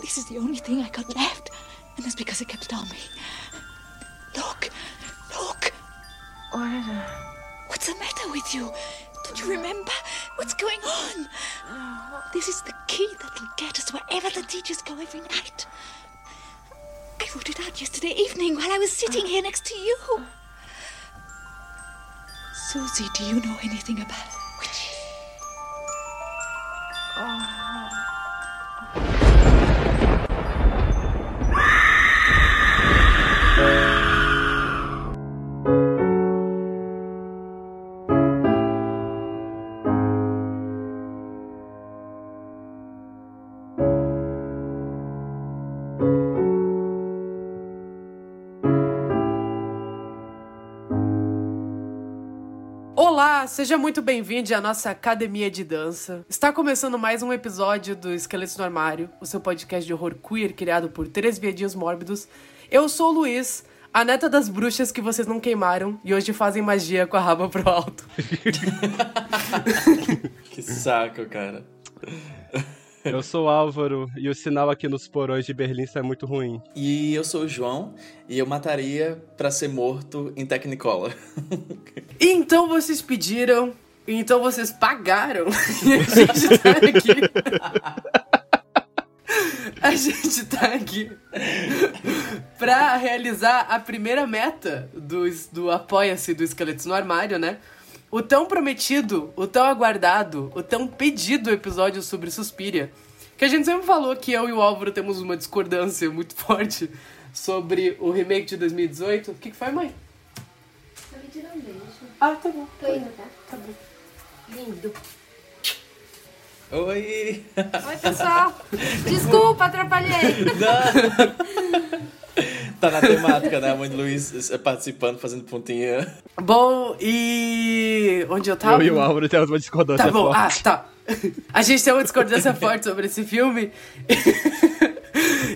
This is the only thing I got left. And that's because it kept on me. Look, look. What is it? What's the matter with you? Don't you remember? What's going on? This is the key that'll get us wherever the teachers go every night. I wrote it out yesterday evening while I was sitting here next to you. Susie, do you know anything about witches? Seja muito bem-vindo à nossa academia de dança. Está começando mais um episódio do Esqueletos no Armário, o seu podcast de horror queer criado por três viadinhos mórbidos. Eu sou o Luiz, a neta das bruxas que vocês não queimaram e hoje fazem magia com a raba pro alto. Que saco, cara. Eu sou o Álvaro e o sinal aqui nos porões de Berlim está muito ruim. E eu sou o João e eu mataria pra ser morto em Technicolor. Então vocês pediram, então vocês pagaram e a gente tá aqui. A gente tá aqui pra realizar a primeira meta do, do Apoia-se do Esqueletos no Armário, né? O tão prometido, o tão aguardado, o tão pedido episódio sobre Suspiria. Que a gente sempre falou que eu e o Álvaro temos uma discordância muito forte sobre o remake de 2018. O que, que foi, mãe? Tô me tirando um beijo. Ah, tá bom. Tô indo, tá? Tá bom. Lindo. Oi! Oi, pessoal. Desculpa, atrapalhei. Tá na temática, né? A mãe do Luiz participando, fazendo pontinha. Bom, e. Onde eu tava? Eu e o Álvaro temos uma discordância Tá bom, ah, forte. tá. A gente tem uma discordância forte sobre esse filme.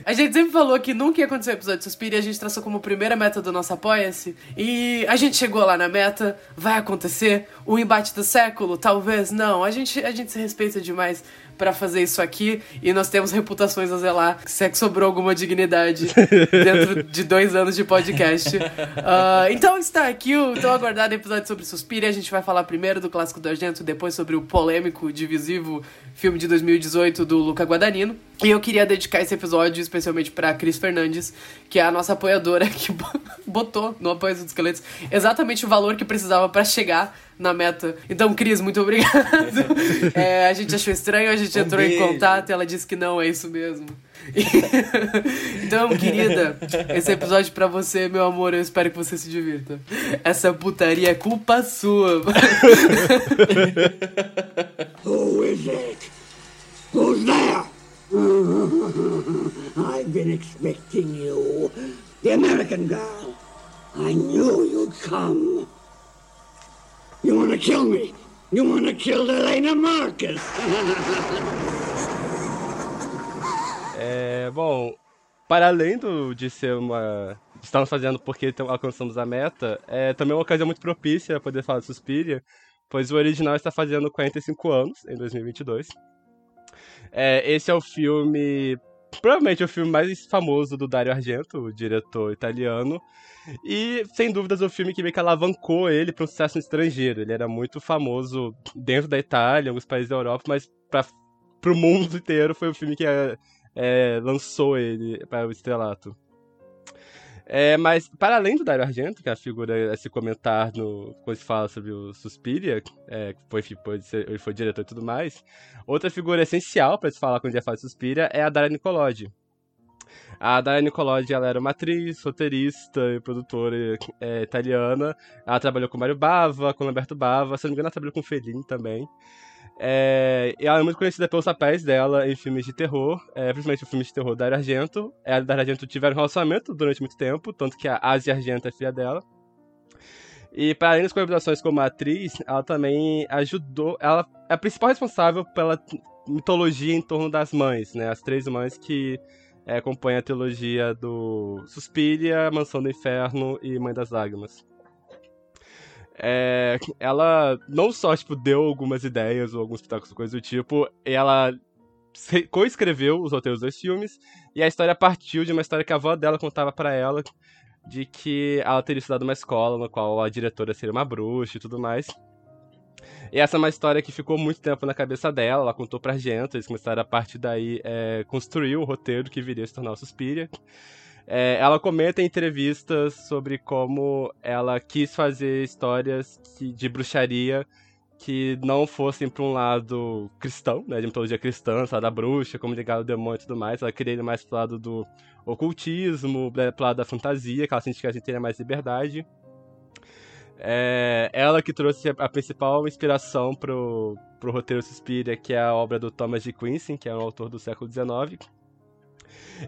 A gente sempre falou que nunca ia acontecer o episódio de Suspiro e a gente traçou como primeira meta do nosso Apoia-se. E a gente chegou lá na meta, vai acontecer o embate do século? Talvez não. A gente, a gente se respeita demais pra fazer isso aqui e nós temos reputações a zelar. Se é que sobrou alguma dignidade dentro de dois anos de podcast. Ah, então está aqui o tão aguardado episódio sobre Suspiro. A gente vai falar primeiro do clássico do Argento, depois sobre o polêmico, divisivo filme de 2018 do Luca Guadagnino. E eu queria dedicar esse episódio especialmente pra Cris Fernandes, que é a nossa apoiadora que bo- botou no apoio dos esqueletos exatamente o valor que precisava pra chegar na meta. Então, Cris, muito obrigado. É, a gente achou estranho, a gente Um entrou em beijo. contato e ela disse que não, é isso mesmo. então, querida, esse episódio é pra você, meu amor, eu espero que você se divirta. Essa putaria é culpa sua. Who is it? Who's there? I've been expecting you. The American girl. I knew you'd come. You want to kill me? You want to kill Elena Marcus? É, bom, para além do, de ser uma. Estamos fazendo porque alcançamos a meta, é também uma ocasião muito propícia a poder falar de Suspiria, pois o original está fazendo 45 anos, em 2022. É, esse é o filme. Provavelmente o filme mais famoso do Dario Argento, o diretor italiano. E, sem dúvidas, o filme que meio que alavancou ele para um sucesso no estrangeiro. Ele era muito famoso dentro da Itália, alguns países da Europa, mas para o mundo inteiro foi o filme que é, é, lançou ele para o estrelato. É, mas, para além do Dario Argento, que é a figura a se comentar no, quando se fala sobre o Suspiria, é, que foi, foi, ele foi diretor e tudo mais, outra figura essencial para se falar quando gente fala de Suspiria é a Daria Nicolodi. A Daria Nicolodi, ela era uma atriz, roteirista e produtora é, italiana. Ela trabalhou com Mário Bava, com Lamberto Bava, se não me engano ela trabalhou com Fellini também. É, ela é muito conhecida pelos papéis dela em filmes de terror, é, principalmente o filme de terror da Dario Argento. Ela e Dario Argento tiveram um relacionamento durante muito tempo, tanto que a Asia Argento é filha dela. E para além das colaborações como atriz, ela também ajudou. Ela é a principal responsável pela mitologia em torno das mães, né? As três mães que é, compõem a trilogia do Suspiria, Mansão do Inferno e Mãe das Lágrimas. É, ela não só tipo, deu algumas ideias ou alguns pitacos, coisas do tipo, ela coescreveu os roteiros dos filmes, e a história partiu de uma história que a avó dela contava para ela, de que ela teria estudado uma escola no qual a diretora seria uma bruxa e tudo mais. E essa é uma história que ficou muito tempo na cabeça dela, ela contou pra gente, eles começaram a partir daí é, construir o roteiro que viria a se tornar o Suspiria. É, ela comenta em entrevistas sobre como ela quis fazer histórias que, de bruxaria que não fossem para um lado cristão, né, de mitologia cristã, sabe, da bruxa, como ligar o demônio e tudo mais. Ela queria ir mais pro lado do ocultismo, né, pro lado da fantasia, que ela sentia que a gente teria mais liberdade. É ela que trouxe a principal inspiração pro, pro roteiro Suspiria, que é a obra do Thomas de Quincy, que é um autor do século XIX.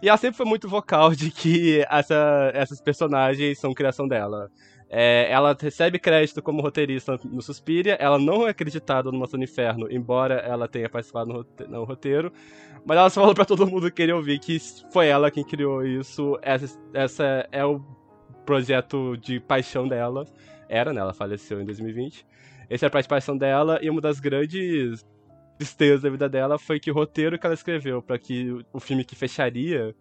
E ela sempre foi muito vocal de que essa, essas personagens são criação dela. É, ela recebe crédito como roteirista no Suspiria, ela não é acreditada no Maçã do Inferno, embora ela tenha participado no, roteiro, mas ela só falou pra todo mundo que queria ouvir que foi ela quem criou isso, essa, essa é o projeto de paixão dela, era, né, ela faleceu em 2020, esse era a paixão dela, e uma das grandes tristeza da vida dela foi que o roteiro que ela escreveu para que o filme que fecharia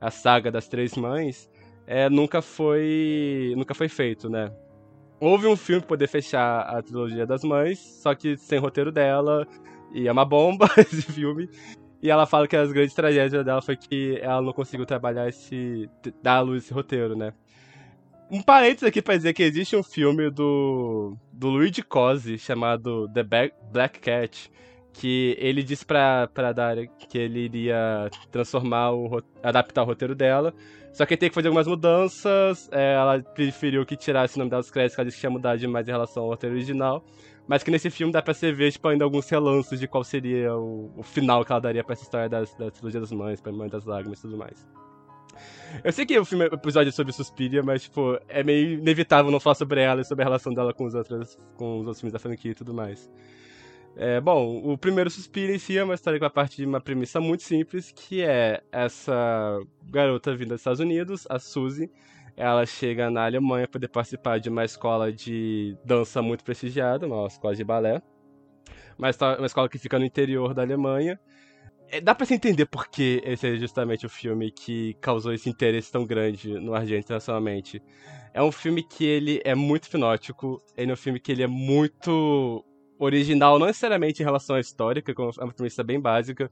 a saga das Três Mães é, nunca foi nunca foi feito, né? Houve um filme para poder fechar a trilogia das mães, só que sem roteiro dela, e é uma bomba esse filme. E ela fala que as grandes tragédias dela foi que ela não conseguiu trabalhar esse. dar à luz esse roteiro, né? Um parênteses aqui pra dizer que existe um filme do. do Luigi Cosi chamado The Black Cat, que ele disse pra, pra Daria que ele iria transformar o adaptar o roteiro dela. Só que ele tem que fazer algumas mudanças. É, ela preferiu que tirasse o nome dela dos créditos, que ela disse que tinha mudado demais em relação ao roteiro original. Mas que nesse filme dá pra você ver, tipo, ainda alguns relanços de qual seria o, o final que ela daria pra essa história das, da trilogia das mães, pra Mãe das Lágrimas e tudo mais. Eu sei que o filme, o episódio é sobre Suspiria, mas, tipo, é meio inevitável não falar sobre ela e sobre a relação dela com os outros, com os outros filmes da franquia e tudo mais. É, bom, o primeiro Suspiro em si é uma história que vai partir de uma premissa muito simples, que é essa garota vinda dos Estados Unidos, a Suzy, ela chega na Alemanha para poder participar de uma escola de dança muito prestigiada, uma escola de balé, uma, uma escola que fica no interior da Alemanha. É, dá para se entender por que esse é justamente o filme que causou esse interesse tão grande no Argentino internacionalmente. É um filme que ele é muito finótico, ele é um filme que ele é muito original, não necessariamente em relação à história, que é uma premissa bem básica,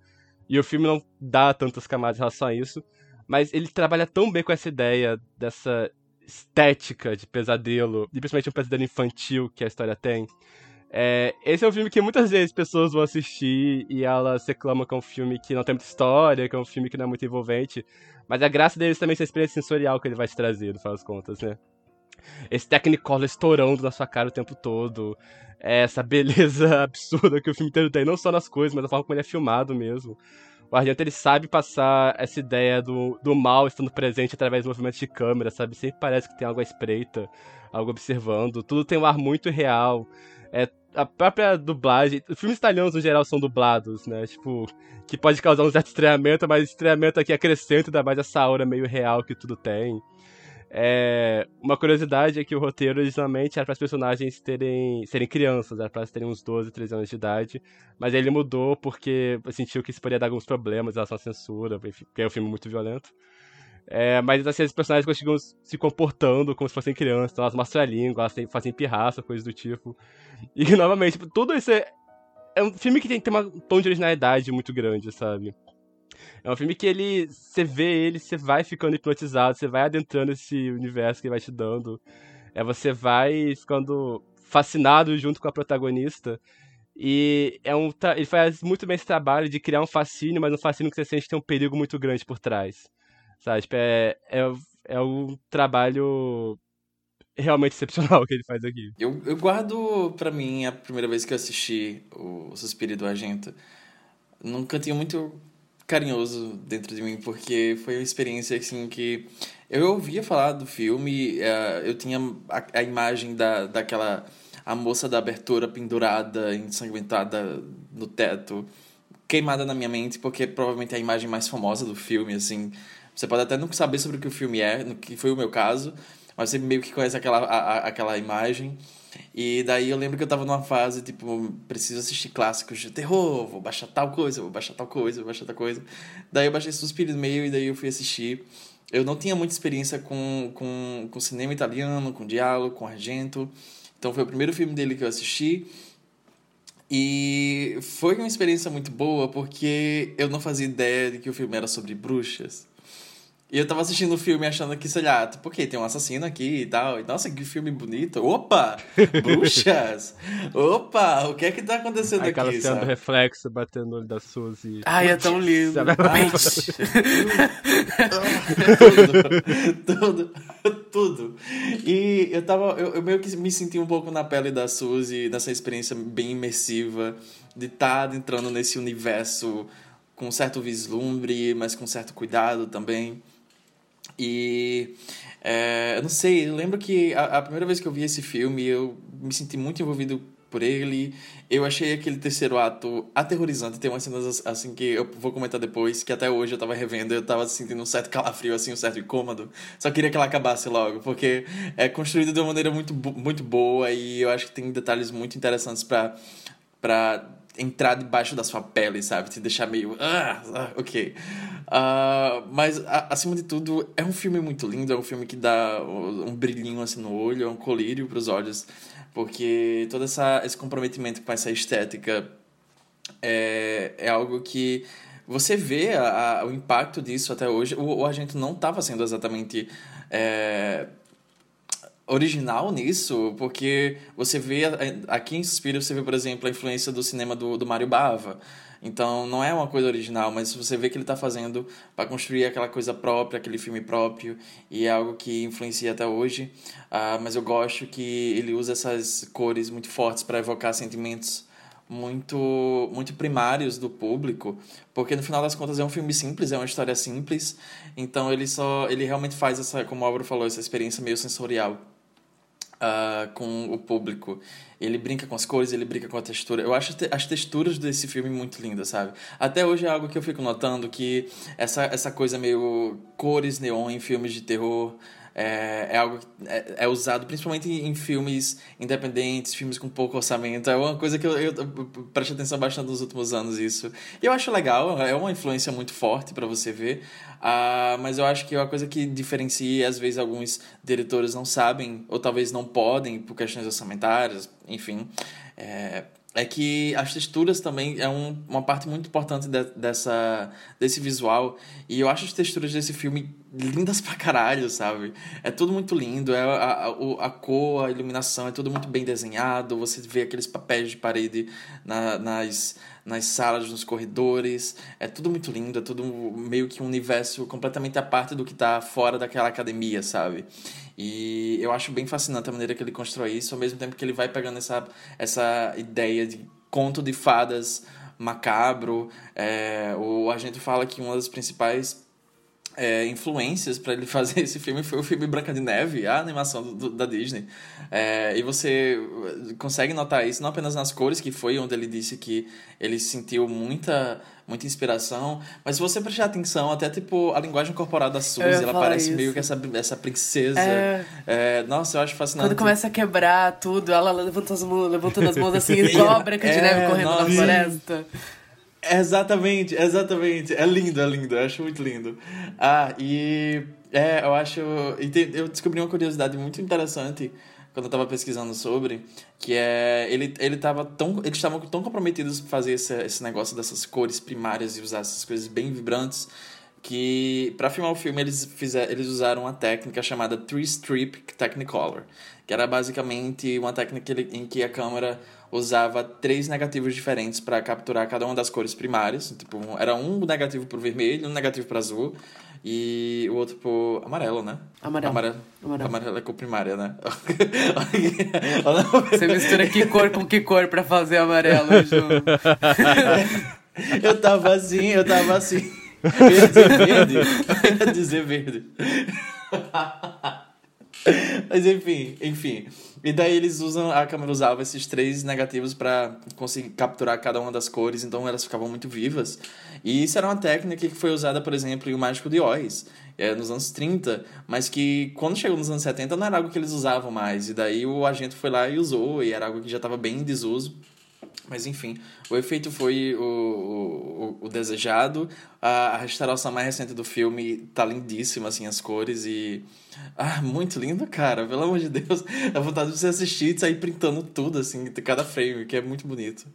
e o filme não dá tantas camadas em relação a isso, mas ele trabalha tão bem com essa ideia dessa estética de pesadelo, e principalmente um pesadelo infantil que a história tem. É, esse é um filme que muitas vezes pessoas vão assistir e elas reclamam que é um filme que não tem muita história, que é um filme que não é muito envolvente, mas a graça deles também é essa experiência sensorial que ele vai te trazer, no final das contas, né? Esse Technicolor estourando na sua cara o tempo todo, essa beleza absurda que o filme inteiro tem, não só nas coisas, mas a forma como ele é filmado mesmo. O Argento ele sabe passar essa ideia do, do mal estando presente através dos movimentos de câmera, sabe? Sempre parece que tem algo à espreita, algo observando. Tudo tem um ar muito real. É, a própria dublagem. Os filmes italianos, no geral, são dublados, né? Tipo, que pode causar um certo estranhamento, mas estranhamento aqui acrescenta ainda mais essa aura meio real que tudo tem. É, uma curiosidade é que o roteiro originalmente era para os personagens terem, serem crianças, era para eles terem uns 12, 13 anos de idade, mas ele mudou porque sentiu que isso poderia dar alguns problemas em relação à censura, porque é um filme muito violento. É, mas assim, personagens continuam se comportando como se fossem crianças, então elas mostram a língua, elas fazem pirraça, coisas do tipo. E novamente, tudo isso é, é um filme que tem, tem um tom de originalidade muito grande, sabe? É um filme que ele. Você vê ele, você vai ficando hipnotizado, você vai adentrando esse universo que ele vai te dando. É, você vai ficando fascinado junto com a protagonista. E é um ele faz muito bem esse trabalho de criar um fascínio, mas um fascínio que você sente que tem um perigo muito grande por trás. Sabe? Tipo, é, é, é um trabalho realmente excepcional que ele faz aqui. Eu, eu guardo para mim a primeira vez que eu assisti o Suspiro do Argento num cantinho muito carinhoso dentro de mim, porque foi uma experiência assim que eu ouvia falar do filme, uh, eu tinha a, a, imagem da, daquela a moça da abertura pendurada, ensanguentada no teto, queimada na minha mente, porque provavelmente é a imagem mais famosa do filme, assim. Você pode até não saber sobre o que o filme é, no que foi o meu caso, mas você meio que conhece aquela, a, a, aquela imagem. E daí eu lembro que eu tava numa fase, tipo, preciso assistir clássicos de terror, vou baixar tal coisa, vou baixar tal coisa, vou baixar tal coisa. Daí eu baixei Suspiro do Meio e daí eu fui assistir. Eu não tinha muita experiência com, com, com cinema italiano, com diálogo, com Argento. Então foi o primeiro filme dele que eu assisti. E foi uma experiência muito boa porque eu não fazia ideia de que o filme era sobre bruxas. E eu tava assistindo o filme achando que, sei lá, tipo, ok, tem um assassino aqui e tal. E, nossa, que filme bonito. Opa! Bruxas! Opa! O que é que tá acontecendo Aquela aqui, cena do reflexo batendo no olho da Suzy. Ai, é tão lindo. Tudo, tudo, tudo. E eu tava, eu, eu meio que me senti um pouco na pele da Suzy, nessa experiência bem imersiva, de estar entrando nesse universo com um certo vislumbre, mas com certo cuidado também. E é, eu não sei, eu lembro que a, a primeira vez que eu vi esse filme, eu me senti muito envolvido por ele. Eu achei aquele terceiro ato aterrorizante. Tem umas cenas assim que eu vou comentar depois, que até hoje eu tava revendo, eu tava sentindo um certo calafrio, assim, um certo incômodo. Só queria que ela acabasse logo, porque é construído de uma maneira muito, muito boa e eu acho que tem detalhes muito interessantes pra, pra entrar debaixo da sua pele, sabe? Te deixar meio. Ah, ah, ok. Ah, mas, acima de tudo, é um filme muito lindo, é um filme que dá um brilhinho assim no olho, é um colírio pros olhos, porque todo essa, esse comprometimento com essa estética é, é algo que você vê a, a- o impacto disso até hoje. O, o Argento não estava sendo exatamente é, original nisso, porque você vê aqui em Suspiro, você vê, por exemplo, a influência do cinema do, do Mário Bava. Então, não é uma coisa original, mas você vê que ele está fazendo para construir aquela coisa própria, aquele filme próprio, e é algo que influencia até hoje. Ah, mas eu gosto que ele usa essas cores muito fortes para evocar sentimentos muito muito primários do público, porque no final das contas é um filme simples, é uma história simples, então ele só ele realmente faz essa, como o Álvaro falou, essa experiência meio sensorial ah, com o público. Ele brinca com as cores, ele brinca com a textura. Eu acho te- as texturas desse filme muito lindas, sabe? Até hoje é algo que eu fico notando que essa, essa coisa meio cores neon em filmes de terror é, é algo que é, é usado principalmente em filmes independentes, filmes com pouco orçamento. É uma coisa que eu, eu, presto atenção bastante nos últimos anos isso. E eu acho legal, é uma influência muito forte para você ver. Ah, mas eu acho que é uma coisa que diferencia, às vezes alguns diretores não sabem, ou talvez não podem, por questões orçamentárias, enfim, é, é que as texturas também é um, uma parte muito importante de- dessa, desse visual. E eu acho as texturas desse filme lindas pra caralho, sabe? É tudo muito lindo, é a, a, a cor, a iluminação, é tudo muito bem desenhado. Você vê aqueles papéis de parede na, nas, nas salas, nos corredores. É tudo muito lindo, é tudo meio que um universo completamente à parte do que tá fora daquela academia, sabe? E eu acho bem fascinante a maneira que ele constrói isso, ao mesmo tempo que ele vai pegando essa, essa ideia de conto de fadas macabro. É, o Argento fala que uma das principais é, influências para ele fazer esse filme foi o filme Branca de Neve, a animação do, do- da Disney. É, e você consegue notar isso não apenas nas cores, que foi onde ele disse que ele sentiu muita, muita inspiração, mas se você prestar atenção, até tipo a linguagem corporal da Suzy, ela parece isso. meio que essa, essa princesa. É. É, nossa, eu acho fascinante. Quando começa a quebrar tudo, ela levanta as mãos, levantando as mãos assim, igual a Branca de É, Neve correndo na nossa. floresta. Exatamente, exatamente. É lindo, é lindo. Eu acho muito lindo. Ah, e é, eu acho. e Eu descobri uma curiosidade muito interessante quando eu tava pesquisando sobre, que é ele ele tava tão eles estavam tão comprometidos em fazer esse, esse negócio dessas cores primárias e usar essas coisas bem vibrantes que para filmar o filme eles fizeram eles usaram uma técnica chamada three strip technicolor que era basicamente uma técnica em que a câmera usava três negativos diferentes para capturar cada uma das cores primárias tipo era um negativo pro vermelho um negativo para azul e o outro pro amarelo né Amarelo. amarelo Amarelo. amarelo é cor primária né Você mistura que cor com que cor pra fazer amarelo, Ju. eu tava assim eu tava assim eu ia dizer verde eu ia dizer verde Mas enfim, enfim. E daí eles usam, a câmera usava esses três negativos para conseguir capturar cada uma das cores, então elas ficavam muito vivas. E isso era uma técnica que foi usada, por exemplo, em O Mágico de Oz, é, nos anos 30, mas que quando chegou nos anos 70 não era algo que eles usavam mais. E daí o agente foi lá e usou, e era algo que já estava bem em desuso. Mas enfim, o efeito foi o, o, o desejado. A, a, restauração mais recente do filme tá lindíssima, assim, as cores e. Ah, muito lindo, cara. Pelo amor de Deus. A vontade de você assistir e sair printando tudo, assim, cada frame, que é muito bonito.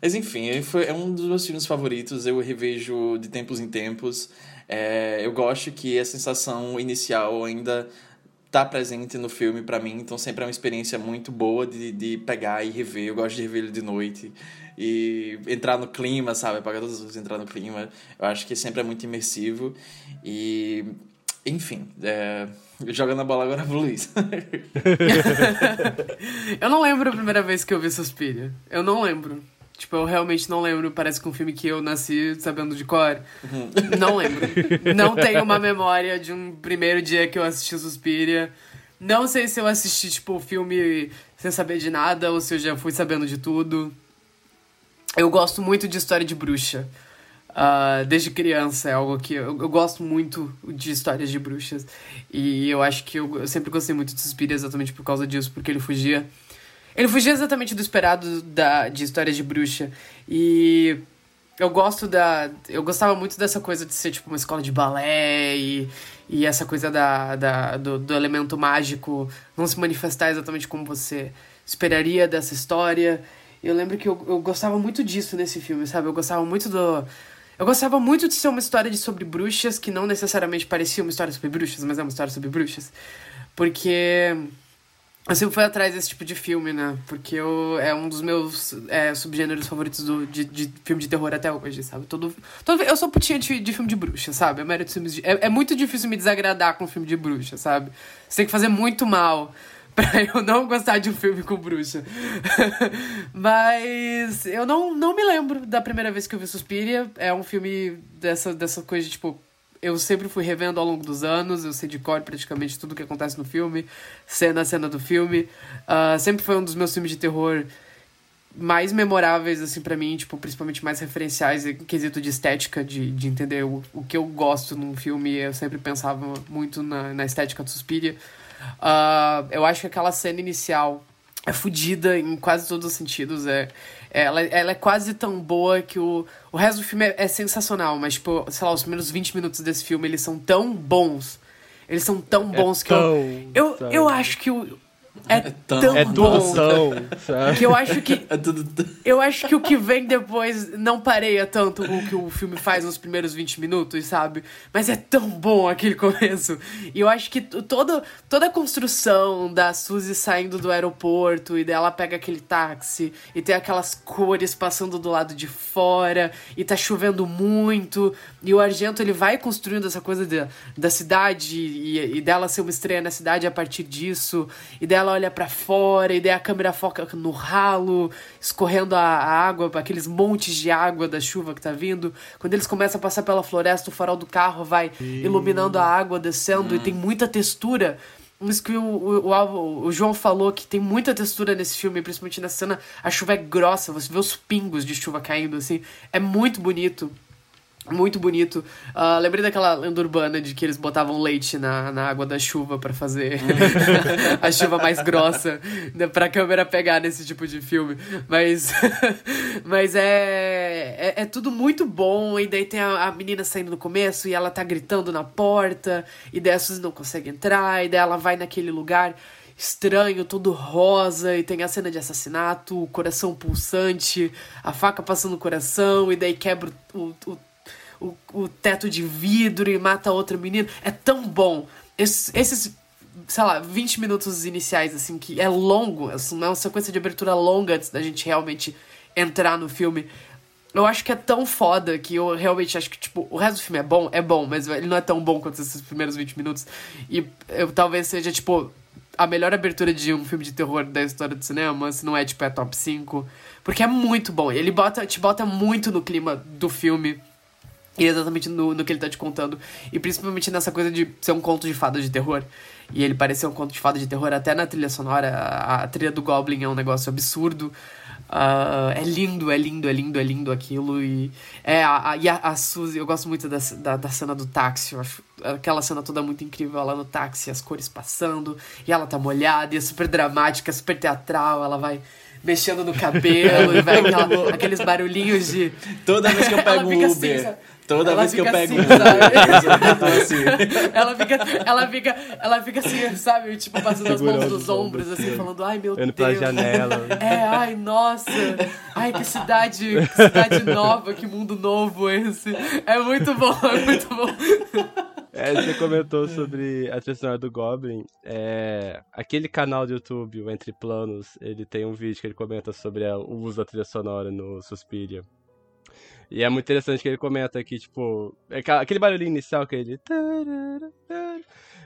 Mas enfim, foi, é um dos meus filmes favoritos. Eu revejo de tempos em tempos. É, eu gosto que a sensação inicial ainda tá presente no filme para mim, então sempre é uma experiência muito boa de, de pegar e rever. Eu gosto de rever ele de noite e entrar no clima, sabe? Apagar todas as luzes, entrar no clima. Eu acho que sempre é muito imersivo e. Enfim, é... jogando a bola agora pro Luiz. eu não lembro a primeira vez que eu vi Suspiria. Eu não lembro. Tipo, eu realmente não lembro. Parece que um filme que eu nasci sabendo de cor. Uhum. Não lembro. não tenho uma memória de um primeiro dia que eu assisti Suspiria. Não sei se eu assisti, tipo, o filme sem saber de nada ou se eu já fui sabendo de tudo. Eu gosto muito de história de bruxa. Uh, desde criança é algo que eu, eu, gosto muito de histórias de bruxas. E eu acho que eu, eu sempre gostei muito de Suspiria exatamente por causa disso, porque ele fugia ele fugia exatamente do esperado da, de histórias de bruxa. E eu gosto da. Eu gostava muito dessa coisa de ser tipo uma escola de balé e, e essa coisa da, da, do, do elemento mágico não se manifestar exatamente como você esperaria dessa história. Eu lembro que eu, eu gostava muito disso nesse filme, sabe? Eu gostava muito do. Eu gostava muito de ser uma história de sobre bruxas que não necessariamente parecia uma história sobre bruxas, mas é uma história sobre bruxas. Porque eu sempre fui atrás desse tipo de filme, né? Porque eu, é um dos meus é, subgêneros favoritos do, de, de filme de terror até hoje, sabe? Todo, todo, eu sou putinha de, de filme de bruxa, sabe? A de filmes de, é, é muito difícil me desagradar com filme de bruxa, sabe? Você tem que fazer muito mal pra eu não gostar de um filme com bruxa. Mas eu não, não me lembro da primeira vez que eu vi Suspiria. É um filme dessa, dessa coisa de, tipo, eu sempre fui revendo ao longo dos anos, eu sei de cor praticamente tudo que acontece no filme, cena a cena do filme. Uh, sempre foi um dos meus filmes de terror mais memoráveis, assim, para mim, tipo, principalmente mais referenciais em quesito de estética, de, de entender o, o que eu gosto num filme. Eu sempre pensava muito na, na estética do Suspiria. Uh, eu acho que aquela cena inicial é fodida em quase todos os sentidos. É, ela, ela é quase tão boa que o, o resto do filme é, é, sensacional, mas, tipo, sei lá, os primeiros 20 minutos desse filme, eles são tão bons. Eles são tão é bons é que tão, eu, eu, eu acho que o, é, é tão é doação, que eu acho que é eu acho que o que vem depois não pareia tanto o que o filme faz nos primeiros 20 minutos, sabe? Mas é tão bom aquele começo. E eu acho que toda toda a construção da Suzy saindo do aeroporto e dela pega aquele táxi e tem aquelas cores passando do lado de fora e tá chovendo muito e o Argento ele vai construindo essa coisa de, da cidade e, e dela ser uma estreia na cidade a partir disso e dela ela olha para fora e daí a câmera foca no ralo, escorrendo a, água, aqueles montes de água da chuva que tá vindo. Quando eles começam a passar pela floresta, o farol do carro vai iluminando a água descendo e tem muita textura. Isso que o, o, o, o, João falou que tem muita textura nesse filme, principalmente nessa cena. A chuva é grossa, você vê os pingos de chuva caindo, assim. É muito bonito. Muito bonito. Uh, lembrei daquela lenda urbana de que eles botavam leite na, na água da chuva para fazer a chuva mais grossa, né, pra câmera pegar nesse tipo de filme. Mas, mas é, é, é, tudo muito bom. E daí tem a, a, menina saindo no começo e ela tá gritando na porta, e daí a Suzy não consegue entrar, e daí ela vai naquele lugar estranho, todo rosa, e tem a cena de assassinato, o coração pulsante, a faca passando no coração, e daí quebra o, o o, o teto de vidro e mata outro menino. É tão bom. Esses, esses, sei lá, 20 minutos iniciais, assim, que é longo, assim, é uma sequência de abertura longa antes da gente realmente entrar no filme. Eu acho que é tão foda que eu realmente acho que, tipo, o resto do filme é bom, é bom, mas ele não é tão bom quanto esses primeiros 20 minutos. E eu talvez seja, tipo, a melhor abertura de um filme de terror da história do cinema, se não é, tipo, é top 5. Porque é muito bom. Ele bota, te bota muito no clima do filme. E é exatamente no, no que ele tá te contando. E principalmente nessa coisa de ser um conto de fada de terror. E ele parecer um conto de fada de terror até na trilha sonora. A, a trilha do Goblin é um negócio absurdo. Uh, é lindo, é lindo, é lindo, é lindo aquilo. E, é, a, a, e a, a Suzy, eu gosto muito da, da, da, cena do táxi. Acho aquela cena toda muito incrível. Ela no táxi, as cores passando. E ela tá molhada, e é super dramática, super teatral. Ela vai mexendo no cabelo e vai aquela, aqueles barulhinhos de. Toda vez que eu pego um Uber. Assim, Toda ela vez que eu pego assim, um assim. ela fica, ela fica, ela fica assim, sabe, tipo passando as mãos nos ombros, assim, falando, ai meu Deus. pela janela. É, ai, nossa. Ai, que cidade, que cidade nova, que mundo novo esse. É muito bom, é muito bom. É, você comentou sobre a trilha do Goblin. É, aquele canal do YouTube, o Entre Planos, ele tem um vídeo que ele comenta sobre a, o uso da trilha sonora no Suspiria. E é muito interessante que ele comenta aqui, tipo, é aquele barulhinho inicial que ele.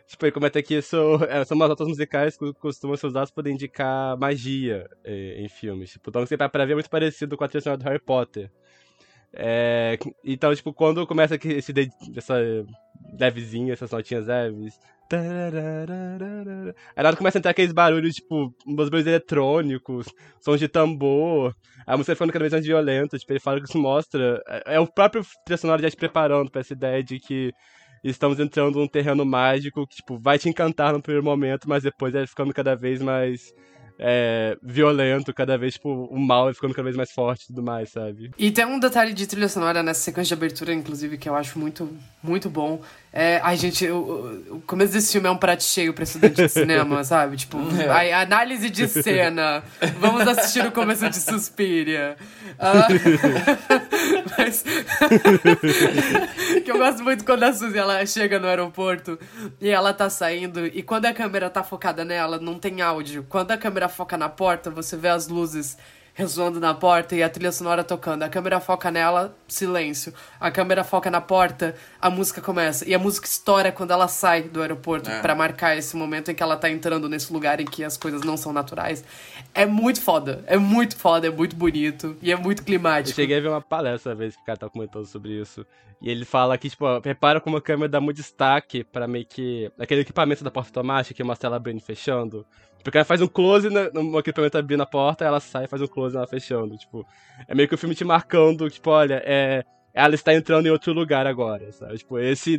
Tipo, ele comenta que isso é, são umas notas musicais que costumam ser usadas para indicar magia é, em filmes. Tipo, então você vai pra ver é muito parecido com a trilha sonora do Harry Potter. É, então, tipo, quando começa esse essa levezinha, essas notinhas leves. Aí nada começa a entrar aqueles barulhos, tipo, uns barulhos eletrônicos, sons de tambor. A música ficando cada vez mais violenta, tipo, ele fala que isso mostra. É, é o próprio sonora já te preparando pra essa ideia de que estamos entrando num terreno mágico que, tipo, vai te encantar no primeiro momento, mas depois vai ficando cada vez mais é, violento, cada vez, tipo, o mal vai ficando cada vez mais forte e tudo mais, sabe? E tem um detalhe de trilha sonora nessa sequência de abertura, inclusive, que eu acho muito, muito bom. É, ai, gente, o, o começo desse filme é um prato cheio pra estudante de cinema, sabe? Tipo, a, a análise de cena. Vamos assistir o começo de Suspiria. Ah, mas... que eu gosto muito quando a Suzy ela chega no aeroporto e ela tá saindo e quando a câmera tá focada nela, não tem áudio. Quando a câmera foca na porta, você vê as luzes ressoando na porta e a trilha sonora tocando. A câmera foca nela, silêncio. A câmera foca na porta, a música começa. E a música estoura quando ela sai do aeroporto É. para marcar esse momento em que ela tá entrando nesse lugar em que as coisas não são naturais. É muito foda. É muito foda, é muito bonito. E é muito Eu climático. cheguei a ver uma palestra uma vez que o cara tava comentando sobre isso. E ele fala que, tipo, ó, repara como a câmera dá muito destaque pra meio que. aquele equipamento da porta automática que mostra ela abrindo e fechando. Porque ela faz um close na- no equipamento abrindo a porta, ela sai faz um close nela fechando. Tipo, é meio que o filme te marcando, tipo, olha, é. Ela está entrando em outro lugar agora, sabe? Tipo, esse.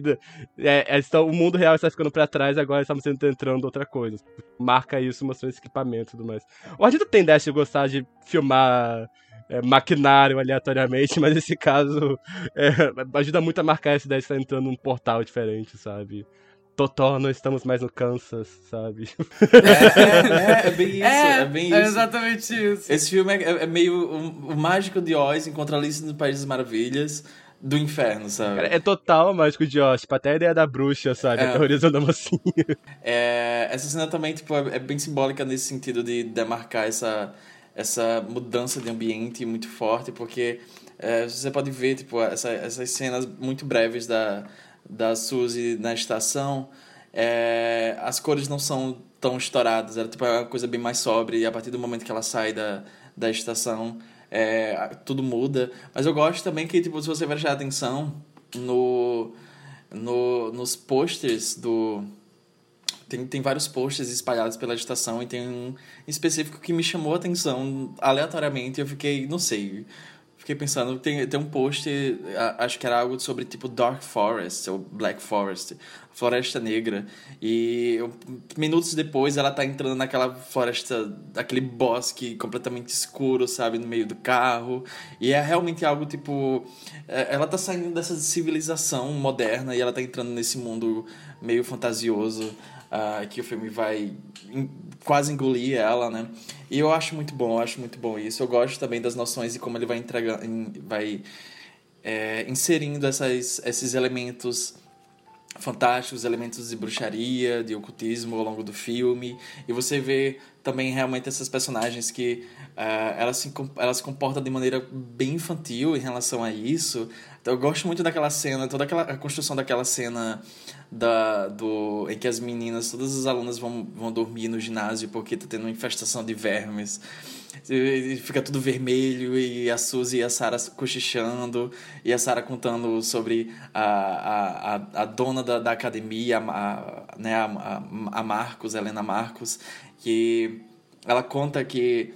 É, é, o mundo real está ficando pra trás, agora estamos entrando outra coisa. Marca isso, mostrando esse equipamento e tudo mais. O Ardito tem dessa de gostar de filmar é, maquinário aleatoriamente, mas nesse caso é, ajuda muito a marcar essa ideia de estar entrando num portal diferente, sabe? Totó, não estamos mais no Kansas, sabe? É, é, é bem isso, é, bem isso. é exatamente isso. Esse filme é, é meio o, o Mágico de Oz encontra Alice no País das Maravilhas do inferno, sabe? Cara, é total o mágico de Oz, tipo, até a ideia da bruxa, sabe? É. Aterrorizando a mocinha. É, essa cena também tipo, é, é bem simbólica nesse sentido de demarcar essa, essa mudança de ambiente muito forte, porque é, você pode ver tipo, essa, essas cenas muito breves da, da Suzy na estação, é, as cores não são tão estouradas, ela tipo, é uma coisa bem mais sóbria, e a partir do momento que ela sai da, da estação, é, tudo muda. Mas eu gosto também que, tipo, se você prestar atenção no, no, nos posters do, tem, tem vários posters espalhados pela estação e tem um específico que me chamou a atenção aleatoriamente. Eu fiquei, não sei, fiquei pensando. Tem, tem um post, acho que era algo sobre tipo Dark Forest ou Black Forest, Floresta Negra. E eu- minutos depois ela tá entrando naquela floresta, aquele bosque completamente escuro, sabe, no meio do carro. E é realmente algo tipo. é, Ela tá saindo dessa civilização moderna e ela tá entrando nesse mundo meio fantasioso ah, que o filme vai quase engolir ela, né? E eu acho muito bom, eu acho muito bom isso. Eu gosto também das noções e como ele vai entregar, vai é, inserindo essas, esses elementos fantásticos, elementos de bruxaria, de ocultismo ao longo do filme. E você vê também realmente essas personagens que ah, elas, se, elas comportam de maneira bem infantil em relação a isso. Eu gosto muito daquela cena, toda aquela a construção daquela cena da, do, em que as meninas, todas as alunas vão, vão dormir no ginásio porque tá tendo uma infestação de vermes. E fica tudo vermelho e a Suzy e a Sarah cochichando e a Sarah contando sobre a, a, a, a dona da, da academia, a, a, né, a, a Marcos, Helena Marcos, que ela conta que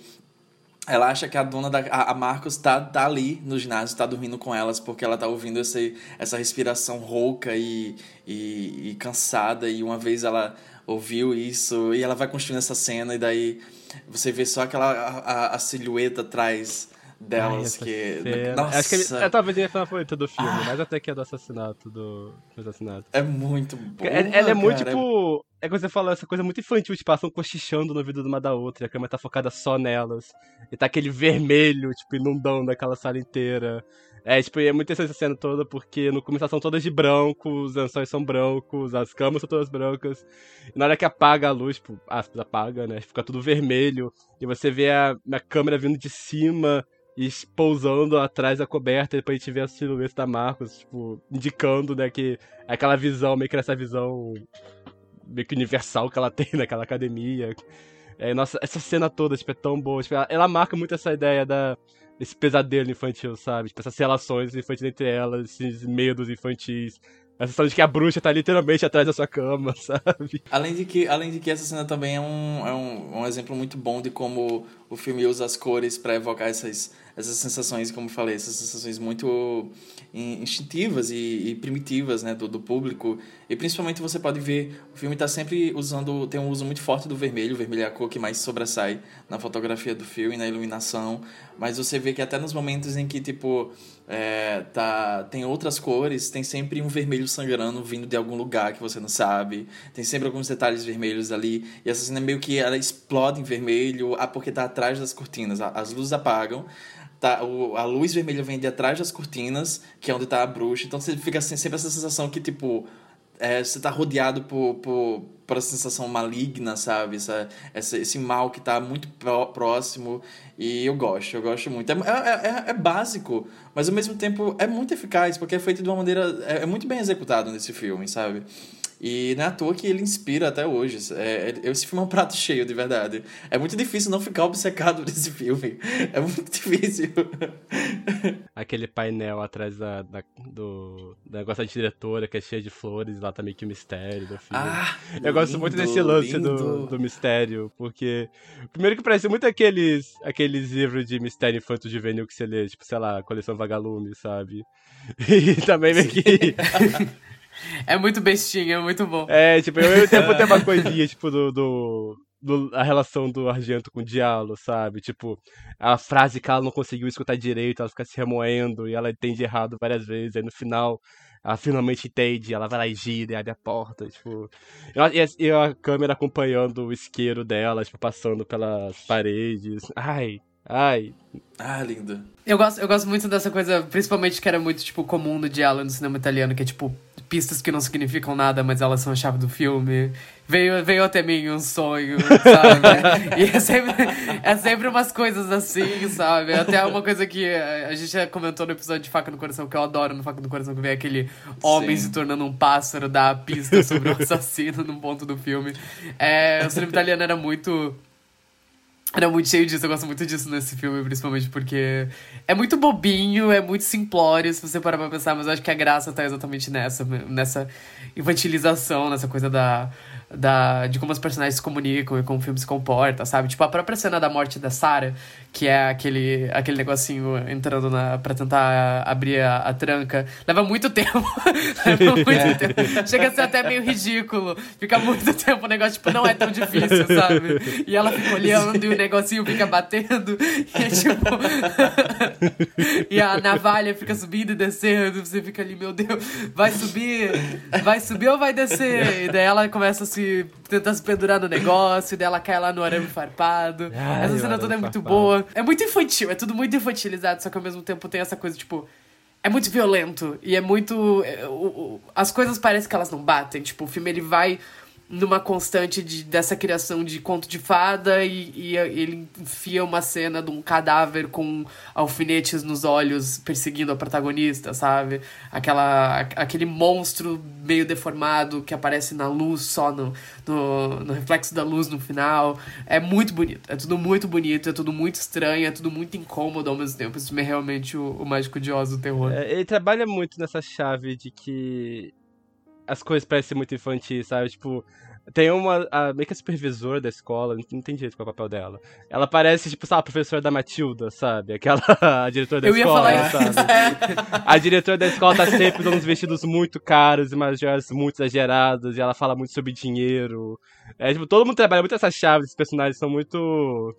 ela acha que a dona da a Marcos tá, tá ali no ginásio, tá dormindo com elas porque ela tá ouvindo esse, essa respiração rouca e, e, e cansada e uma vez ela ouviu isso e ela vai construindo essa cena e daí você vê só aquela a, a, silhueta atrás delas Ai, que cena. nossa Acho que é, talvez a minha cena favorita do filme, mais até que a do assassinato do, do assassinato. é muito boa, ela, ela é muito cara. tipo. É como você falou, essa coisa muito infantil, tipo, elas estão cochichando no ouvido de uma da outra, e a câmera tá focada só nelas. E tá aquele vermelho, tipo, inundando aquela sala inteira. É, tipo, é muito interessante essa cena toda, porque no começo elas são todas de branco, os lençóis são brancos, as camas são todas brancas. E na hora que apaga a luz, tipo, aspas, apaga, né? Fica tudo vermelho. E você vê a, a câmera vindo de cima e pousando atrás da coberta, e depois a gente vê a silhueta da Marcos, tipo, indicando, né, que é aquela visão, meio que essa visão meio que universal que ela tem naquela academia. É, nossa, essa cena toda, tipo, é tão boa. Tipo, ela, ela marca muito essa ideia da, desse pesadelo infantil, sabe? Tipo, essas relações infantis entre elas, esses medos infantis. A sensação de que a bruxa tá literalmente atrás da sua cama, sabe? Além de que, além de que essa cena também é um, é um, um exemplo muito bom de como o filme usa as cores para evocar essas, essas sensações, como falei, essas sensações muito in- instintivas e, e primitivas né, do, do público. E principalmente você pode ver, o filme está sempre usando, tem um uso muito forte do vermelho, o vermelho é a cor que mais sobressai na fotografia do filme, na iluminação. Mas você vê que até nos momentos em que, tipo, é, tá, tem outras cores, tem sempre um vermelho sangrando vindo de algum lugar que você não sabe. Tem sempre alguns detalhes vermelhos ali. E essa cena meio que ela explode em vermelho, ah, porque tá atrás das cortinas. As luzes apagam. Tá, o, a luz vermelha vem de atrás das cortinas, que é onde tá a bruxa. Então você fica assim, sempre essa sensação que, tipo, é, você tá rodeado por, por, por essa sensação maligna, sabe? Essa, essa, esse mal que tá muito pró- próximo. E eu gosto, eu gosto muito. É, é, é, é básico, mas ao mesmo tempo é muito eficaz, porque é feito de uma maneira. É, é muito bem executado nesse filme, sabe? E não é à toa que ele inspira até hoje. É, é- esse filme é um prato cheio, de verdade. É muito difícil não ficar obcecado nesse filme. É muito difícil. Aquele painel atrás da, da- do, negócio da diretora, que é cheio de flores, lá tá meio que o mistério do filme. Ah, Eu gosto muito desse lance do, do mistério, porque. Primeiro que parece muito aqueles, aqueles livros de mistério infanto juvenil que você lê, tipo, sei lá, coleção Vagalume, sabe? E também meio que. É muito bestinha, é muito bom. É, tipo, eu, eu tempo tem uma coisinha, tipo, do. do... do- a relação do Argento com o Diallo, sabe? Tipo, a frase que ela não conseguiu escutar direito, ela fica se remoendo e ela entende errado várias vezes. Aí no final, ela finalmente entende, ela vai lá e gira e abre a porta, tipo. E e e a câmera acompanhando o isqueiro dela, tipo, passando pelas paredes. Ai, ai. Ah, lindo. Eu gosto, eu gosto muito dessa coisa, principalmente que era muito, tipo, comum no diálogo no cinema italiano, que é, tipo, pistas que não significam nada, mas elas são a chave do filme. Veio, veio até mim um sonho, sabe? e é sempre, é sempre umas coisas assim, sabe? Até uma coisa que a a gente já comentou no episódio de Faca no Coração, que eu adoro no Faca no Coração, que vem aquele homem Sim. se tornando um pássaro, dá a pista sobre o assassino num ponto do filme. É, o cinema italiano era muito... Era muito cheio disso, eu gosto muito disso nesse filme, principalmente porque é muito bobinho, é muito simplório, se você parar pra pensar, mas eu acho que a graça tá exatamente nessa, nessa infantilização, nessa coisa da, da, de como os personagens se comunicam e como o filme se comporta, sabe? Tipo, a própria cena da morte da Sarah, que é aquele, aquele negocinho entrando na, pra tentar abrir a, a tranca, leva muito tempo. leva muito tempo. Chega a ser até meio ridículo. Fica muito tempo o negócio, tipo, não é tão difícil, sabe? E ela fica olhando e o negocinho fica batendo. E é tipo. e a navalha fica subindo e descendo. Você fica ali, meu Deus, vai subir? Vai subir ou vai descer? E daí ela começa a se. tentar se pendurar no negócio, e daí ela cai lá no arame farpado. Ai, Essa cena toda é muito farpado. boa. É muito infantil, é tudo muito infantilizado, só que ao mesmo tempo tem essa coisa, tipo. É muito violento e é muito. é, o- o- as coisas parecem que elas não batem. Tipo, o filme ele vai numa constante de, dessa criação de conto de fada e, e ele enfia uma cena de um cadáver com alfinetes nos olhos perseguindo a protagonista, sabe? Aquela, aquele monstro meio deformado que aparece na luz só no, no, no reflexo da luz no final. É muito bonito, é tudo muito bonito, é tudo muito estranho, é tudo muito incômodo ao mesmo tempo. Isso é realmente o, o Mágico de Oz do terror. É, ele trabalha muito nessa chave de que as coisas parecem muito infantis, sabe? Tipo, tem uma. A, meio que a supervisora da escola, não entendi direito qual é o papel dela. Ela parece, tipo, sabe, a professora da Matilda, sabe? Aquela. A diretora da Eu ia escola, falar isso. sabe? A diretora da escola tá sempre usando uns vestidos muito caros e umas joias muito exageradas, e ela fala muito sobre dinheiro. É, tipo, todo mundo trabalha muito essa chave, esses personagens são muito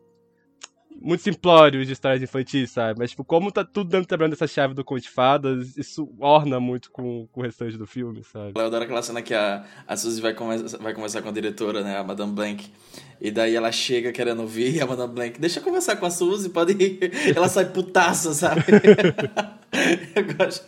muito simplórios de histórias infantis, sabe? Mas, tipo, como tá tudo dando trabalhando essa chave do Conto de Fadas, isso orna muito com, com o restante do filme, sabe? Eu adoro aquela cena que a, a Suzy vai, conversa, vai conversar com a diretora, né? A Madame Blank. E daí ela chega querendo ouvir e a Madame Blank, deixa eu conversar com a Suzy, pode ir. Ela sai putaça, sabe? eu gosto.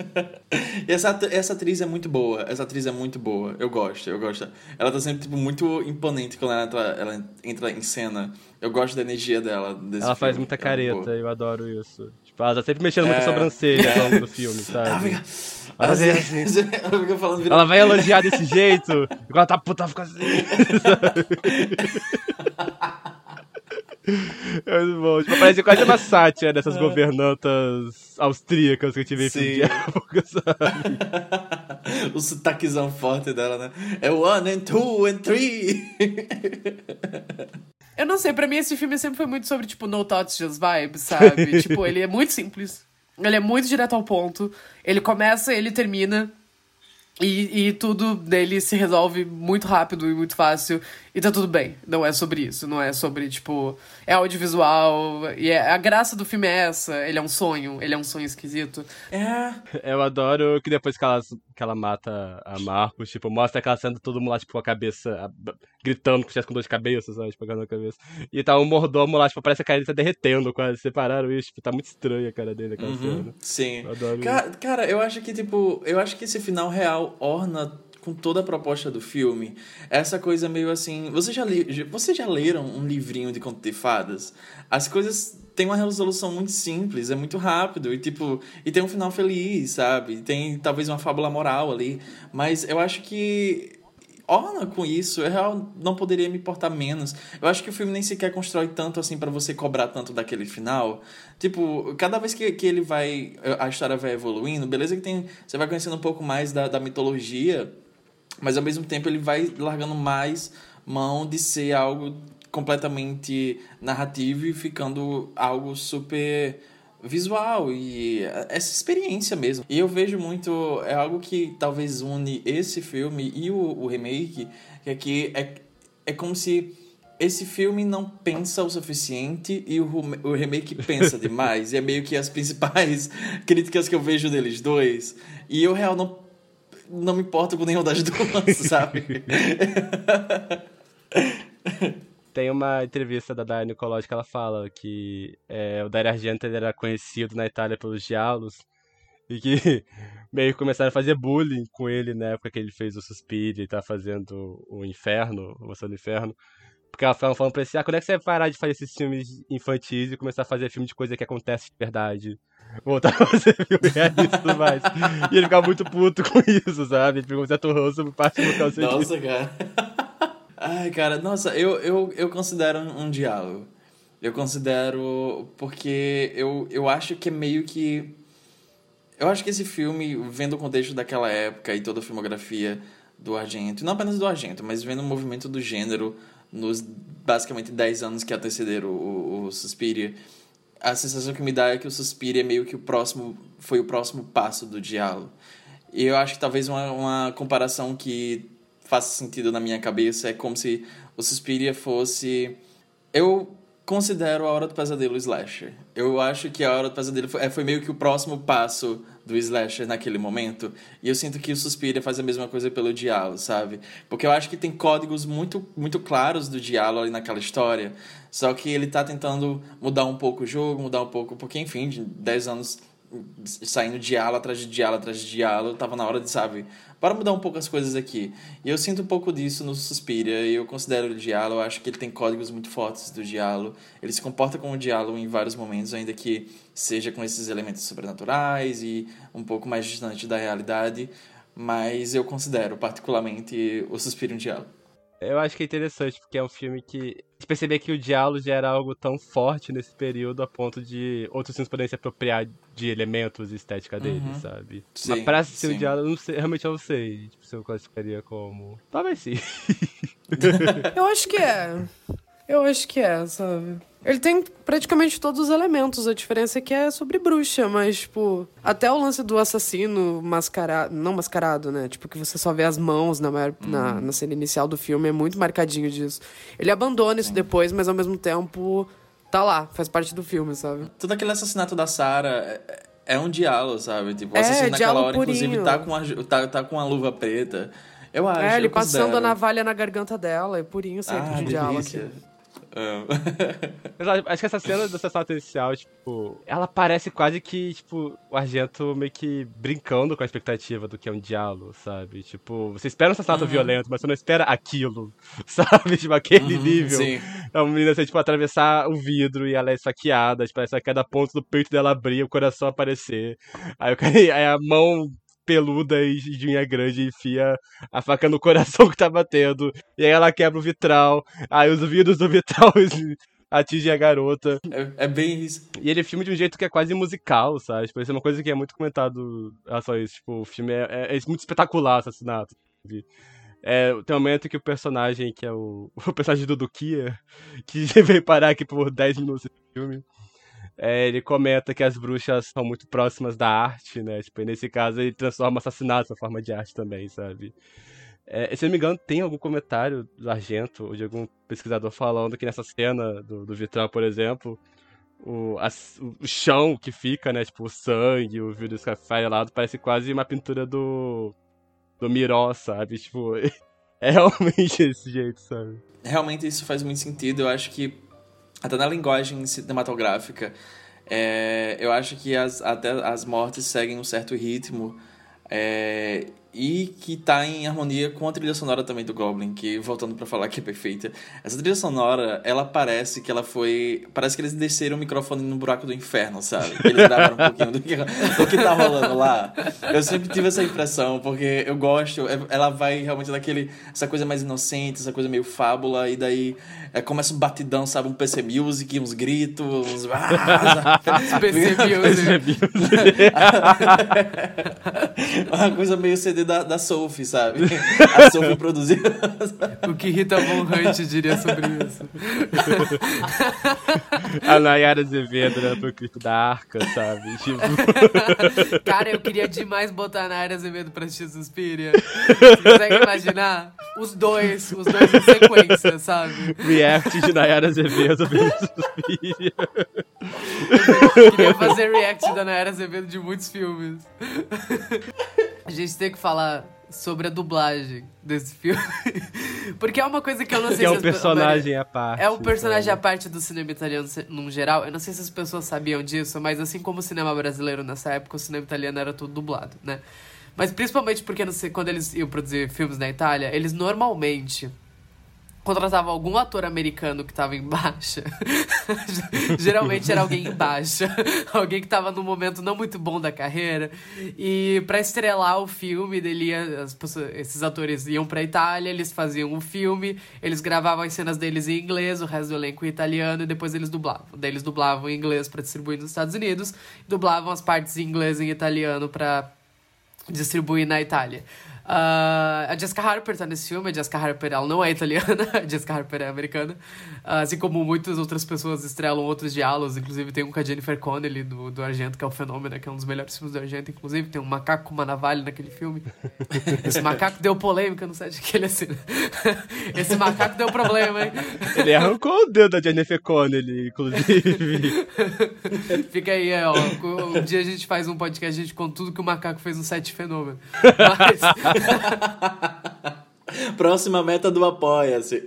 E essa, essa atriz é muito boa. Essa atriz é muito boa. Eu gosto, eu gosto. Ela tá sempre, tipo, muito imponente quando ela entra, ela entra em cena. Eu gosto da energia dela. Ela faz filme. muita É careta, muito eu adoro isso. Tipo, ela tá sempre mexendo muito É. a sobrancelha ao longo do filme, Ela sabe? fica, Ela vem assim. ela fica falando Ela vai elogiar desse jeito, e quando ela tá puta, ela fica assim. É muito bom. Tipo, parece quase uma sátira dessas governantas austríacas que eu tive em filme de Sim. época, sabe? o sotaquezão forte dela, né? É one and two and three. Eu não sei, pra mim esse filme sempre foi muito sobre, tipo, no thoughts, just vibes, sabe? tipo, ele é muito simples. Ele é muito direto ao ponto. Ele começa, ele termina. E, e tudo dele se resolve muito rápido e muito fácil. E tá tudo bem. Não é sobre isso. Não é sobre, tipo, é audiovisual. E é, a graça do filme é essa. Ele é um sonho. Ele é um sonho esquisito. É. Eu adoro que depois que ela, que ela mata a Marcos, tipo, mostra aquela cena de todo mundo lá, tipo, com a cabeça, a- gritando que tivesse com dor de cabeça, sabe? Tipo, pegando a cabeça. E tá o mordomo lá, tipo, parece que a cara dele tá derretendo quase. Separaram isso, tipo, tá muito estranha a cara dele, aquela Uhum, cena. sim. Eu adoro Ca- Cara, eu acho que, tipo, eu acho que esse final real orna com toda a proposta do filme. Essa coisa meio assim. Vocês já, li, vocês já leram um livrinho de conto de fadas? As coisas têm uma resolução muito simples, é muito rápido, e tipo, e tem um final feliz, sabe? Tem talvez uma fábula moral ali. Mas eu acho que orna com isso, eu não poderia me importar menos. Eu acho que o filme nem sequer constrói tanto assim pra você cobrar tanto daquele final. Tipo, cada vez que, que ele vai. A história vai evoluindo, beleza que tem. Você vai conhecendo um pouco mais da, da mitologia, mas ao mesmo tempo ele vai largando mais mão de ser algo completamente narrativo e ficando algo super visual e essa experiência mesmo. E eu vejo muito, é algo que talvez une esse filme e o, o remake, que é que é, é como se esse filme não pensa o suficiente e o, o remake pensa demais. e é meio que as principais críticas que eu vejo deles dois. E eu, real, não, não me importo com nenhuma das duas, sabe? Tem uma entrevista da Daria Nicolodi que ela fala que é, o Dario Argento era conhecido na Itália pelos diálogos e que meio que começaram a fazer bullying com ele na época que ele fez o Suspiria e tá fazendo o Inferno, o do Inferno. Porque ela falando, falando pra ele assim, ah, quando é que você vai parar de fazer esses filmes infantis e começar a fazer filme de coisa que acontece de verdade? Voltar a fazer filme realista e tudo mais. E ele ficava muito puto com isso, sabe? Ele ficou um certo ranço por parte por causa disso. Nossa, cara. Ai, cara, nossa, eu, eu, eu considero um, diálogo. Eu considero. Porque eu, eu acho que é meio que. Eu acho que esse filme, vendo o contexto daquela época e toda a filmografia do Argento, não apenas do Argento, mas vendo o movimento do gênero nos basicamente 10 anos que antecederam o, o Suspiria, a sensação que me dá é que o Suspiria é meio que o próximo. Foi o próximo passo do diálogo. E eu acho que talvez uma, uma comparação que faça sentido na minha cabeça é como se o Suspiria fosse. Eu considero a Hora do Pesadelo slasher. Eu acho que a Hora do Pesadelo foi, é, foi meio que o próximo passo do slasher naquele momento. E eu sinto que o Suspiria faz a mesma coisa pelo diálogo, sabe? Porque eu acho que tem códigos muito, muito claros do diálogo ali naquela história. Só que ele tá tentando mudar um pouco o jogo, mudar um pouco. Porque, enfim, de 10 anos saindo diálogo atrás de diálogo atrás de diálogo, tava na hora de, sabe, para mudar um pouco as coisas aqui. E eu sinto um pouco disso no Suspiria, e eu considero o diálogo, eu acho que ele tem códigos muito fortes do diálogo. Ele se comporta como um diálogo em vários momentos, ainda que seja com esses elementos sobrenaturais e um pouco mais distante da realidade, mas eu considero particularmente o Suspiria um diálogo. Eu acho que é interessante, porque é um filme que. Perceber que o diálogo já era algo tão forte nesse período a ponto de outros filmes poderem se apropriar de elementos e estética dele, Uhum. sabe? Sim, Mas pra ser um sim. diálogo, eu não sei, realmente eu não sei tipo, se eu classificaria como. Talvez sim. Eu acho que é. Eu acho que é, sabe? Ele tem praticamente todos os elementos. A diferença é que é sobre bruxa, mas, tipo, até o lance do assassino mascarado. Não mascarado, né? Tipo, que você só vê as mãos na, maior, na, na cena inicial do filme, é muito marcadinho disso. Ele abandona isso depois, mas ao mesmo tempo tá lá, faz parte do filme, sabe? Todo aquele assassinato da Sarah é, é um diálogo, sabe? Tipo, o É, assassino naquela diálogo hora, inclusive, purinho. tá com, a, tá, tá com a luva preta. Eu acho, é, ele passando a navalha na garganta dela, é purinho sempre Ah, de diálogo. delícia. aqui. Acho que essa cena do assassinato inicial, tipo, ela parece quase que, tipo, o Argento meio que brincando com a expectativa do que é um diálogo, sabe? Tipo, você espera um assassinato violento, mas você não espera aquilo, sabe? Tipo, aquele Uhum, nível. sim. É uma menina, assim, tipo, atravessar o vidro e ela é saqueada, tipo, parece que cada ponto do peito dela abrir, o coração aparecer. Aí, aí a mão peluda e de unha grande enfia a faca no coração que tá batendo. E aí ela quebra o vitral. Aí os vidros do vitral atingem a garota. É, é bem isso. E ele filma de um jeito que é quase musical, sabe? Tipo, isso é uma coisa que é muito comentado em relação a isso. Tipo, o filme é, é- é muito espetacular, o assassinato. É, tem um momento que o personagem, que é o, o personagem do Dukia, que veio parar aqui por 10 minutos de filme, é, ele comenta que as bruxas são muito próximas da arte, né? Tipo, e nesse caso ele transforma assassinatos na forma de arte também, sabe? É, se eu não me engano, tem algum comentário do Argento ou de algum pesquisador falando que nessa cena do, do vitral, por exemplo, o, as- o chão que fica, né? Tipo, o sangue, o vidro esfaelado, parece quase uma pintura do. do Miró, sabe? Tipo, é realmente esse jeito, sabe? Realmente isso faz muito sentido. Eu acho que até na linguagem cinematográfica, é, eu acho que as, até as mortes seguem um certo ritmo é, e que tá em harmonia com a trilha sonora também do Goblin, que voltando pra falar que é perfeita. Essa trilha sonora, ela parece que ela foi, parece que eles desceram o microfone no buraco do inferno, sabe? Eles gravaram um pouquinho do que, do que tá rolando lá. Eu sempre tive essa impressão, porque eu gosto, é- ela vai realmente daquele essa coisa mais inocente, essa coisa meio fábula e daí é, começa um batidão, sabe, um PC Music, uns gritos, uns PC Music. uma coisa meio CD da, da Sophie, sabe? A Sophie produziu. O que Rita Von Hunt diria sobre isso? A Nayara Azevedo, né? Pro clipe da Arca, sabe? Tipo, Cara, eu queria demais botar na área Azevedo pra assistir Suspiria. Você consegue imaginar? Os dois, os dois em sequência, sabe? react de Nayara Azevedo Suspiria. Queria fazer react da Nayara Azevedo de muitos filmes. A gente tem que falar sobre a dublagem desse filme. Porque é uma coisa que eu não sei Que é se um as pe- personagem à parte. É um personagem à parte do cinema italiano num geral. Eu não sei se as pessoas sabiam disso, mas assim como o cinema brasileiro nessa época, o cinema italiano era tudo dublado, né? Mas principalmente porque não sei, quando eles iam produzir filmes na Itália, eles normalmente contratavam algum ator americano que tava em baixa. Geralmente era alguém em baixa, alguém que tava num momento não muito bom da carreira. E pra estrelar o filme, ia, as pessoas- esses atores iam pra Itália, eles faziam um filme, eles gravavam as cenas deles em inglês, o resto do elenco em italiano, e depois eles dublavam. Daí eles dublavam em inglês pra distribuir nos Estados Unidos, dublavam as partes em inglês e em italiano pra distribuir na Itália. Ah, a Jessica Harper tá nesse filme. A Jessica Harper ela não é italiana, a Jessica Harper é americana. Ah, assim como muitas outras pessoas estrelam outros diálogos, inclusive tem um com a Jennifer Connelly do, do Argento, que é o Fenômeno, que é um dos melhores filmes do Argento, inclusive. Tem um macaco com uma navalha naquele filme. Esse macaco deu polêmica no set que ele assina. Esse macaco deu problema, hein? Ele arrancou o dedo da Jennifer Connelly, inclusive. Fica aí, é, ó. Um dia a gente faz um podcast, a gente conta tudo que o macaco fez no set Fenômeno. Mas. Próxima meta do Apoia-se.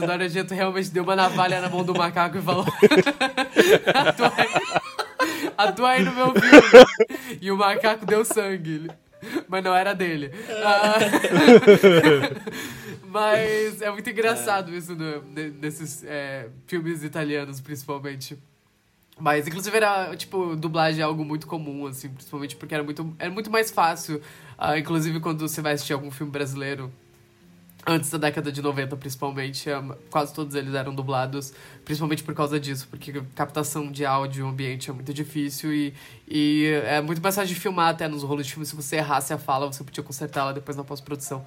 O Argento realmente deu uma navalha na mão do macaco e falou: atua aí no meu filme. E o macaco deu sangue. Mas não era dele. Ah, mas é muito engraçado isso no- ne- nesses é, filmes italianos, principalmente. Mas, inclusive, era, tipo, dublagem é algo muito comum, assim, principalmente porque era muito, era muito mais fácil. Ah, inclusive, quando você vai assistir algum filme brasileiro, antes da década de 90, principalmente, ah, quase todos eles eram dublados, principalmente por causa disso, porque captação de áudio ambiente é muito difícil e, e é muito mais fácil de filmar até nos rolos de filme. Se você errasse a fala, você podia consertá-la depois na pós-produção.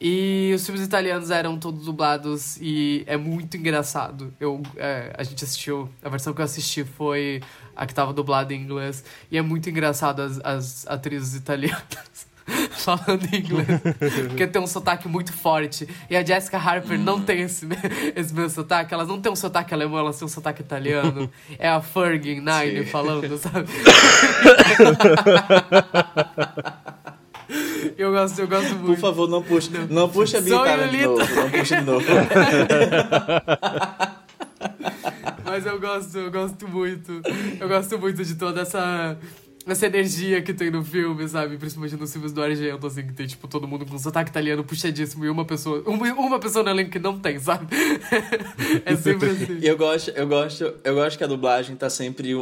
E os filmes italianos eram todos dublados e é muito engraçado. Eu, é, a gente assistiu, a versão que eu assisti foi a que tava dublada em inglês. E é muito engraçado as, as atrizes italianas falando inglês. Porque tem um sotaque muito forte. E a Jessica Harper não tem esse, esse mesmo sotaque. Elas não têm um sotaque alemão, elas têm um sotaque italiano. É a Fergie Nine Sim. falando, sabe? eu gosto, eu gosto muito. Por favor, não puxe, não puxe a minha cara de novo. Não puxe de novo. Mas eu gosto, eu gosto muito. Eu gosto muito de toda essa. Essa energia que tem no filme, sabe? Principalmente nos filmes do Argento, assim, que tem, tipo, todo mundo com sotaque italiano puxadíssimo e uma pessoa. Uma, uma pessoa no elenco que não tem, sabe? é sempre assim. E eu gosto, eu gosto, eu gosto que a dublagem tá sempre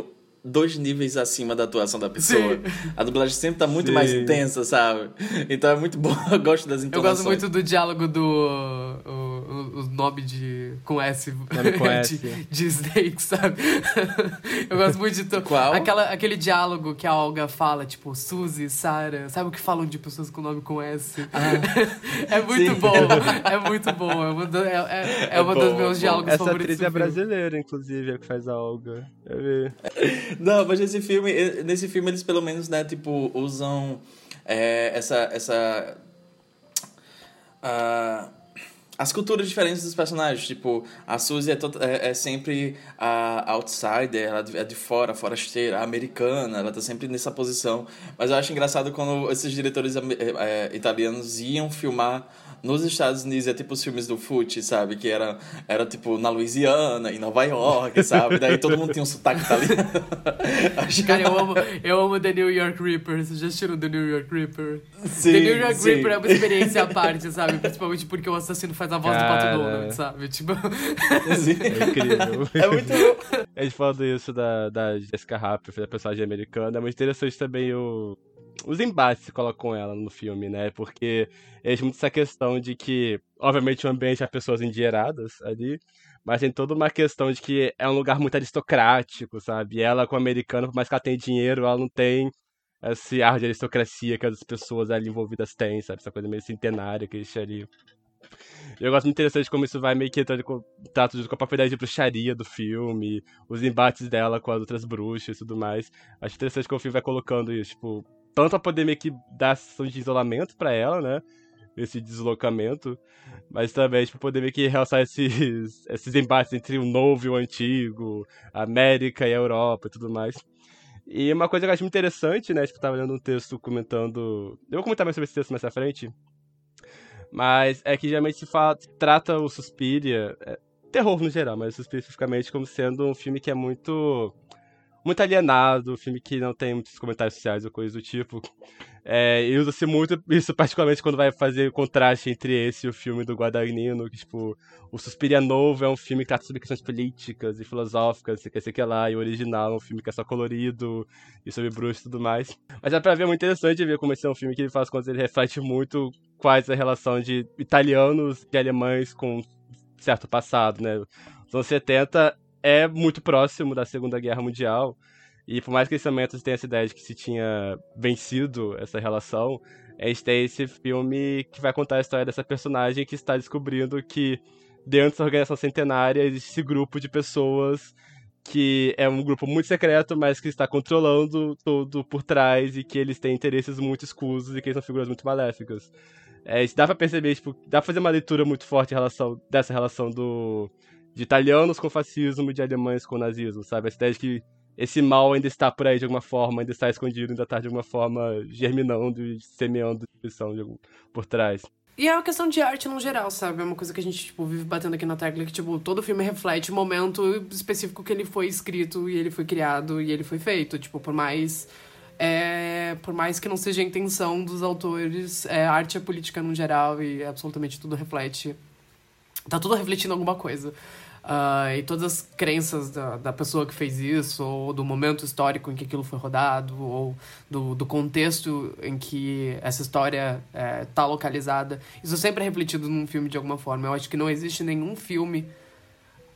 dois níveis acima da atuação da pessoa. Sim. A dublagem sempre tá muito Sim. mais intensa, sabe? Então é muito bom, eu gosto das Eu entonações. gosto muito do diálogo do. O, o, o nome de. com S. Nome com S. De, de Snake, sabe? Eu gosto muito de. To... Qual? Aquela, aquele diálogo que a Olga fala, tipo, Suzy, Sarah. Sabe o que falam de pessoas com nome com S? é muito sim. bom. É muito bom. É uma, da- é, é, é É uma bom, dos é meus bom. diálogos Essa favoritos. atriz é do brasileira, inclusive, é que faz a Olga. Eu vi. Não, mas esse filme, nesse filme eles pelo menos, né, tipo, usam é, essa, essa, ah, as culturas diferentes dos personagens, tipo, a Suzy é, é, é sempre a outsider, ela é de fora, forasteira, americana, ela tá sempre nessa posição. Mas eu acho engraçado quando esses diretores eh, eh, italianos iam filmar nos Estados Unidos, é tipo os filmes do Fute, sabe? Que era, era tipo na Louisiana, em Nova York, sabe? Daí todo mundo tinha um sotaque italiano. Acho- Cara, eu amo, eu amo The New York Reaper. Vocês já assistiram The New York Reaper? Sim, The New York sim. Reaper é uma experiência à parte, sabe? Principalmente porque o assassino faz a voz do Pato Cara. Donald, sabe? Tipo, Sim. É incrível. É muito bom. A gente falando isso da, da Jessica Harper, da personagem americana, é muito interessante também o, os embates que colocam ela no filme, né? Porque existe muito essa questão de que, obviamente, o ambiente há pessoas endinheiradas ali, mas tem toda uma questão de que é um lugar muito aristocrático, sabe? Ela, como americana, por mais que ela tenha dinheiro, ela não tem esse ar de aristocracia que as pessoas ali envolvidas têm, sabe? Essa coisa meio centenária que existe ali. Eu gosto muito interessante como isso vai meio que entrando em contato com a própria ideia de bruxaria do filme, os embates dela com as outras bruxas e tudo mais. Acho interessante como o filme vai colocando isso, tipo, tanto pra poder que dar essa sensação de isolamento pra ela, né? Esse deslocamento, mas também pra poder meio que realçar esses, esses embates entre o novo e o antigo, a América e a Europa e tudo mais. E uma coisa que eu acho muito interessante, né? Tipo, eu tava lendo um texto comentando. Eu vou comentar mais sobre esse texto mais à frente. Mas é que geralmente se fala, trata o Suspiria, é, terror no geral, mas o Suspiria especificamente como sendo um filme que é muito muito alienado, filme que não tem muitos comentários sociais ou coisa do tipo. É, e usa-se muito isso, particularmente quando vai fazer contraste entre esse e o filme do Guadagnino, que, tipo, o Suspiria Novo é um filme que trata sobre questões políticas e filosóficas, sei que, sei que lá, e o original é um filme que é só colorido e sobre bruxos e tudo mais. Mas é pra ver, é muito interessante ver como esse é um filme que ele faz quando ele reflete muito quais a relação de italianos e alemães com certo passado, né? Os anos 70 é muito próximo da Segunda Guerra Mundial, e por mais que esse momento tenha essa ideia de que se tinha vencido essa relação, a gente tem esse filme que vai contar a história dessa personagem que está descobrindo que dentro dessa organização centenária existe esse grupo de pessoas que é um grupo muito secreto, mas que está controlando tudo por trás e que eles têm interesses muito escusos e que eles são figuras muito maléficas. É, dá pra perceber, tipo, dá pra fazer uma leitura muito forte em relação, dessa relação do, de italianos com fascismo de alemães com nazismo, sabe? Essa ideia de que esse mal ainda está por aí de alguma forma, ainda está escondido, ainda está de alguma forma germinando e semeando destruição de por trás. E é uma questão de arte no geral, sabe? É uma coisa que a gente, tipo, vive batendo aqui na tecla, que, tipo, todo filme reflete o momento específico que ele foi escrito e ele foi criado e ele foi feito. Tipo, por mais... É, por mais que não seja a intenção dos autores, é, arte é política no geral e absolutamente tudo reflete... Tá tudo refletindo alguma coisa. Uh, e todas as crenças da, da pessoa que fez isso, ou do momento histórico em que aquilo foi rodado, ou do, do contexto em que essa história é, localizada. Isso sempre é refletido num filme de alguma forma. Eu acho que não existe nenhum filme.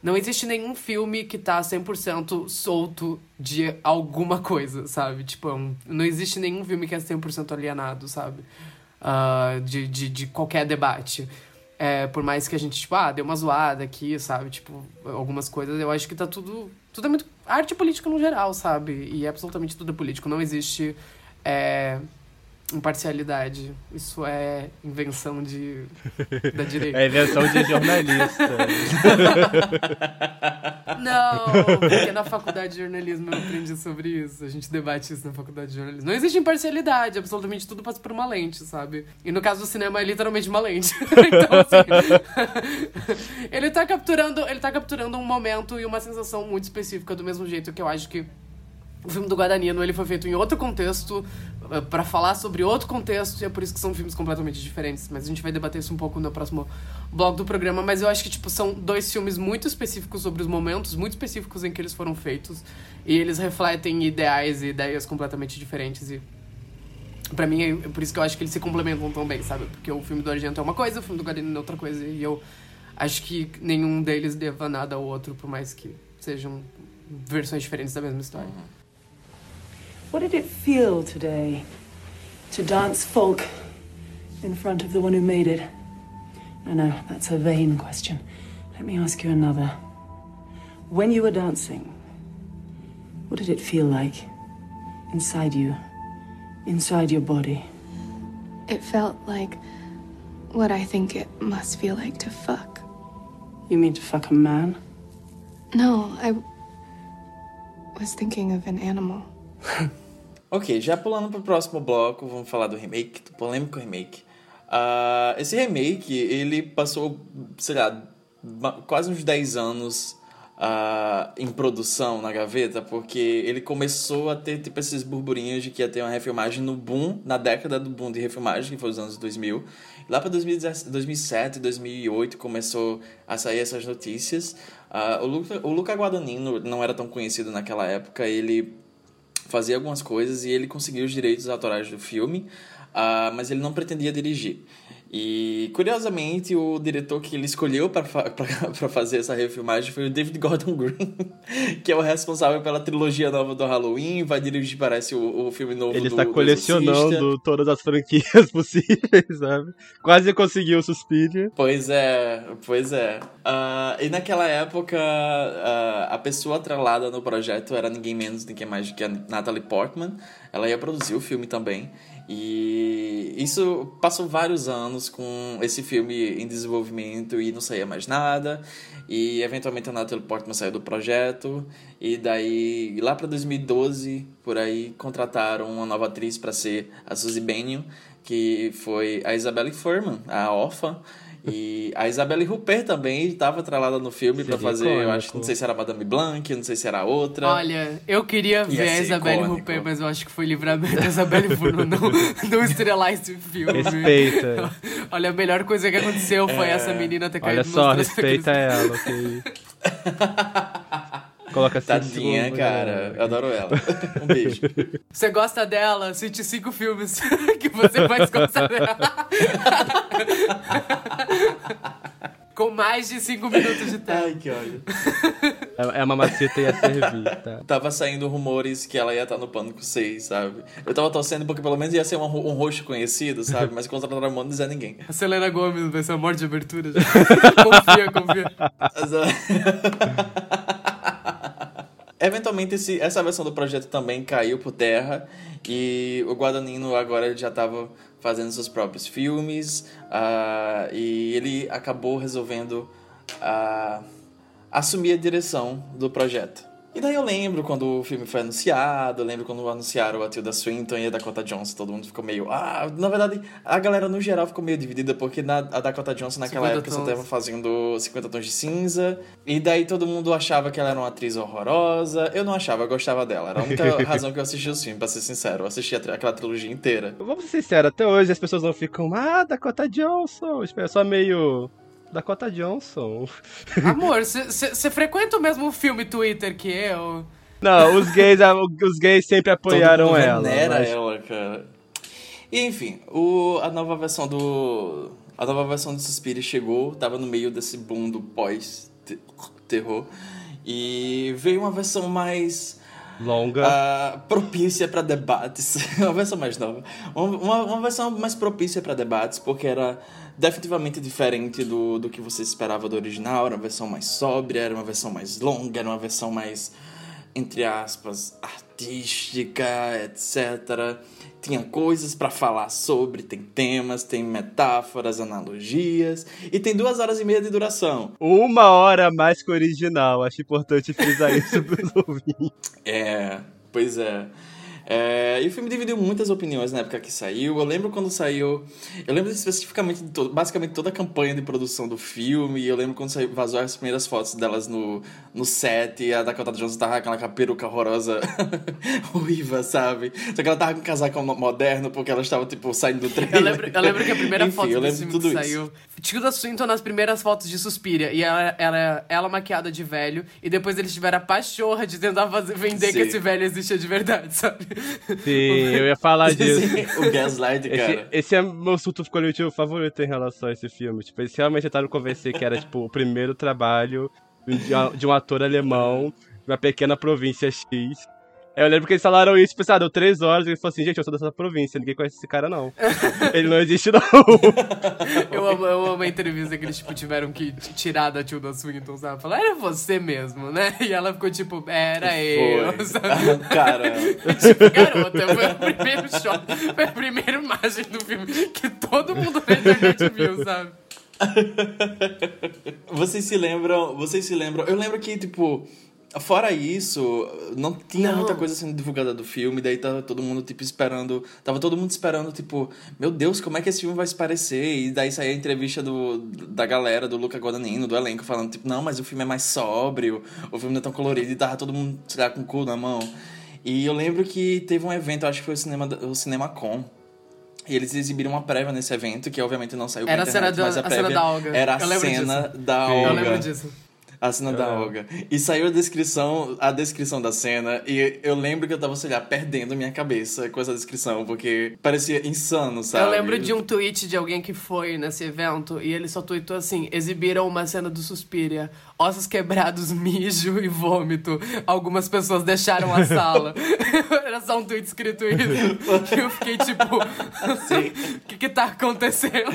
Não existe nenhum filme que tá 100% solto de alguma coisa, sabe? Tipo, é não existe nenhum filme que é 100% alienado, sabe? Uh, de, de, de qualquer debate. É, por mais que a gente, tipo, ah, deu uma zoada aqui, sabe? Tipo, algumas coisas, eu acho que tá tudo. Tudo é muito. Arte política no geral, sabe? E absolutamente tudo é político. Não existe. É, imparcialidade. Isso é invenção de da direita. É invenção de jornalista. Não, porque na faculdade de jornalismo eu aprendi sobre isso. A gente debate isso na faculdade de jornalismo. Não existe imparcialidade, absolutamente tudo passa por uma lente, sabe? E no caso do cinema é literalmente uma lente. então, assim, ele tá capturando, ele tá capturando um momento e uma sensação muito específica do mesmo jeito que eu acho que o filme do Guadagnino ele foi feito em outro contexto, para falar sobre outro contexto, e é por isso que são filmes completamente diferentes. Mas a gente vai debater isso um pouco no próximo bloco do programa. Mas eu acho que, tipo, são dois filmes muito específicos sobre os momentos, muito específicos em que eles foram feitos. E eles refletem ideais e ideias completamente diferentes. E para mim é por isso que eu acho que eles se complementam tão bem, sabe? Porque o filme do Argento é uma coisa, o filme do Guadagnino é outra coisa. E eu acho que nenhum deles deva nada ao outro, por mais que sejam versões diferentes da mesma história. What did it feel today to dance folk in front of the one who made it? I know, that's a vain question. Let me ask you another. When you were dancing, what did it feel like inside you, inside your body? It felt like what I think it must feel like to fuck. You mean to fuck a man? No, I was thinking of an animal. ok, já pulando pro próximo bloco, vamos falar do remake, do polêmico remake. Uh, esse remake, ele passou, sei lá, quase uns 10 anos uh, em produção na gaveta, porque ele começou a ter tipo esses burburinhos de que ia ter uma refilmagem no boom, na década do boom de refilmagem, que foi os anos 2000. Lá para 2007, 2008 começou a sair essas notícias. Uh, o, Luca, o Luca Guadagnino não era tão conhecido naquela época, ele fazia algumas coisas e ele conseguiu os direitos autorais do filme, uh, mas ele não pretendia dirigir. E, curiosamente, o diretor que ele escolheu para fazer essa refilmagem foi o David Gordon Green, que é o responsável pela trilogia nova do Halloween, vai dirigir, parece, o, o filme novo ele do Ele está colecionando todas as franquias possíveis, sabe? Quase conseguiu o Suspiria. Pois é, pois é. Uh, e naquela época, uh, a pessoa atrelada no projeto era ninguém menos, ninguém mais do que a Natalie Portman. Ela ia produzir o filme também. E isso passou vários anos com esse filme em desenvolvimento e não saía mais nada. E eventualmente a Natalie Portman saiu do projeto. E daí, lá para 2012, por aí, contrataram uma nova atriz para ser a Suzy Bennion, que foi a Isabelle Furman, a órfã. E a Isabelle Rupert também estava atrelada no filme para fazer, icônico. eu acho, não sei se era Madame Blanc, não sei se era outra. Olha, eu queria ver a Isabelle Rupert, mas eu acho que foi livramento da Isabelle Furman não, não estrelar esse filme. Respeita. Olha, a melhor coisa que aconteceu foi é... essa menina ter caído Olha só, respeita ela, ok? Coloca assim Tadinha, cara. Eu adoro ela. Um beijo. Você gosta dela? Cite cinco filmes que você mais gosta dela. Com mais de cinco minutos de tempo. Ai, que ódio. É, é a mamacita ia servir, tá? Tava saindo rumores que ela ia estar no Pânico 6, sabe? Eu tava torcendo porque pelo menos ia ser um, um rosto conhecido, sabe? Mas contra o Ramon não dizer ninguém. A Selena Gomez vai ser a morte de abertura. confia, confia. Eventualmente, esse, essa versão do projeto também caiu por terra e o Guadagnino agora já estava fazendo seus próprios filmes uh, e ele acabou resolvendo uh, assumir a direção do projeto. E daí eu lembro quando o filme foi anunciado, eu lembro quando anunciaram a Tilda Swinton e a Dakota Johnson, todo mundo ficou meio. Ah, na verdade, a galera no geral ficou meio dividida, porque na, a Dakota Johnson naquela época só tava fazendo 50 tons de cinza. E daí todo mundo achava que ela era uma atriz horrorosa. Eu não achava, eu gostava dela. Era a única razão que eu assisti o filme, pra ser sincero. Eu assisti aquela trilogia inteira. Vamos ser sinceros, até hoje as pessoas não ficam, ah, Dakota Johnson. É só meio. Dakota Johnson. Amor, você frequenta o mesmo filme Twitter que eu? Não, os gays, os gays sempre apoiaram Todo mundo ela. Mas... ela, cara. E enfim, o, a nova versão do. A nova versão do Suspiro chegou, tava no meio desse boom do pós-terror. E veio uma versão mais. Longa. Uh, propícia para debates. uma versão mais nova. Uma, uma versão mais propícia para debates, porque era definitivamente diferente do, do que você esperava do original. Era uma versão mais sóbria, era uma versão mais longa, era uma versão mais, entre aspas, artística, etc. Tinha coisas para falar sobre, tem temas, tem metáforas, analogias, e tem duas horas e meia de duração. Uma hora mais que o original, acho importante frisar isso para os ouvintes. É, pois é. É, e o filme dividiu muitas opiniões na época que saiu. Eu lembro quando saiu. Eu lembro especificamente de todo, basicamente toda a campanha de produção do filme. Eu lembro quando saiu, vazou as primeiras fotos delas no, no set. E a Dakota Johnson tava com aquela peruca horrorosa, ruiva, sabe? Só que ela tava com um casaco moderno porque ela estava, tipo, saindo do trailer. Eu lembro, eu lembro que a primeira Enfim, foto eu lembro filme tudo que saiu. Tilda Swinton nas primeiras fotos de Suspiria. E ela, ela, ela maquiada de velho. E depois eles tiveram a pachorra de tentar fazer, vender Sim. que esse velho existia de verdade, sabe? Sim, eu ia falar disso. o Gaslight, cara. Esse, esse é meu surto coletivo favorito em relação a esse filme. Tipo, eles realmente tentaram convencer que era, tipo, o primeiro trabalho de um ator alemão, uma pequena província X, eu lembro que eles falaram isso, tipo, ah, deu três horas, e ele falou assim, gente, eu sou dessa província, ninguém conhece esse cara, não. ele não existe, não. eu, amo, eu amo a entrevista que eles, tipo, tiveram que tirar da Tilda Swinton, sabe? Falar, era você mesmo, né? E ela ficou, tipo, era foi. eu, sabe? Cara. tipo, garota, foi o primeiro shot, foi a primeira imagem do filme que todo mundo na internet viu, sabe? vocês se lembram, vocês se lembram, eu lembro que, tipo Fora isso, não tinha não. muita coisa sendo divulgada do filme, daí tava todo mundo, tipo, esperando. Tava todo mundo esperando, tipo, meu Deus, como é que esse filme vai se parecer? E daí saía a entrevista do, da galera, do Luca Guadagnino, do elenco, falando, tipo, não, mas o filme é mais sóbrio, o filme não é tão colorido, e tava todo mundo, sei lá, com o cu na mão. E eu lembro que teve um evento, acho que foi o Cinema, o Cinema Com. E eles exibiram uma prévia nesse evento, que obviamente não saiu era pra internet, a cena mas a, a prévia cena da Olga. era a cena disso. da Olga. Eu lembro disso a cena da Olga. E saiu a descrição, a descrição da cena, e eu lembro que eu tava, sei lá, perdendo minha cabeça com essa descrição, porque parecia insano, sabe? Eu lembro de um tweet de alguém que foi nesse evento, e ele só tweetou assim: exibiram uma cena do Suspiria, ossos quebrados, mijo e vômito. Algumas pessoas deixaram a sala. Era só um tweet escrito isso. E eu fiquei tipo, o que que tá acontecendo?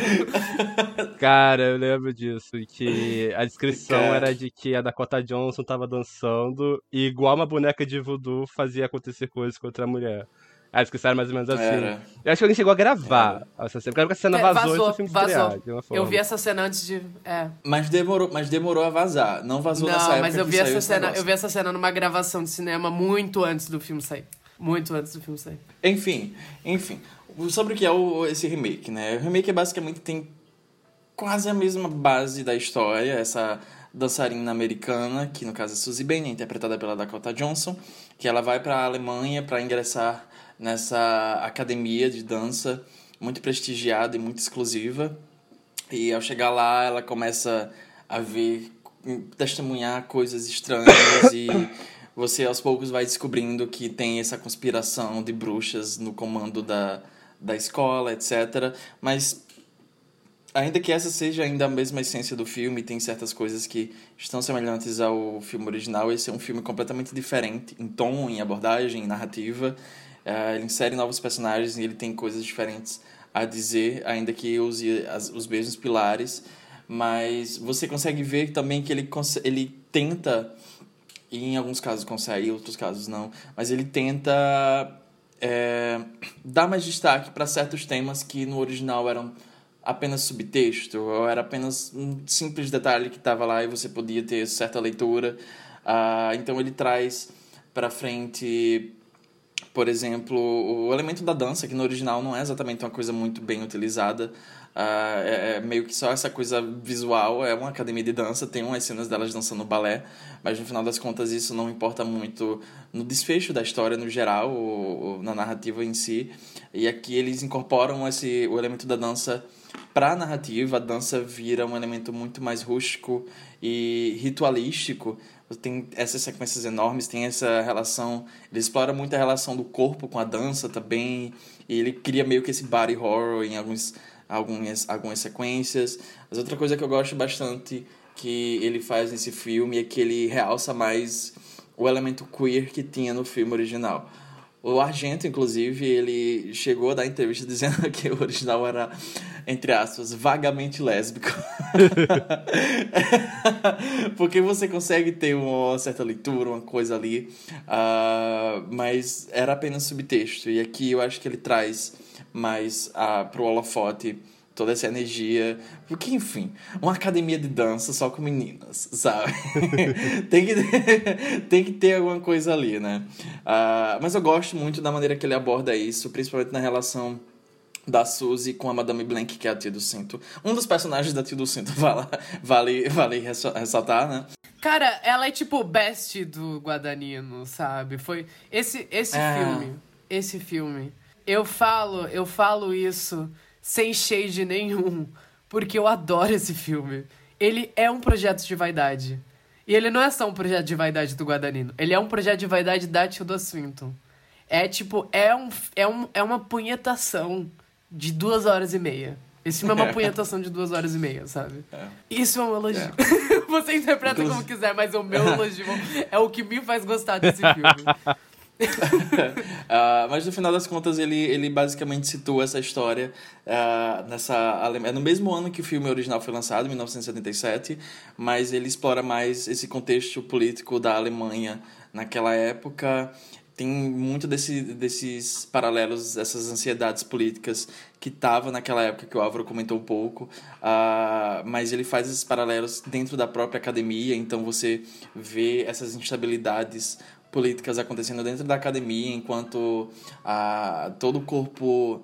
Cara, eu lembro disso, que a descrição Cara. era de que a Dakota Johnson tava dançando e igual uma boneca de voodoo fazia acontecer coisas contra a mulher. Aí que era mais ou menos assim. Era. Eu acho que alguém chegou a gravar Era. essa cena. Porque a cena vazou, vazou antes do filme vazou. Estrear, Eu vi essa cena antes de. É. Mas demorou, mas demorou a vazar. Não vazou Não, nessa época. Mas eu vi essa cena. Eu vi essa cena numa gravação de cinema muito antes do filme sair. Muito antes do filme sair. Enfim, enfim. Sobre o que é o, esse remake, né? O remake é basicamente tem quase a mesma base da história, essa dançarina americana, que no caso é Suzy Bane, interpretada pela Dakota Johnson, que ela vai para a Alemanha para ingressar nessa academia de dança muito prestigiada e muito exclusiva. E ao chegar lá, ela começa a ver, testemunhar coisas estranhas e você aos poucos vai descobrindo que tem essa conspiração de bruxas no comando da, da escola, etc. Mas ainda que essa seja ainda a mesma essência do filme, tem certas coisas que estão semelhantes ao filme original. Esse é um filme completamente diferente em tom, em abordagem, em narrativa. Uh, ele insere novos personagens e ele tem coisas diferentes a dizer, ainda que use as, os mesmos pilares. Mas você consegue ver também que ele, ele tenta, e em alguns casos consegue, em outros casos não, mas ele tenta é, dar mais destaque para certos temas que no original eram apenas subtexto, ou era apenas um simples detalhe que estava lá e você podia ter certa leitura. Uh, então ele traz para frente por exemplo, o elemento da dança, que no original não é exatamente uma coisa muito bem utilizada. Uh, é, é, meio que só essa coisa visual, é uma academia de dança, tem umas cenas delas dançando balé, mas no final das contas isso não importa muito no desfecho da história no geral, ou, ou na narrativa em si. E aqui eles incorporam esse, o elemento da dança para a narrativa, a dança vira um elemento muito mais rústico e ritualístico, tem essas sequências enormes, tem essa relação. Ele explora muito a relação do corpo com a dança também. E ele cria meio que esse body horror em alguns, algumas, algumas sequências. Mas outra coisa que eu gosto bastante que ele faz nesse filme é que ele realça mais o elemento queer que tinha no filme original. O Argento, inclusive, ele chegou a dar entrevista dizendo que o original era, entre aspas, vagamente lésbico. Porque você consegue ter uma certa leitura, uma coisa ali, uh, mas era apenas subtexto. E aqui eu acho que ele traz mais uh, pro holofote toda essa energia. Porque, enfim, uma academia de dança só com meninas, sabe? tem, que ter, tem que ter alguma coisa ali, né? Uh, mas eu gosto muito da maneira que ele aborda isso, principalmente na relação da Suzy com a Madame Blank, que é a tia do cinto. Um dos personagens da tia do cinto vale, vale, vale ressaltar, né? Cara, ela é tipo best do Guadagnino, sabe? Foi esse esse é. filme, esse filme. Eu falo, eu falo isso sem shade nenhum, porque eu adoro esse filme. Ele é um projeto de vaidade. E ele não é só um projeto de vaidade do Guadagnino, ele é um projeto de vaidade da Tilda Swinton. É tipo, é, um, é, um, é uma punhetação de duas horas e meia. Esse filme é uma punhetação de duas horas e meia, sabe? É. Isso é um elogio. É. Você interpreta Inclusive... como quiser, mas o meu elogio é o que me faz gostar desse filme. Uh, mas no final das contas ele, ele basicamente situa essa história uh, nessa é no mesmo ano que o filme original foi lançado, 1977, mas ele explora mais esse contexto político da Alemanha naquela época. Tem muito desse, desses paralelos, essas ansiedades políticas que tava naquela época que o Álvaro comentou um pouco, uh, mas ele faz esses paralelos dentro da própria academia, então você vê essas instabilidades políticas acontecendo dentro da academia, enquanto a, todo o corpo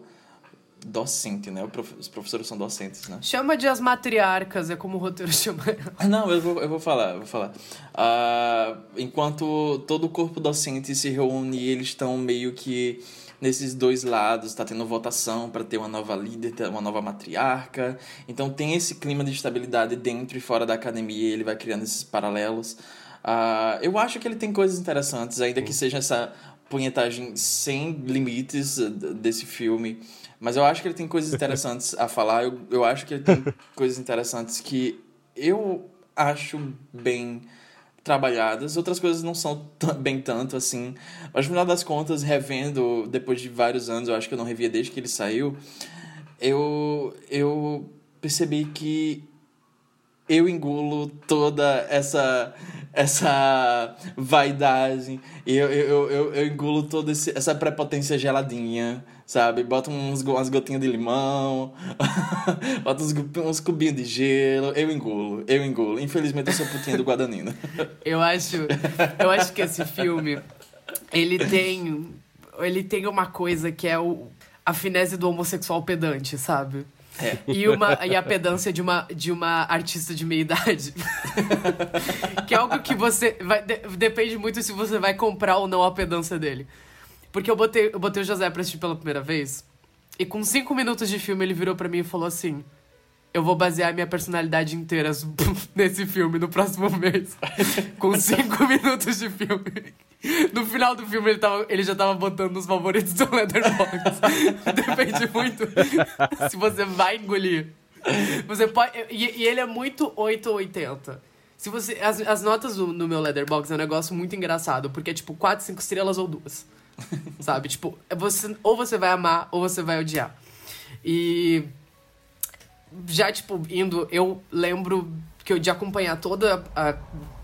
docente, né? Os professores são docentes, né? Chama de as matriarcas, é como o roteiro chama. Não, eu vou, eu vou falar, eu vou falar. Uh, enquanto todo o corpo docente se reúne, eles estão meio que nesses dois lados, está tendo votação para ter uma nova líder, uma nova matriarca. Então tem esse clima de estabilidade dentro e fora da academia, ele vai criando esses paralelos. Uh, eu acho que ele tem coisas interessantes, ainda que seja essa punhetagem sem limites eh, desse filme. Mas eu acho que ele tem coisas interessantes a falar. Eu, eu acho que ele tem coisas interessantes que eu acho bem trabalhadas. Outras coisas não são bem tanto assim. Mas no final das contas, revendo depois de vários anos, eu acho que eu não revia desde que ele saiu, eu, eu percebi que eu engulo toda essa essa vaidade eu, eu, eu, eu engulo toda essa prepotência geladinha, sabe? Bota uns, umas gotinhas de limão, bota uns, uns cubinhos de gelo, eu engulo, eu engulo. Infelizmente eu sou putinha do Guadagnino. eu acho, eu acho que esse filme, ele tem, ele tem uma coisa que é o, a finese do homossexual pedante, sabe? É. E, uma, e a pedância de uma, de uma artista de meia idade. que é algo que você. Vai, de, depende muito se você vai comprar ou não a pedância dele. Porque eu botei, eu botei o José pra assistir pela primeira vez. E com cinco minutos de filme, ele virou para mim e falou assim: Eu vou basear minha personalidade inteira nesse filme no próximo mês. com cinco minutos de filme. No final do filme, ele, tava, ele já tava botando os favoritos do Letterboxd. Depende muito se você vai engolir. Você pode... E, e ele é muito 8 ou 80. Se você, as, as notas do, no meu Letterboxd é um negócio muito engraçado, porque é tipo 4, 5 estrelas ou duas. Sabe? Tipo, é você, ou você vai amar ou você vai odiar. E já, tipo, indo, eu lembro que eu de acompanhar toda a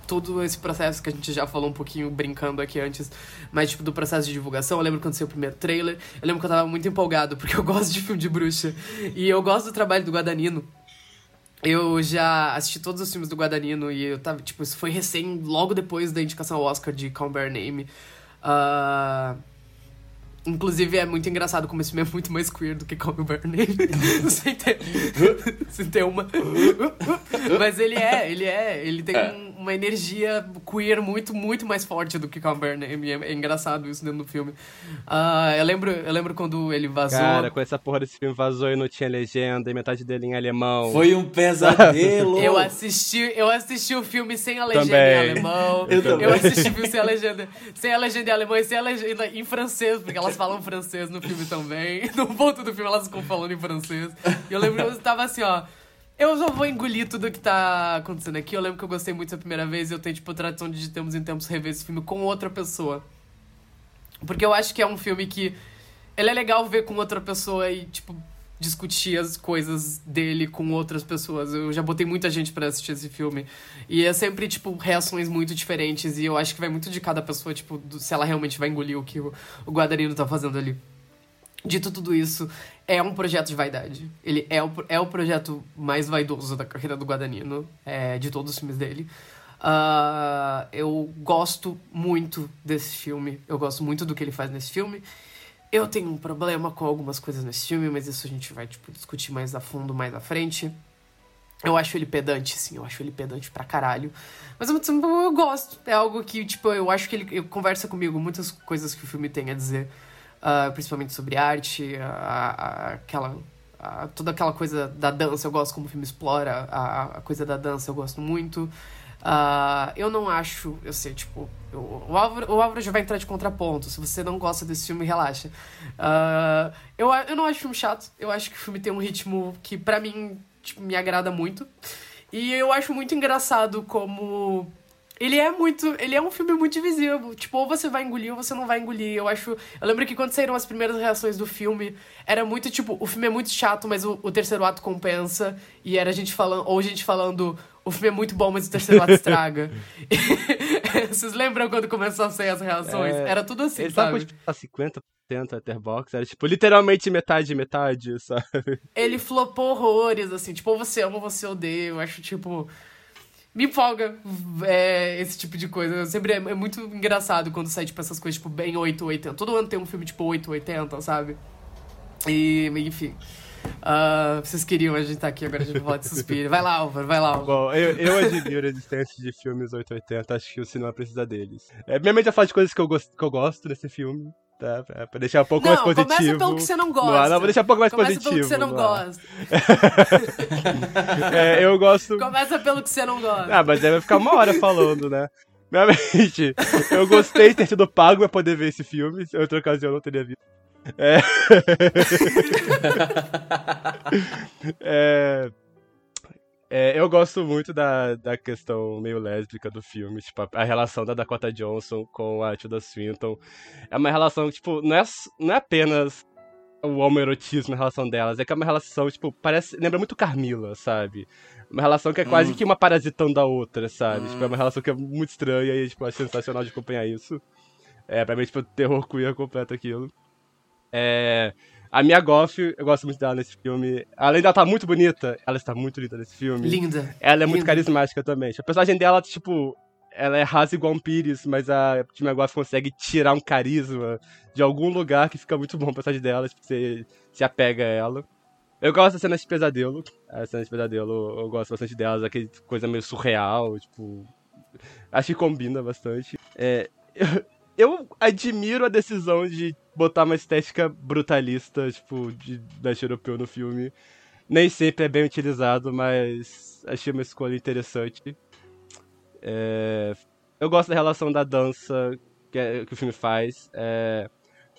todo esse processo que a gente já falou um pouquinho brincando aqui antes, mas tipo do processo de divulgação. Eu lembro quando saiu o primeiro trailer, eu lembro que eu tava muito empolgado porque eu gosto de filme de bruxa e eu gosto do trabalho do Guadagnino. Eu já assisti todos os filmes do Guadagnino e eu tava, tipo, isso foi recém, logo depois da indicação ao Oscar de Call Name. Uh, Inclusive, é muito engraçado como esse filme é muito mais queer do que Call Me By Your Name. sem, ter, sem ter uma... Mas ele é, ele é. Ele tem é. Uma energia queer muito, muito mais forte do que Name. É, é engraçado isso dentro do filme. Uh, eu, lembro, eu lembro quando ele vazou... Cara, com essa porra desse filme vazou e não tinha legenda, e metade dele em alemão. Foi um pesadelo! eu, assisti, eu assisti o filme sem a legenda também. em alemão. Eu, eu assisti o filme sem a legenda, sem a legenda em alemão e sem a legenda em francês, porque ela elas falam francês no filme também. No ponto do filme elas ficam falando em francês. E eu lembro que eu tava assim, ó. Eu só vou engolir tudo que tá acontecendo aqui. Eu lembro que eu gostei muito da primeira vez e eu tenho, tipo, tradição de, tempos em tempos rever esse filme com outra pessoa. Porque eu acho que é um filme que. Ele é legal ver com outra pessoa e, tipo, discutir as coisas dele com outras pessoas. Eu já botei muita gente para assistir esse filme. E é sempre, tipo, reações muito diferentes. E eu acho que vai muito de cada pessoa, tipo, do, se ela realmente vai engolir o que o, o Guadarino tá fazendo ali. Dito tudo isso, é um projeto de vaidade. Ele é o, é o projeto mais vaidoso da carreira do Guadagnino, é, de todos os filmes dele. Uh, eu gosto muito desse filme, eu gosto muito do que ele faz nesse filme. Eu tenho um problema com algumas coisas nesse filme, mas isso a gente vai, tipo, discutir mais a fundo mais à frente. Eu acho ele pedante, sim, eu acho ele pedante pra caralho. Mas eu gosto. É algo que, tipo, eu acho que ele conversa comigo muitas coisas que o filme tem a dizer. Uh, principalmente sobre arte, aquela. Toda aquela coisa da dança, eu gosto como o filme explora a, a coisa da dança, eu gosto muito. Uh, eu não acho, eu sei, tipo, eu, o, Álvaro, o Álvaro já vai entrar de contraponto. Se você não gosta desse filme, relaxa. Uh, eu, eu não acho o filme chato. Eu acho que o filme tem um ritmo que, para mim, tipo, me agrada muito. E eu acho muito engraçado como ele é muito. Ele é um filme muito divisível. Tipo, ou você vai engolir ou você não vai engolir. Eu acho. Eu lembro que quando saíram as primeiras reações do filme, era muito tipo, o filme é muito chato, mas o, o terceiro ato compensa. E era a gente falando. Ou gente falando, o filme é muito bom, mas o terceiro ato estraga. Vocês lembram quando começou a sair as reações? É, era tudo assim, ele sabe? Ele tava tipo, 50% Etherbox, era tipo, literalmente metade, metade, sabe? Ele flopou horrores, assim, tipo, ou você ama ou você odeia. Eu acho, tipo me empolga é, esse tipo de coisa. Sempre é, é, muito engraçado quando sai, tipo, essas coisas, tipo, bem 880. Todo ano tem um filme, tipo, 880, sabe? E, enfim. Uh, vocês queriam, a gente tá aqui agora, a gente vai falar de Suspiro. Vai lá, Álvaro, vai lá. Álvaro. Bom, eu, eu admiro a existência de filmes 880, acho que o cinema precisa deles. É, minha mente já fala de coisas que eu, gosto, que eu gosto desse filme. Tá, pra, pra deixar um pouco não, mais positivo. Começa pelo que você não gosta. Não, não vou deixar um pouco mais começa positivo. Começa pelo que você não gosta. é, eu gosto. Começa pelo que você não gosta. Ah, mas aí vai ficar uma hora falando, né? Minha mente, eu gostei de ter sido pago pra poder ver esse filme. Em outra ocasião eu não teria visto. É. é... É, eu gosto muito da, da questão meio lésbica do filme, tipo, a, a, relação da Dakota Johnson com a Tilda Swinton. É uma relação, tipo, não é, não é apenas o homoerotismo na relação delas, é que é uma relação, tipo, parece. Lembra muito Carmila, sabe? Uma relação que é quase hum. que uma parasitando da outra, sabe? Hum. Tipo, é uma relação que é muito estranha e, tipo, é sensacional de acompanhar isso. É, pra mim, tipo, terror queer completo aquilo. É. A Mia Goff, eu gosto muito dela nesse filme. Além dela estar tá muito bonita, ela está muito linda nesse filme. Linda. Ela é linda. muito carismática também. A personagem dela, tipo, ela é rasa igual um Pires, mas a Mia Goff consegue tirar um carisma de algum lugar que fica muito bom a personagem dela, tipo, você se apega a ela. Eu gosto da cena de pesadelo. A cena de pesadelo, eu gosto bastante delas, aquele coisa meio surreal, tipo. Acho que combina bastante. É, eu, eu admiro a decisão de botar uma estética brutalista, tipo, de leste europeu no filme. Nem sempre é bem utilizado, mas achei uma escolha interessante. É... Eu gosto da relação da dança que, é, que o filme faz. É...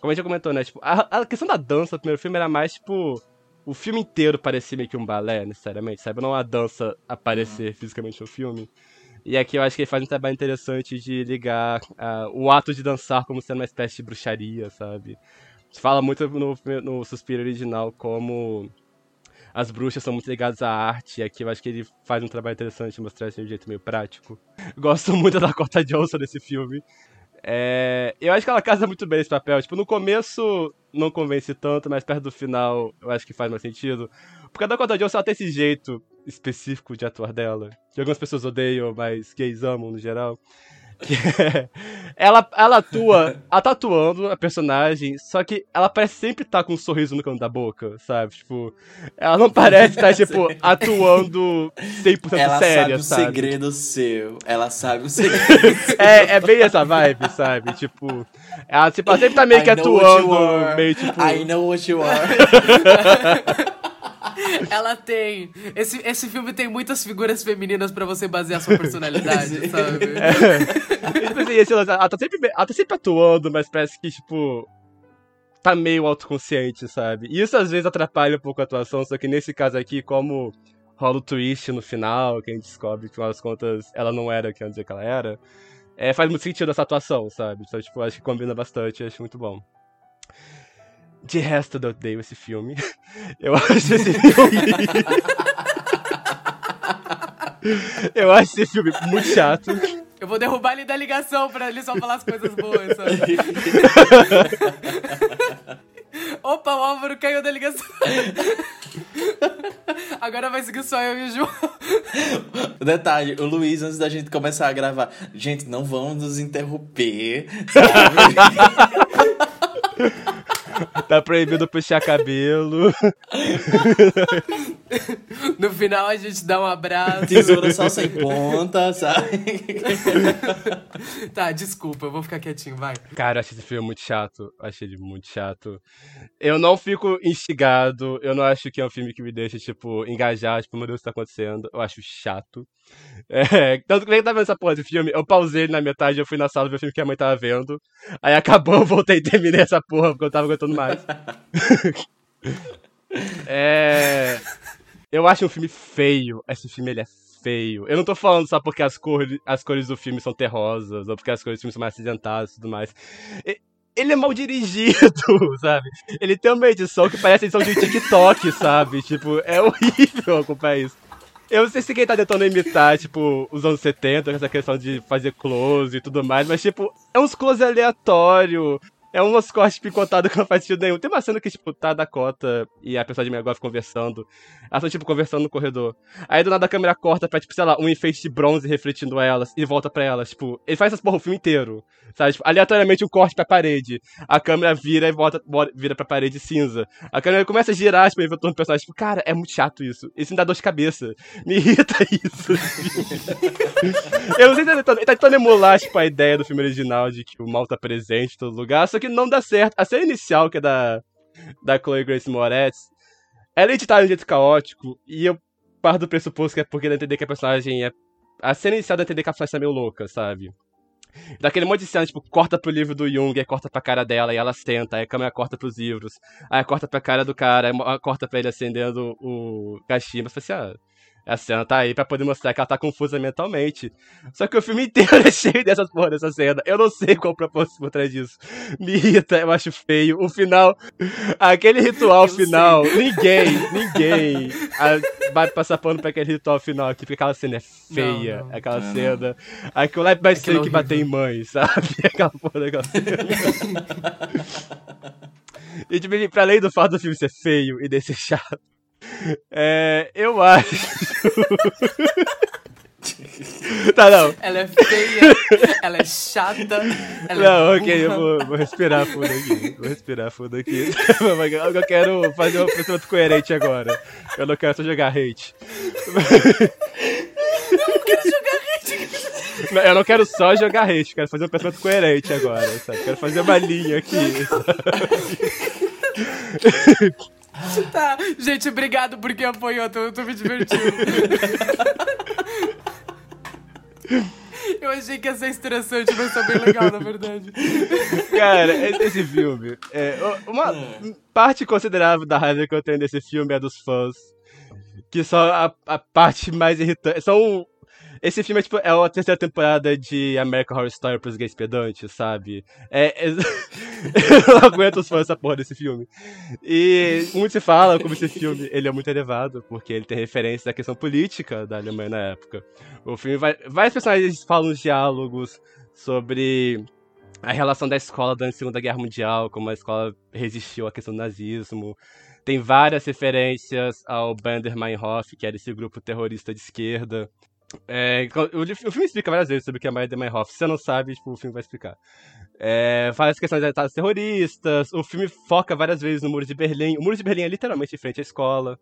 Como a gente já comentou, né? Tipo, a, a, questão da dança no primeiro filme era mais, tipo, o filme inteiro parecia meio que um balé, necessariamente, sabe? Não a dança aparecer uhum. fisicamente no filme. E aqui eu acho que ele faz um trabalho interessante de ligar uh, o ato de dançar como sendo uma espécie de bruxaria, sabe? Fala muito no, no Suspiro original como as bruxas são muito ligadas à arte, e aqui eu acho que ele faz um trabalho interessante de mostrar isso de um jeito meio prático. Gosto muito da Dakota Johnson nesse filme. É, eu acho que ela casa muito bem esse papel. Tipo, no começo não convence tanto, mas perto do final eu acho que faz mais sentido. Porque a Dakota Johnson ela tem esse jeito específico de ator dela. Que algumas pessoas odeiam, mas gays amam no geral. Que é, ela, ela atua, ela tá atuando a personagem, só que ela parece sempre estar tá com um sorriso no canto da boca, sabe? Tipo, ela não parece estar, tá, tipo, atuando 100% ela séria, sabe. sabe? o segredo seu. Ela sabe o segredo seu. É, é bem essa vibe, sabe? Tipo, ela, tipo, ela sempre tá meio que atuando, meio tipo. I know what you are. Ela tem. Esse, esse filme tem muitas figuras femininas pra você basear sua personalidade, sabe? É. Tipo assim, ela, tá sempre, ela tá sempre atuando, mas parece que, tipo. Tá meio autoconsciente, sabe? E isso às vezes atrapalha um pouco a atuação, só que nesse caso aqui, como rola o twist no final, que a gente descobre que, afinal contas, ela não era quem dizer que ela era. É, faz muito sentido essa atuação, sabe? Então, tipo, acho que combina bastante, acho muito bom. De resto, eu odeio esse filme. Eu acho esse filme. eu acho esse filme muito chato. Eu vou derrubar ele da ligação pra ele só falar as coisas boas, sabe? Opa, o Álvaro caiu da ligação. Agora vai seguir só eu e o João. Detalhe, o Luiz, antes da gente começar a gravar, gente, não vamos nos interromper. Tá proibido puxar cabelo. No final a gente dá um abraço. Tesoura só sem ponta, sabe? tá, desculpa, eu vou ficar quietinho, vai. Cara, eu achei esse filme muito chato. Achei ele muito chato. Eu não fico instigado, eu não acho que é um filme que me deixa, tipo, engajar, tipo, meu Deus, o que tá acontecendo. Eu acho chato. É, tanto que eu tava vendo essa porra de filme, eu pausei na metade, eu fui na sala ver o filme que a mãe tava vendo. Aí acabou, eu voltei e terminei essa porra, porque eu tava aguentando mais. é. Eu acho um filme feio. Esse filme ele é feio. Eu não tô falando só porque as cores, as cores do filme são terrosas, ou porque as cores do filme são mais acinzentadas e tudo mais. Ele é mal dirigido, sabe? Ele tem uma edição que parece edição de TikTok, sabe? Tipo, é horrível acompanhar isso. Eu não sei se quem tá tentando imitar, tipo, os anos 70, essa questão de fazer close e tudo mais, mas, tipo, é uns close aleatório. É umas cortes picotadas que não faz sentido nenhum. Tem uma cena que, tipo, tá a Dakota e a pessoa de Megoth conversando. Elas estão, tipo, conversando no corredor. Aí do nada a câmera corta pra, tipo, sei lá, um enfeite de bronze refletindo elas e volta pra elas. Tipo, ele faz essas porra o filme inteiro. Sabe? Tipo, aleatoriamente um corte pra parede. A câmera vira e volta, vira pra parede cinza. A câmera começa a girar, tipo, em torno do personagem. Tipo, cara, é muito chato isso. Isso me dá dor de cabeça. Me irrita isso. Eu não sei se ele tá, ele tá tentando emular, tipo, a ideia do filme original de que o mal tá presente em todo lugar, só que não dá certo. A cena inicial, que é da, da Chloe Grace Moretz, ela é editada de um jeito caótico, e eu parto do pressuposto que é porque ela entender que a personagem é. A cena inicial dá entender que a personagem tá meio louca, sabe? Daquele monte de cena, tipo, corta pro livro do Jung, aí corta pra cara dela e ela senta, aí a câmera corta pros livros, aí corta pra cara do cara, aí corta pra ele acendendo o cachimbo. Falei assim, ah, a cena tá aí pra poder mostrar que ela tá confusa mentalmente. Só que o filme inteiro é cheio dessas porra dessa cena. Eu não sei qual o propósito por trás disso. Me irrita, eu acho feio. O final, aquele ritual eu final, sei. ninguém, ninguém vai passar pano pra aquele ritual final aqui, porque aquela cena é feia. Não, não. Aquela não, cena. Aquilo é mais feio que bater em mãe, sabe? Aquela porra daquela cena. e tipo, pra além do fato do filme ser feio e desse chato, é, eu acho. tá, não. Ela é feia, ela é chata. Ela não, é ok, eu vou, vou, respirar fundo aqui. Vou respirar fundo aqui. eu quero fazer um pensamento coerente agora. Eu não quero só jogar hate. Eu não quero jogar hate. Eu não quero só jogar hate, quero fazer um pensamento coerente agora, sabe? Quero fazer uma linha aqui. Tá, gente, obrigado por quem apoiou, tô, tô me divertindo. Eu achei que ia ser estressante, mas tá bem legal, na verdade. Cara, esse filme. É, uma parte considerável da raiva que eu tenho desse filme é dos fãs. Que só a, a parte mais irritante. São esse filme é, tipo, é a terceira temporada de American Horror Story pros gays pedantes, sabe? É, é... eu não aguento os fãs dessa porra desse filme. E muito se fala como esse filme ele é muito elevado, porque ele tem referência da questão política da Alemanha na época. O filme vai. Vários personagens falam os diálogos sobre a relação da escola durante a Segunda Guerra Mundial, como a escola resistiu à questão do nazismo. Tem várias referências ao Bander Meinhof, que era esse grupo terrorista de esquerda. É, o, o, filme explica várias vezes sobre o que é Bander Meinhof. Se você não sabe, tipo, o filme vai explicar. É, as questões de ataques terroristas. O filme foca várias vezes no Muro de Berlim. O Muro de Berlim é literalmente em frente à escola.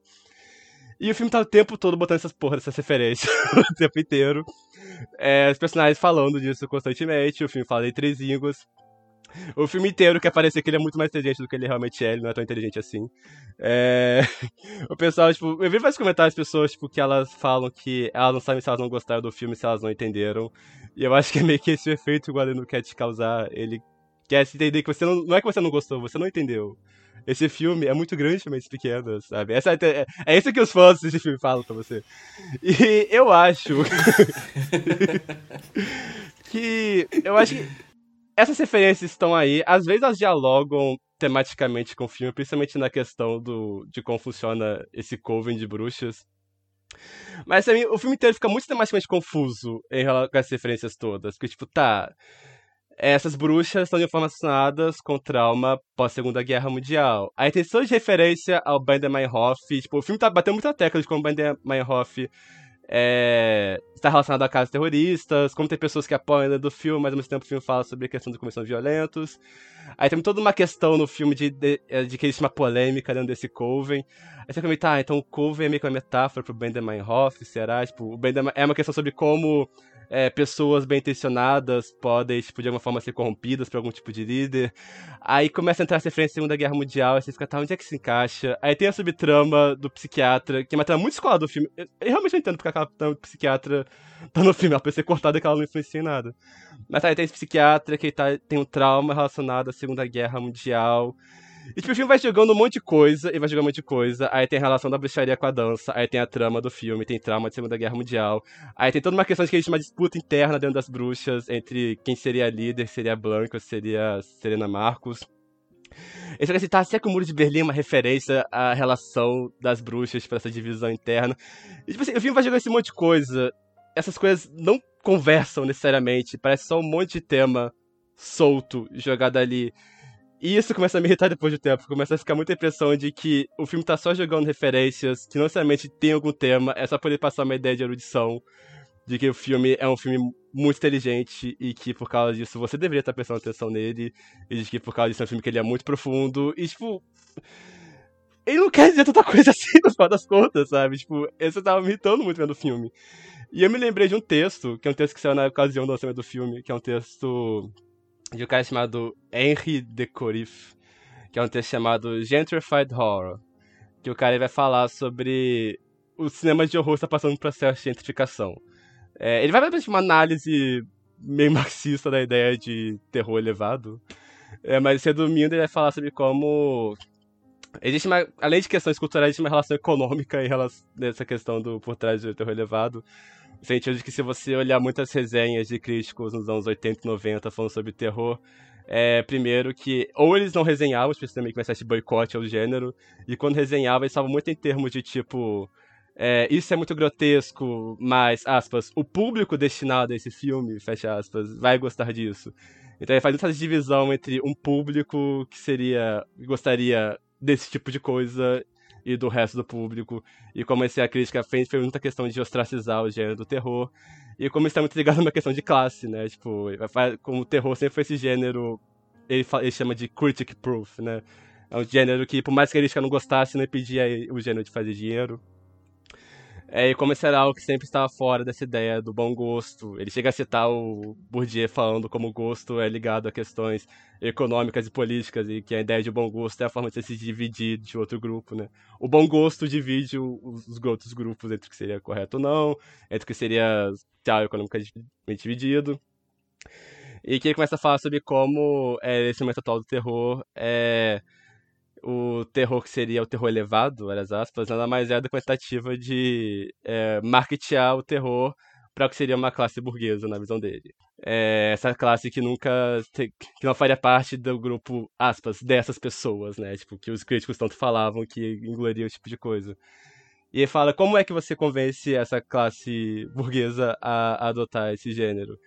E o filme tá o tempo todo botando essas porras, essas referências o tempo inteiro. É, os personagens falando disso constantemente. O filme fala em três línguas. O filme inteiro quer parecer que ele é muito mais inteligente do que ele realmente é, ele não é tão inteligente assim. É... O pessoal, tipo, eu vi vários comentários de pessoas, tipo, que elas falam que elas não sabem se elas não gostaram do filme, se elas não entenderam. E eu acho que é meio que esse efeito que o Guarino quer te causar. Ele quer se entender que você não. Não é que você não gostou, você não entendeu. Esse filme é muito grande mentes pequenas, sabe? Essa, é, é isso que os fãs desse filme falam pra você. E eu acho. que. Eu acho que. Essas referências estão aí. Às vezes elas dialogam tematicamente com o filme, principalmente na questão do, de como funciona esse coven de bruxas. Mas mim, o filme inteiro fica muito tematicamente confuso em relação com essas referências todas. Porque, tipo, tá. Essas bruxas estão informacionadas com trauma pós-Segunda Guerra Mundial. Aí tem toda de referência ao Bander Meinhof. Tipo, o filme tá batendo muita tecla de como o Bander Meinhof é, está relacionado a casos terroristas, como tem pessoas que apoiam do filme, mas ao mesmo tempo o filme fala sobre a questão de comissão de violentos. Aí tem toda uma questão no filme de, de, de que existe uma polêmica dentro desse Coven. Aí você fica tá, então o Coven é meio que uma metáfora pro Bender Meinhof, será? Tipo, o Bender é uma questão sobre como é, pessoas bem intencionadas podem, tipo, de alguma forma ser corrompidas por algum tipo de líder. Aí começa a entrar essa referência à Segunda Guerra Mundial, aí você fica, tá, onde é que se encaixa? Aí tem a subtrama do psiquiatra, que é uma trama muito escolar do filme. Eu, eu realmente não entendo porque aquela trama do psiquiatra tá no filme, ela pode ser cortada que ela não influencia em nada. Mas aí tem esse psiquiatra que tá, tem um trauma relacionado à Segunda Guerra Mundial. E tipo, o filme vai jogando um monte de coisa, e vai jogando um monte de coisa. Aí tem a relação da bruxaria com a dança, aí tem a trama do filme, tem trauma de Segunda Guerra Mundial. Aí tem toda uma questão de que existe uma disputa interna dentro das bruxas entre quem seria líder, seria a Blanca, seria Serena Marcos. E você tá, será que o Muro de Berlim é uma referência à relação das bruxas para essa divisão interna? E, tipo assim, o filme vai jogando esse monte de coisa. Essas coisas não conversam necessariamente, parece só um monte de tema solto jogado ali. E isso começa a me irritar depois de tempo. Começa a ficar muita impressão de que o filme tá só jogando referências, que não necessariamente tem algum tema, é só poder passar uma ideia de erudição. De que o filme é um filme muito inteligente e que por causa disso você deveria estar prestando atenção nele. E de que por causa disso é um filme que ele é muito profundo. E tipo. Ele não quer dizer tanta coisa assim no final das contas, sabe? Tipo, você tava me irritando muito vendo o filme. E eu me lembrei de um texto, que é um texto que saiu na ocasião do lançamento do filme, que é um texto de um cara chamado Henry de Corif, que é um texto chamado Gentrified Horror, que o cara vai falar sobre o cinema de horror está passando um processo de gentrificação. É, ele vai fazer uma análise meio marxista da ideia de terror elevado, é, mas resumindo, ele vai falar sobre como existe uma, além de questões culturais, existe uma relação econômica em relação nessa questão do por trás do terror elevado, sentido de que se você olhar muitas resenhas de críticos nos anos 80 e 90 falando sobre terror, é, primeiro que ou eles não resenhavam, especialmente com esse boicote ao gênero, e quando resenhavam eles estavam muito em termos de tipo, é, isso é muito grotesco, mas, aspas, o público destinado a esse filme, fecha aspas, vai gostar disso. Então ele faz essa divisão entre um público que seria, gostaria desse tipo de coisa e do resto do público. E como essa crítica fez, foi muita questão de ostracizar o gênero do terror. E como está muito ligado a uma questão de classe, né? Tipo, como o terror sempre foi esse gênero, ele, fala, ele chama de critic proof, né? É um gênero que, por mais que a crítica não gostasse, não impedia o gênero de fazer dinheiro. É, e como esse era algo que sempre estava fora dessa ideia do bom gosto. Ele chega a citar o Bourdieu falando como o gosto é ligado a questões econômicas e políticas e que a ideia de bom gosto é a forma de você se dividir de outro grupo, né? O bom gosto divide os, os outros grupos entre o que seria correto ou não, entre o que seria social economicamente dividido. E que ele começa a falar sobre como é, esse momento atual do terror é o terror que seria o terror elevado, várias aspas, nada mais é do que tentativa de é, marketear o terror para o que seria uma classe burguesa na visão dele. É, essa classe que nunca que não faria parte do grupo aspas dessas pessoas, né? Tipo que os críticos tanto falavam que engoliria esse tipo de coisa. E ele fala como é que você convence essa classe burguesa a, a adotar esse gênero?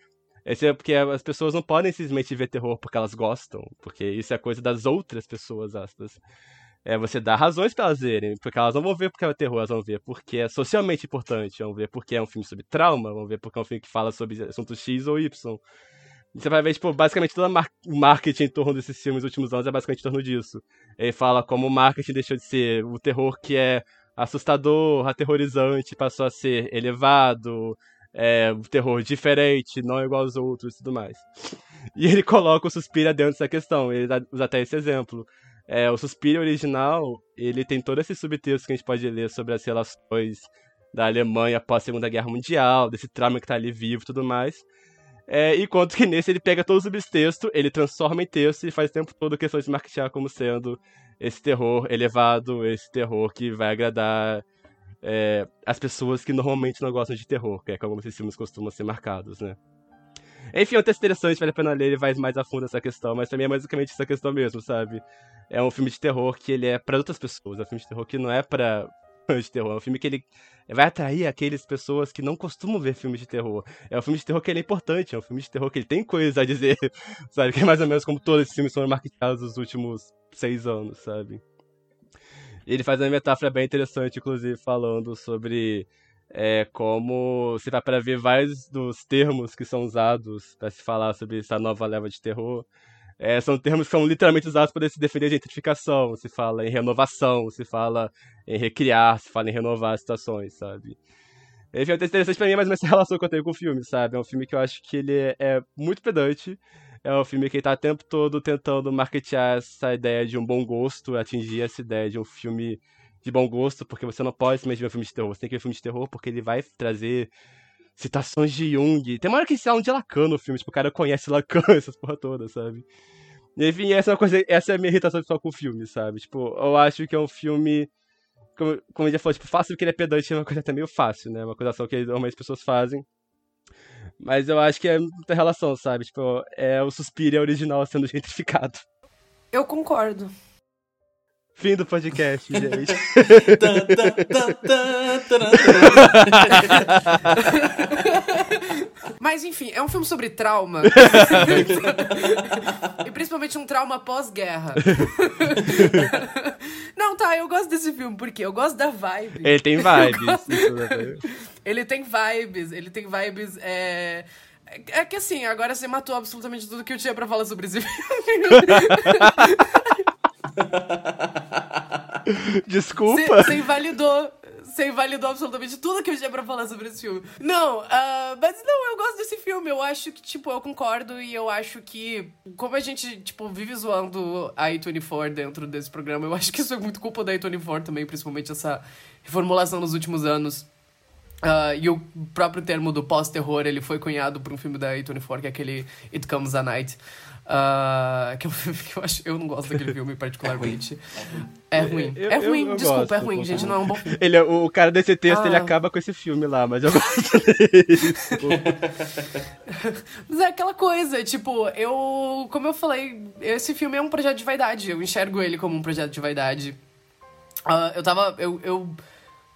Esse é porque as pessoas não podem simplesmente ver terror porque elas gostam, porque isso é coisa das outras pessoas, aspas. É você dar razões para elas verem, porque elas não vão ver porque é terror, elas vão ver porque é socialmente importante, vão ver porque é um filme sobre trauma, vão ver porque é um filme que fala sobre assuntos X ou Y. Você vai ver, tipo, basicamente todo o marketing em torno desses filmes nos últimos anos é basicamente em torno disso. Ele fala como o marketing deixou de ser o terror que é assustador, aterrorizante, passou a ser elevado, é, um terror diferente, não igual aos outros e tudo mais. E ele coloca o Suspira dentro dessa questão, ele usa até esse exemplo. É, o Suspira original, ele tem todo esse subtexto que a gente pode ler sobre as relações da Alemanha após a Segunda Guerra Mundial, desse trauma que tá ali vivo e tudo mais. É, enquanto que nesse ele pega todo o subtexto, ele transforma em texto e faz o tempo todo questão de marketear como sendo esse terror elevado, esse terror que vai agradar é, as pessoas que normalmente não gostam de terror, que é como esses filmes costumam ser marcados, né? Enfim, é um texto interessante, vale a pena ler, ele vai mais a fundo essa questão, mas também é basicamente essa questão mesmo, sabe? É um filme de terror que ele é para outras pessoas, é um filme de terror que não é para de terror. É um filme que ele vai atrair aqueles pessoas que não costumam ver filmes de terror. É um filme de terror que ele é importante, é um filme de terror que ele tem coisas a dizer, sabe? Que é mais ou menos como todos esses filmes foram marketeados nos últimos seis anos, sabe? Ele faz uma metáfora bem interessante, inclusive, falando sobre é, como se vai para ver vários dos termos que são usados para se falar sobre essa nova leva de terror. É, são termos que são literalmente usados para se defender de gentrificação. Se fala em renovação, se fala em recriar, se fala em renovar situações, sabe? Enfim, é interessante pra mim, mas essa relação que eu tenho com o filme, sabe? É um filme que eu acho que ele é, é muito pedante. É um filme que tá o tempo todo tentando marketear essa ideia de um bom gosto, atingir essa ideia de um filme de bom gosto, porque você não pode simplesmente ver um filme de terror. Você tem que ver um filme de terror porque ele vai trazer citações de Jung. Tem uma hora que se um de Lacan no filme, tipo, o cara conhece Lacan, essas porra todas, sabe? Enfim, essa é uma coisa, essa é a minha irritação pessoal com o filme, sabe? Tipo, eu acho que é um filme, como, como já falou, tipo, fácil porque ele é pedante, é uma coisa até meio fácil, né? Uma acusação que normalmente as pessoas fazem. Mas eu acho que é muita relação, sabe? Tipo, é o Suspiria original sendo gentrificado. Eu concordo. Fim do podcast, gente. Mas enfim, é um filme sobre trauma. e principalmente um trauma pós-guerra. Não, tá, eu gosto desse filme, porque eu gosto da vibe. Ele tem vibes. ele tem vibes, ele tem vibes. É... É que assim, agora você matou absolutamente tudo que eu tinha pra falar sobre esse filme. Desculpa. Você invalidou. Você invalidou absolutamente tudo que eu tinha pra falar sobre esse filme. Não, uh, mas não, eu gosto desse filme. Eu acho que, tipo, eu concordo e eu acho que, como a gente, tipo, vive zoando a A24 dentro desse programa, eu acho que isso é muito culpa da A24 também, principalmente essa reformulação nos últimos anos. Uh, e o próprio termo do pós-terror, ele foi cunhado por um filme da A24, que é aquele It Comes a Night. Uh, que é um filme que eu acho. Eu não gosto daquele filme particularmente. É ruim. Eu, é ruim, eu, eu desculpa, gosto, é ruim, gente. Não é um bom filme. Ele, o cara desse texto, ah. ele acaba com esse filme lá, mas eu gosto disso. mas é aquela coisa, tipo, eu. Como eu falei, esse filme é um projeto de vaidade. Eu enxergo ele como um projeto de vaidade. Uh, eu tava. Eu, eu,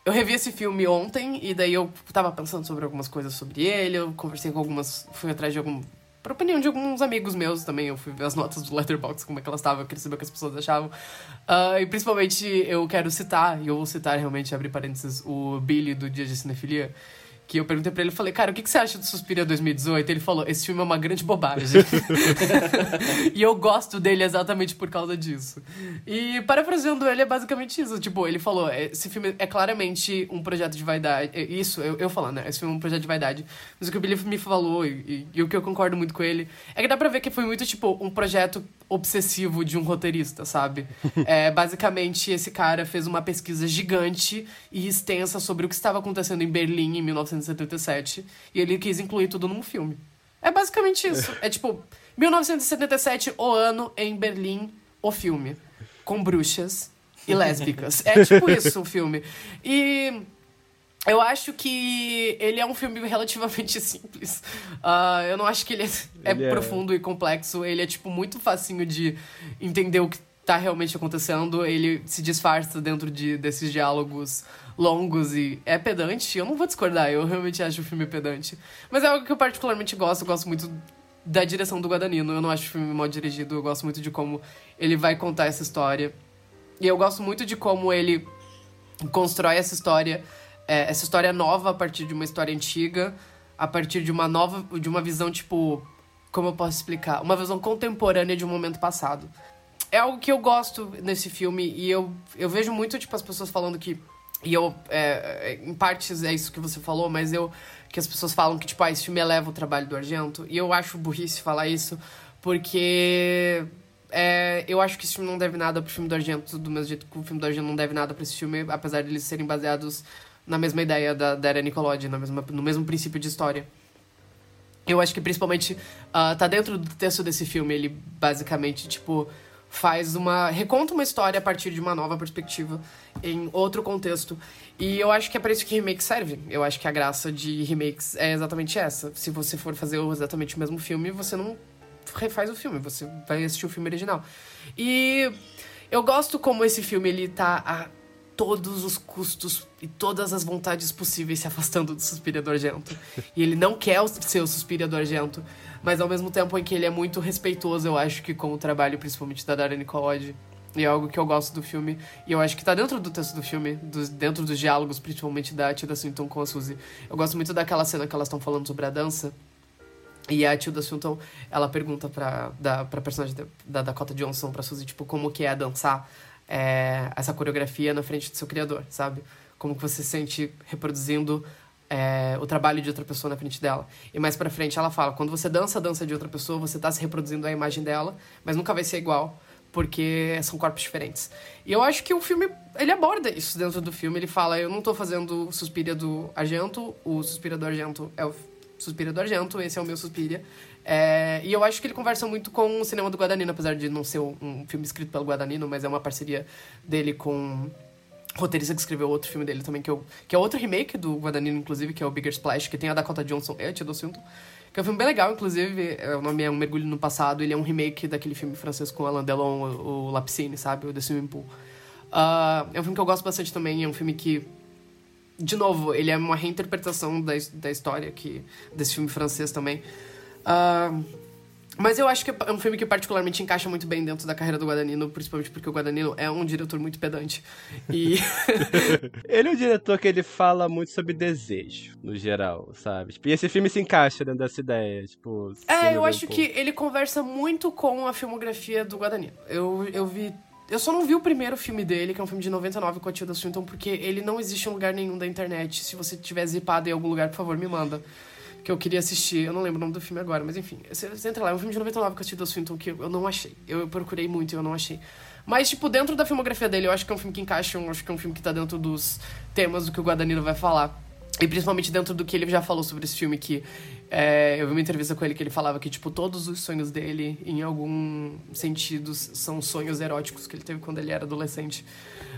eu revi esse filme ontem, e daí eu tava pensando sobre algumas coisas sobre ele. Eu conversei com algumas. Fui atrás de algum por opinião de alguns amigos meus também. Eu fui ver as notas do Letterboxd, como é que elas estavam, eu queria saber o que as pessoas achavam. Uh, e principalmente eu quero citar, e eu vou citar realmente, abrir parênteses, o Billy do Dia de Cinefilia que eu perguntei pra ele, falei, cara, o que, que você acha do Suspiria 2018? Ele falou, esse filme é uma grande bobagem. e eu gosto dele exatamente por causa disso. E parafraseando ele, é basicamente isso. Tipo, ele falou, esse filme é claramente um projeto de vaidade. É, isso, eu, eu falando, né? Esse filme é um projeto de vaidade. Mas o que o Billy me falou, e, e, e o que eu concordo muito com ele, é que dá pra ver que foi muito, tipo, um projeto obsessivo de um roteirista, sabe? é, basicamente, esse cara fez uma pesquisa gigante e extensa sobre o que estava acontecendo em Berlim em 1977 e ele quis incluir tudo num filme. É basicamente isso. É tipo, 1977, o ano em Berlim, o filme. Com bruxas e lésbicas. É tipo isso o filme. E eu acho que ele é um filme relativamente simples. Uh, eu não acho que ele é, é ele é profundo e complexo. Ele é, tipo, muito facinho de entender o que tá realmente acontecendo. Ele se disfarça dentro de, desses diálogos longos e é pedante. Eu não vou discordar, eu realmente acho o filme pedante. Mas é algo que eu particularmente gosto. Eu gosto muito da direção do Guadagnino. Eu não acho o filme mal dirigido. Eu gosto muito de como ele vai contar essa história. E eu gosto muito de como ele constrói essa história, é, essa história nova a partir de uma história antiga, a partir de uma nova, de uma visão tipo, como eu posso explicar, uma visão contemporânea de um momento passado. É algo que eu gosto nesse filme e eu, eu vejo muito tipo as pessoas falando que e eu, é, é, em partes é isso que você falou, mas eu. Que as pessoas falam que, tipo, ah, esse filme eleva o trabalho do Argento. E eu acho burrice falar isso, porque. É, eu acho que esse filme não deve nada pro filme do Argento, do mesmo jeito que o filme do Argento não deve nada pra esse filme, apesar de eles serem baseados na mesma ideia da, da Era Nicolodi, na mesma, no mesmo princípio de história. Eu acho que principalmente uh, tá dentro do texto desse filme, ele basicamente, tipo faz uma. reconta uma história a partir de uma nova perspectiva, em outro contexto. E eu acho que é para isso que remake serve. Eu acho que a graça de remakes é exatamente essa. Se você for fazer exatamente o mesmo filme, você não refaz o filme, você vai assistir o filme original. E eu gosto como esse filme ele tá todos os custos e todas as vontades possíveis se afastando do Suspiria do Argento. E ele não quer ser o Suspiria do Argento mas ao mesmo tempo em que ele é muito respeitoso, eu acho que com o trabalho, principalmente da Darren Nicole. E é algo que eu gosto do filme. E eu acho que tá dentro do texto do filme, dos, dentro dos diálogos, principalmente da Tilda Swinton com a Suzy. Eu gosto muito daquela cena que elas estão falando sobre a dança. E a Tilda Swinton, ela pergunta pra, da, pra personagem da, da Dakota Johnson, pra Suzy, tipo, como que é dançar é, essa coreografia na frente do seu criador, sabe? Como que você se sente reproduzindo é, o trabalho de outra pessoa na frente dela. E mais pra frente ela fala: quando você dança a dança de outra pessoa, você tá se reproduzindo a imagem dela, mas nunca vai ser igual, porque são corpos diferentes. E eu acho que o filme, ele aborda isso dentro do filme. Ele fala: eu não tô fazendo Suspiria do Argento, o Suspiria do Argento é o Suspiria do Argento, esse é o meu Suspiria. É, e eu acho que ele conversa muito com o cinema do Guadagnino, apesar de não ser um filme escrito pelo Guadagnino, mas é uma parceria dele com roteirista que escreveu outro filme dele também, que, eu, que é outro remake do Guadagnino, inclusive, que é o Bigger Splash, que tem a Dakota Johnson e a Tia Swinton. Que é um filme bem legal, inclusive. É, o nome é Um Mergulho no Passado. Ele é um remake daquele filme francês com Alain Delon, o, o Lapicine, sabe? O The Swimming Pool. Uh, é um filme que eu gosto bastante também. É um filme que, de novo, ele é uma reinterpretação da, da história que, desse filme francês também. Uh, mas eu acho que é um filme que particularmente encaixa muito bem dentro da carreira do Guadagnino, principalmente porque o Guadagnino é um diretor muito pedante. E. ele é um diretor que ele fala muito sobre desejo, no geral, sabe? Tipo, e esse filme se encaixa dentro dessa ideia, tipo. É, eu acho um que ele conversa muito com a filmografia do Guadagnino. Eu, eu vi eu só não vi o primeiro filme dele, que é um filme de 99 com a Tilda Swinton, porque ele não existe em lugar nenhum da internet. Se você tiver zipado em algum lugar, por favor, me manda que eu queria assistir. Eu não lembro o nome do filme agora, mas enfim. Você, você entra lá, é um filme de 99 que eu assisti do Swinton que eu não achei. Eu procurei muito e eu não achei. Mas, tipo, dentro da filmografia dele, eu acho que é um filme que encaixa, eu acho que é um filme que tá dentro dos temas do que o Guadagnino vai falar. E principalmente dentro do que ele já falou sobre esse filme, que é, eu vi uma entrevista com ele que ele falava que, tipo, todos os sonhos dele, em algum sentido, são sonhos eróticos que ele teve quando ele era adolescente.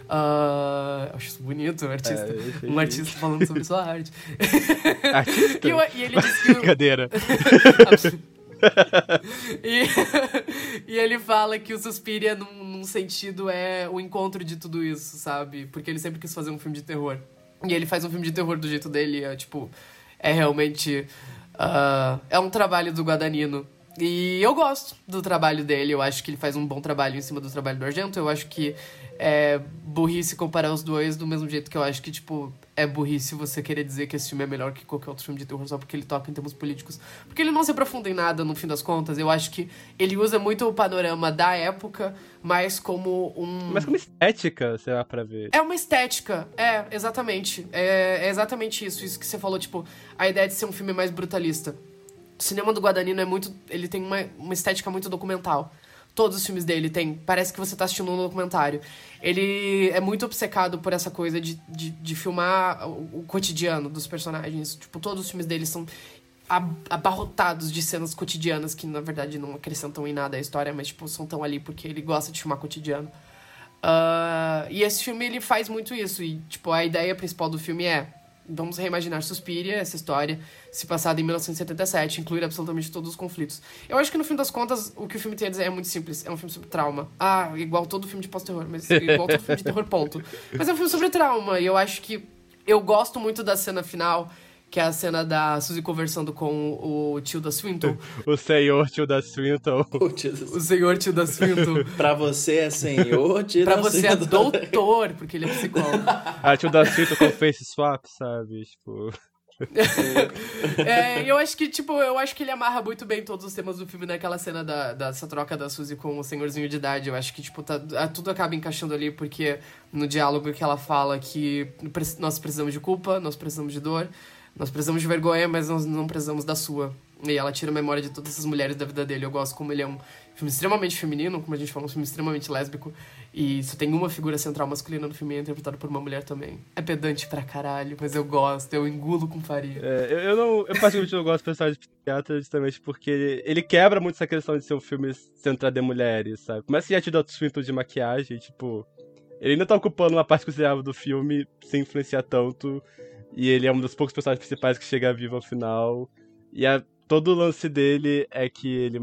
Uh, acho isso bonito, um artista, é, um artista falando sobre sua arte. Artista? e, e, ele disse que. Brincadeira. e, e ele fala que o Suspiria, num, num sentido, é o encontro de tudo isso, sabe? Porque ele sempre quis fazer um filme de terror. E ele faz um filme de terror do jeito dele, é tipo. É realmente. Uh, é um trabalho do Guadagnino. E eu gosto do trabalho dele, eu acho que ele faz um bom trabalho em cima do trabalho do Argento, eu acho que é burrice comparar os dois do mesmo jeito que eu acho que, tipo, é burrice você querer dizer que esse filme é melhor que qualquer outro filme de terror só porque ele toca em termos políticos. Porque ele não se aprofunda em nada, no fim das contas. Eu acho que ele usa muito o panorama da época, mas como um. Mas como estética, sei lá, pra ver. É uma estética, é, exatamente. É, é exatamente isso, isso que você falou, tipo, a ideia de ser um filme mais brutalista. O cinema do Guadagnino é muito. Ele tem uma, uma estética muito documental. Todos os filmes dele tem. Parece que você tá assistindo um documentário. Ele é muito obcecado por essa coisa de, de, de filmar o, o cotidiano dos personagens. Tipo, todos os filmes dele são abarrotados de cenas cotidianas que, na verdade, não acrescentam em nada a história, mas, tipo, são tão ali porque ele gosta de filmar cotidiano. Uh, e esse filme, ele faz muito isso. E, tipo, a ideia principal do filme é vamos reimaginar Suspiria, essa história, se passada em 1977, incluir absolutamente todos os conflitos. Eu acho que no fim das contas, o que o filme tem a dizer é muito simples. É um filme sobre trauma. Ah, igual todo filme de pós-terror, mas igual todo filme de terror, ponto. Mas é um filme sobre trauma, e eu acho que eu gosto muito da cena final, que é a cena da Suzy conversando com o tio da Swinton. o senhor tio da Swinton. o senhor tio da Swinton. pra você é senhor tio pra da você é doutor, porque ele é psicólogo. a tio da Swinton com face swap, sabe? Tipo... é, eu acho que, tipo, eu acho que ele amarra muito bem todos os temas do filme naquela cena da, dessa troca da Suzy com o senhorzinho de idade. Eu acho que, tipo, tá, tudo acaba encaixando ali, porque no diálogo que ela fala que nós precisamos de culpa, nós precisamos de dor, nós precisamos de vergonha, mas nós não precisamos da sua. E ela tira a memória de todas essas mulheres da vida dele. Eu gosto como ele é um filme extremamente feminino, como a gente falou, um filme extremamente lésbico. E só tem uma figura central masculina no filme, é interpretado por uma mulher também. É pedante pra caralho, mas eu gosto, eu engulo com farinha. É, eu, eu, não. Eu particularmente não gosto do personagem de psiquiatra justamente porque ele, ele, quebra muito essa questão de ser um filme centrado em mulheres, sabe? Começa a já te outros filtros de maquiagem, tipo. Ele ainda tá ocupando uma parte considerável do filme sem influenciar tanto. E ele é um dos poucos personagens principais que chega vivo ao final. E a, todo o lance dele é que ele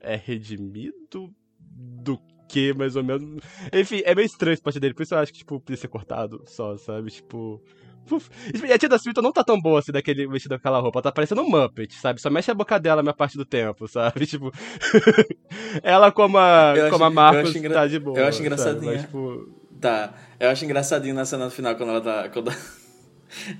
é redimido do que, mais ou menos. Enfim, é meio estranho esse parte dele, por isso eu acho que, tipo, podia ser cortado só, sabe? Tipo. Uf. E a tia da Swinton não tá tão boa assim daquele vestido daquela roupa. Ela tá parecendo um Muppet, sabe? Só mexe a boca dela a minha parte do tempo, sabe? Tipo. ela como a, eu como acho, a Marcos engra... tá de boa. Eu acho engraçadinho. Mas, tipo... Tá. Eu acho engraçadinho na cena final quando ela tá. Quando...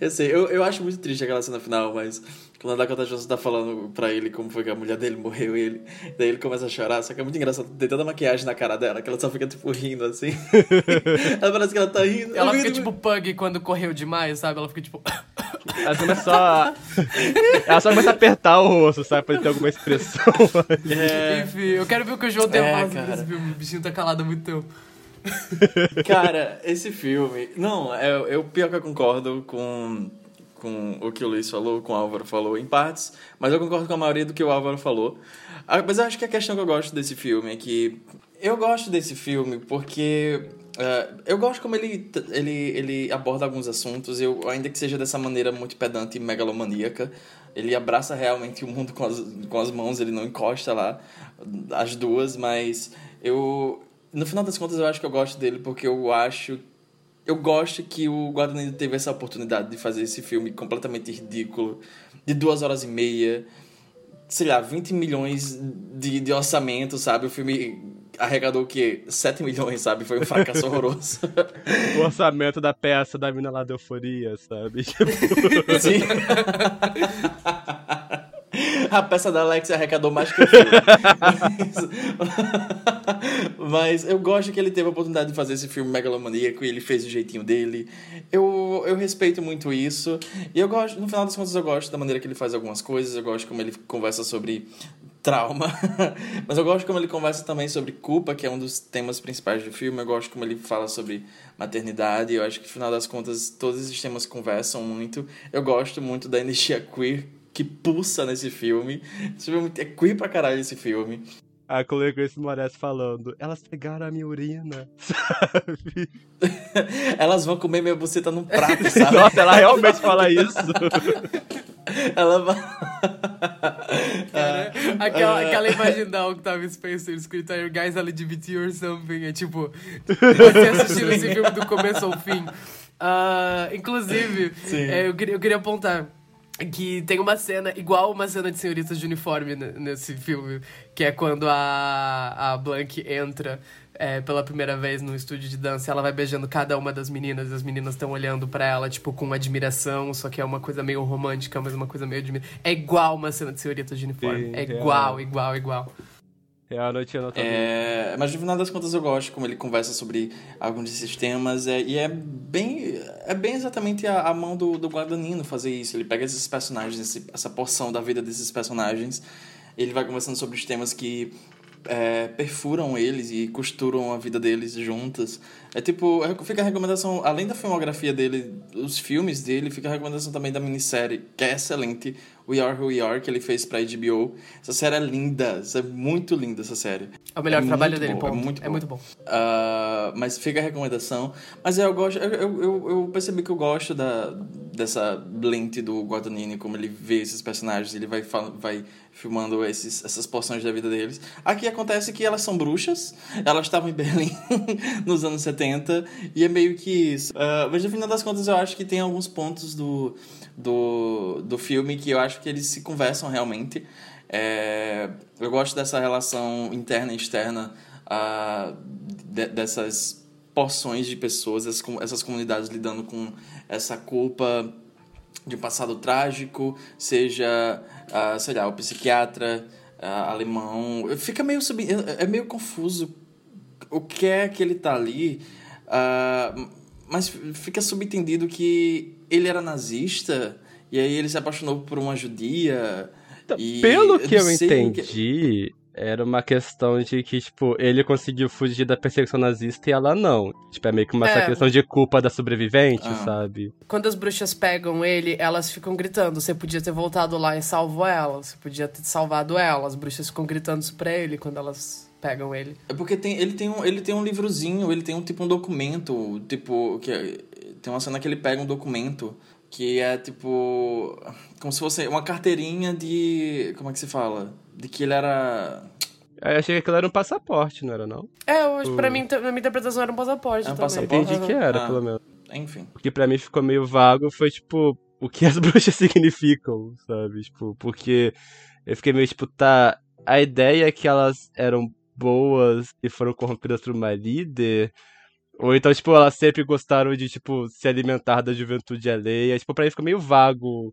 eu sei, eu, eu acho muito triste aquela cena final, mas quando a Dakota Johnson tá falando pra ele como foi que a mulher dele morreu e ele, daí ele começa a chorar, só que é muito engraçado, tem tanta maquiagem na cara dela que ela só fica, tipo, rindo assim. ela parece que ela tá rindo. Ela fica, rindo. tipo, pug quando correu demais, sabe? Ela fica, tipo... Ela começa só... ela só começa a apertar o rosto, sabe? Pra ele ter alguma expressão. É... Enfim, eu quero ver o que o João tem é, desse filme. O bichinho tá calado há muito tempo. Cara, esse filme... Não, eu, eu pior que eu concordo com com o que o Luiz falou, com o Álvaro falou, em partes, mas eu concordo com a maioria do que o Álvaro falou. Ah, mas eu acho que a questão que eu gosto desse filme é que. Eu gosto desse filme porque. Uh, eu gosto como ele, ele, ele aborda alguns assuntos, eu, ainda que seja dessa maneira muito pedante e megalomaníaca. Ele abraça realmente o mundo com as, com as mãos, ele não encosta lá as duas, mas eu. No final das contas, eu acho que eu gosto dele porque eu acho eu gosto que o Guadagnino teve essa oportunidade de fazer esse filme completamente ridículo, de duas horas e meia, sei lá, 20 milhões de, de orçamento, sabe? O filme arrecadou o quê? 7 milhões, sabe? Foi um fracasso horroroso. o orçamento da peça da mina lá de euforia, sabe? Sim. A peça da Alex arrecadou mais que o filme. Mas eu gosto que ele teve a oportunidade de fazer esse filme megalomaníaco e ele fez o jeitinho dele. Eu, eu respeito muito isso. E eu gosto, no final das contas, eu gosto da maneira que ele faz algumas coisas. Eu gosto como ele conversa sobre trauma. Mas eu gosto como ele conversa também sobre culpa, que é um dos temas principais do filme. Eu gosto como ele fala sobre maternidade. Eu acho que, no final das contas, todos esses temas conversam muito. Eu gosto muito da energia queer que pulsa nesse filme. Esse filme é queer pra caralho esse filme. A Chloe Grace Moretz falando, elas pegaram a minha urina, sabe? elas vão comer minha buceta num prato, sabe? Nossa, ela realmente fala isso. ela vai... Cara, aquela, aquela imagem da Octavia Spencer escrito Are guys LGBT or something? É tipo, você assistiu esse filme do começo ao fim. Uh, inclusive, é, eu, queria, eu queria apontar que tem uma cena, igual uma cena de senhoritas de uniforme nesse filme, que é quando a, a Blank entra é, pela primeira vez no estúdio de dança, ela vai beijando cada uma das meninas, e as meninas estão olhando para ela, tipo, com admiração, só que é uma coisa meio romântica, mas uma coisa meio admiração. É igual uma cena de senhoritas de uniforme. Sim, é igual, é. igual, igual. É a noite é, Mas no final das contas eu gosto como ele conversa sobre alguns desses temas. É, e é bem, é bem exatamente a, a mão do, do Guadagnino fazer isso. Ele pega esses personagens, esse, essa porção da vida desses personagens, ele vai conversando sobre os temas que é, perfuram eles e costuram a vida deles juntas. É tipo, fica a recomendação, além da filmografia dele, os filmes dele, fica a recomendação também da minissérie, que é excelente, We Are Who We Are, que ele fez pra HBO. Essa série é linda, é muito linda essa série. É o melhor É trabalho dele, bom. É muito bom. É muito bom. Ah, mas fica a recomendação. Mas eu gosto. Eu, eu, eu- percebi que eu gosto da, dessa lente do Guadagnini, como ele vê esses personagens, ele vai, vai filmando esses, essas porções da vida deles. Aqui acontece que elas são bruxas, elas estavam em Berlim nos anos 70, e é meio que isso. Ah, mas no final das contas, eu acho que tem alguns pontos do, do, do filme que eu acho que eles se conversam realmente. É, eu gosto dessa relação interna e externa ah, de- dessas porções de pessoas, essas, essas comunidades lidando com essa culpa de um passado trágico, seja, ah, sei lá, o psiquiatra ah, alemão. Fica meio sub... é meio confuso o que é que ele tá ali, ah, mas fica subentendido que ele era nazista e aí ele se apaixonou por uma judia. Então, e Pelo que eu não sei o que- entendi, era uma questão de que, tipo, ele conseguiu fugir da perseguição nazista e ela não. Tipo, é meio que uma É. questão de culpa da sobrevivente, Ah. sabe? Quando as bruxas pegam ele, elas ficam gritando: você podia ter voltado lá e salvo ela, você podia ter salvado ela. As bruxas ficam gritando isso pra ele quando elas pegam ele. É porque tem, ele, tem um, ele tem um livrozinho, ele tem um tipo um documento, tipo, que é- tem uma cena que ele pega um documento que é tipo como se fosse uma carteirinha de, como é que se fala? De que ele era eu achei que aquilo era um passaporte, não era não? É, hoje, pra mim, na minha interpretação, era um passaporte É um também. passaporte? Entendi que era, Ah. pelo menos. enfim. O que pra mim ficou meio vago foi, tipo, o que as bruxas significam, sabe? Tipo, porque eu fiquei meio, tipo, tá. A ideia é que elas eram boas e foram corrompidas por uma líder. Ou então, tipo, elas sempre gostaram de, tipo, se alimentar da juventude alheia. Tipo, pra mim ficou meio vago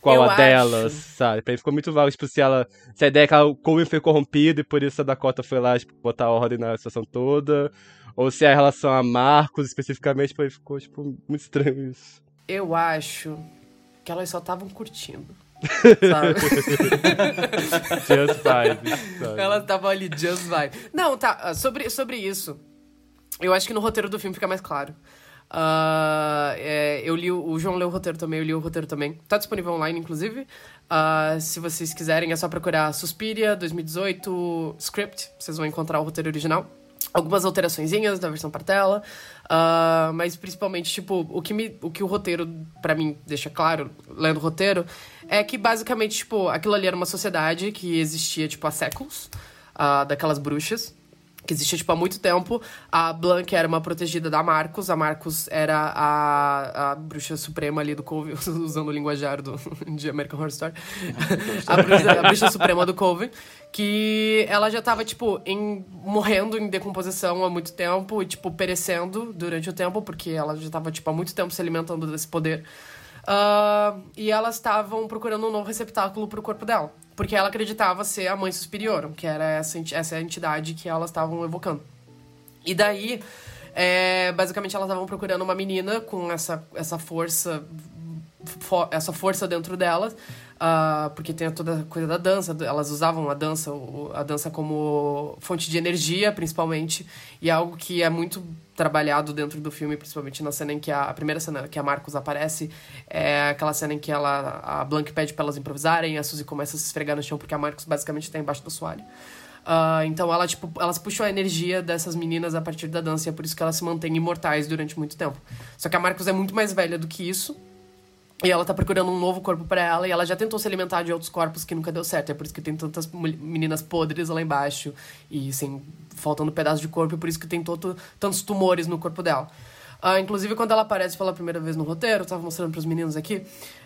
qual Eu a acho. delas, sabe? Pra mim ficou muito vago, tipo, se ela. Se a ideia é que ela, o Coven foi corrompido e por isso a Dakota foi lá, tipo, botar ordem na situação toda. Ou se é a relação a Marcos especificamente, pra mim ficou, tipo, muito estranho isso. Eu acho que elas só estavam curtindo. Sabe? Just sabe? Elas estavam ali, just vai. Não, tá. Sobre, sobre isso, eu acho que no roteiro do filme fica mais claro. Ah, é, eu li o, João leu o roteiro também, eu li o roteiro também. Tá disponível online, inclusive. Ah, se vocês quiserem, é só procurar Suspiria 2018 Script. Vocês vão encontrar o roteiro original. Algumas alteraçõezinhas da versão para tela. ah, mas principalmente, tipo, o que, me, o que o roteiro, pra mim, deixa claro, lendo o roteiro, é que basicamente, tipo, aquilo ali era uma sociedade que existia, tipo, há séculos, daquelas bruxas que existia tipo há muito tempo. A Blanca era uma protegida da Marcos. A Marcos era a, a bruxa suprema ali do Coven, usando o linguajar do, de American Horror Story. a, bruxa, a bruxa suprema do Coven. Que ela já tava, tipo, em, morrendo em decomposição há muito tempo e, tipo, perecendo durante o tempo, porque ela já tava, tipo, há muito tempo se alimentando desse poder. Ah, e elas estavam procurando um novo receptáculo pro corpo dela. Porque ela acreditava ser a mãe superior, que era essa, essa entidade que elas estavam evocando. E daí, é, basicamente, elas estavam procurando uma menina com essa, essa força fo- essa força dentro delas, ah, porque tem toda a coisa da dança, elas usavam a dança, a dança como fonte de energia, principalmente, e é algo que é muito trabalhado dentro do filme, principalmente na cena em que a, a primeira cena que a Marcos aparece, é aquela cena em que ela, a Blanca pede pra elas improvisarem, a Suzy começa a se esfregar no chão porque a Marcos basicamente tá embaixo do assoalho. Ah, então ela, tipo, elas puxam a energia dessas meninas a partir da dança e é por isso que elas se mantêm imortais durante muito tempo. Só que a Marcos é muito mais velha do que isso. E ela tá procurando um novo corpo pra ela e ela já tentou se alimentar de outros corpos que nunca deu certo. É por isso que tem tantas meninas podres lá embaixo e sem faltando pedaço de corpo, e por isso que tem todo, tantos tumores no corpo dela. Ah, inclusive, quando ela aparece pela primeira vez no roteiro, eu tava mostrando pros meninos aqui,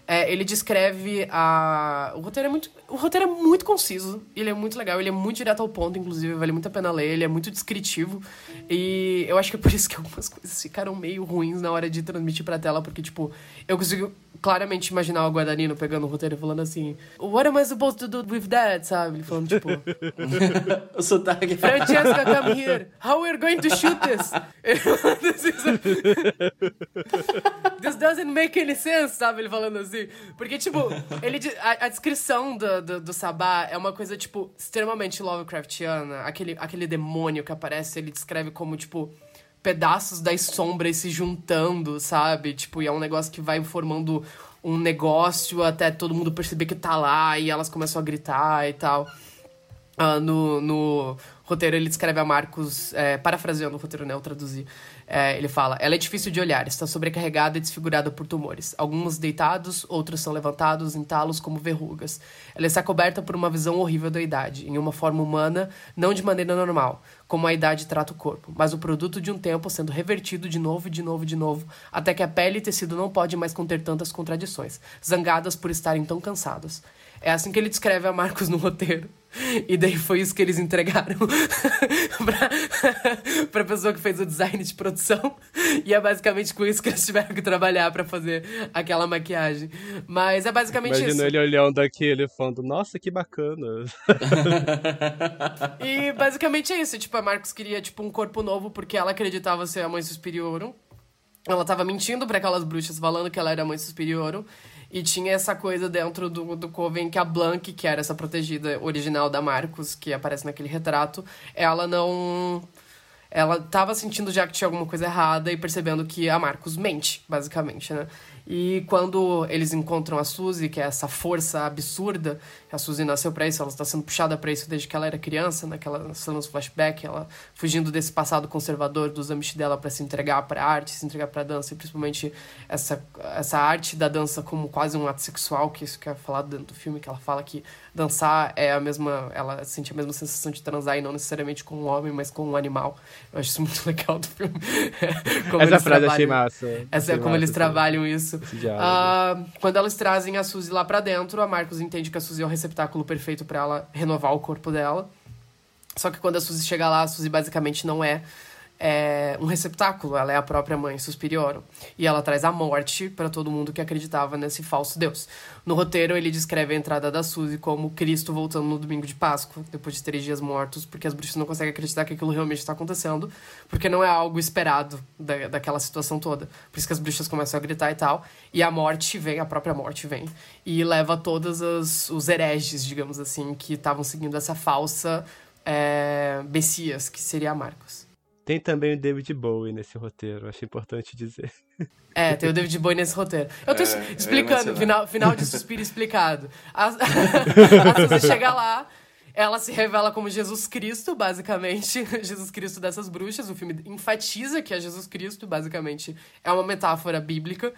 é, ele descreve a. O roteiro, é muito, o roteiro é muito conciso, ele é muito legal, ele é muito direto ao ponto, inclusive, vale muito a pena ler, ele é muito descritivo. E eu acho que é por isso que algumas coisas ficaram meio ruins na hora de transmitir pra tela, porque, tipo, eu consigo claramente imaginar o Guadagnino pegando o roteiro e falando assim: What am I supposed to do with that? Sabe? Ele falando, tipo. O sotaque. Francesca, come here. How we're going to shoot this? Ele falando assim? This doesn't make any sense, sabe? Ele falando assim. Porque, tipo, ele, a, a descrição do, do, do Sabá é uma coisa, tipo, extremamente Lovecraftiana. Aquele, aquele demônio que aparece, ele descreve como, tipo, pedaços das sombras se juntando, sabe? Tipo, e é um negócio que vai formando um negócio até todo mundo perceber que tá lá e elas começam a gritar e tal. Uh, no, no roteiro ele descreve a Marcos, é, parafraseando o roteiro, né? Eu traduzi. É, ele fala: Ela é difícil de olhar, está sobrecarregada e desfigurada por tumores. Alguns deitados, outros são levantados em talos como verrugas. Ela está coberta por uma visão horrível da idade, em uma forma humana, não de maneira normal, como a idade trata o corpo, mas o produto de um tempo sendo revertido de novo, de novo, de novo, até que a pele e tecido não podem mais conter tantas contradições, zangadas por estarem tão cansados. É assim que ele descreve a Marcos no roteiro. E daí foi isso que eles entregaram pra, pra pessoa que fez o design de produção. E é basicamente com isso que eles tiveram que trabalhar para fazer aquela maquiagem. Mas é basicamente Imagina isso. ele olhando aquele falando, nossa, que bacana. e basicamente é isso. Tipo, a Marcos queria, tipo, um corpo novo porque ela acreditava ser a mãe Suspiriorum. Ela tava mentindo para aquelas bruxas, falando que ela era a mãe Suspiriorum. E tinha essa coisa dentro do, do Coven que a Blank, que era essa protegida original da Marcos, que aparece naquele retrato, ela não. Ela tava sentindo já que tinha alguma coisa errada e percebendo que a Marcos mente, basicamente, né? E quando eles encontram a Suzy, que é essa força absurda, a Suzy nasceu para isso, ela está sendo puxada para isso desde que ela era criança, naquela cena nos flashback, ela fugindo desse passado conservador dos amish dela para se entregar para a arte, se entregar para a dança, e principalmente essa, essa arte da dança como quase um ato sexual, que isso que é falado dentro do filme, que ela fala que dançar é a mesma, ela sente a mesma sensação de transar e não necessariamente com um homem, mas com um animal. Eu acho isso muito legal do filme. Essa frase achei massa. Essa achei é como massa, eles trabalham isso. Uh, quando elas trazem a Suzy lá pra dentro, a Marcos entende que a Suzy é o receptáculo perfeito para ela renovar o corpo dela. Só que quando a Suzy chega lá, a Suzy basicamente não é é um receptáculo, ela é a própria mãe Suspiriorum. E ela traz a morte para todo mundo que acreditava nesse falso Deus. No roteiro, ele descreve a entrada da Suzy como Cristo voltando no domingo de Páscoa, depois de três dias mortos, porque as bruxas não conseguem acreditar que aquilo realmente está acontecendo, porque não é algo esperado da, daquela situação toda. Por isso que as bruxas começam a gritar e tal. E a morte vem, a própria morte vem, e leva todos os, os hereges, digamos assim, que estavam seguindo essa falsa é, Messias, que seria a Marcos. Tem também o David Bowie nesse roteiro, acho importante dizer. É, tem o David Bowie nesse roteiro. Eu tô é, explicando, eu final, final de Suspiro explicado. A, a, Suzy chega lá, ela se revela como Jesus Cristo, basicamente. Jesus Cristo dessas bruxas. O filme enfatiza que é Jesus Cristo, basicamente. É uma metáfora bíblica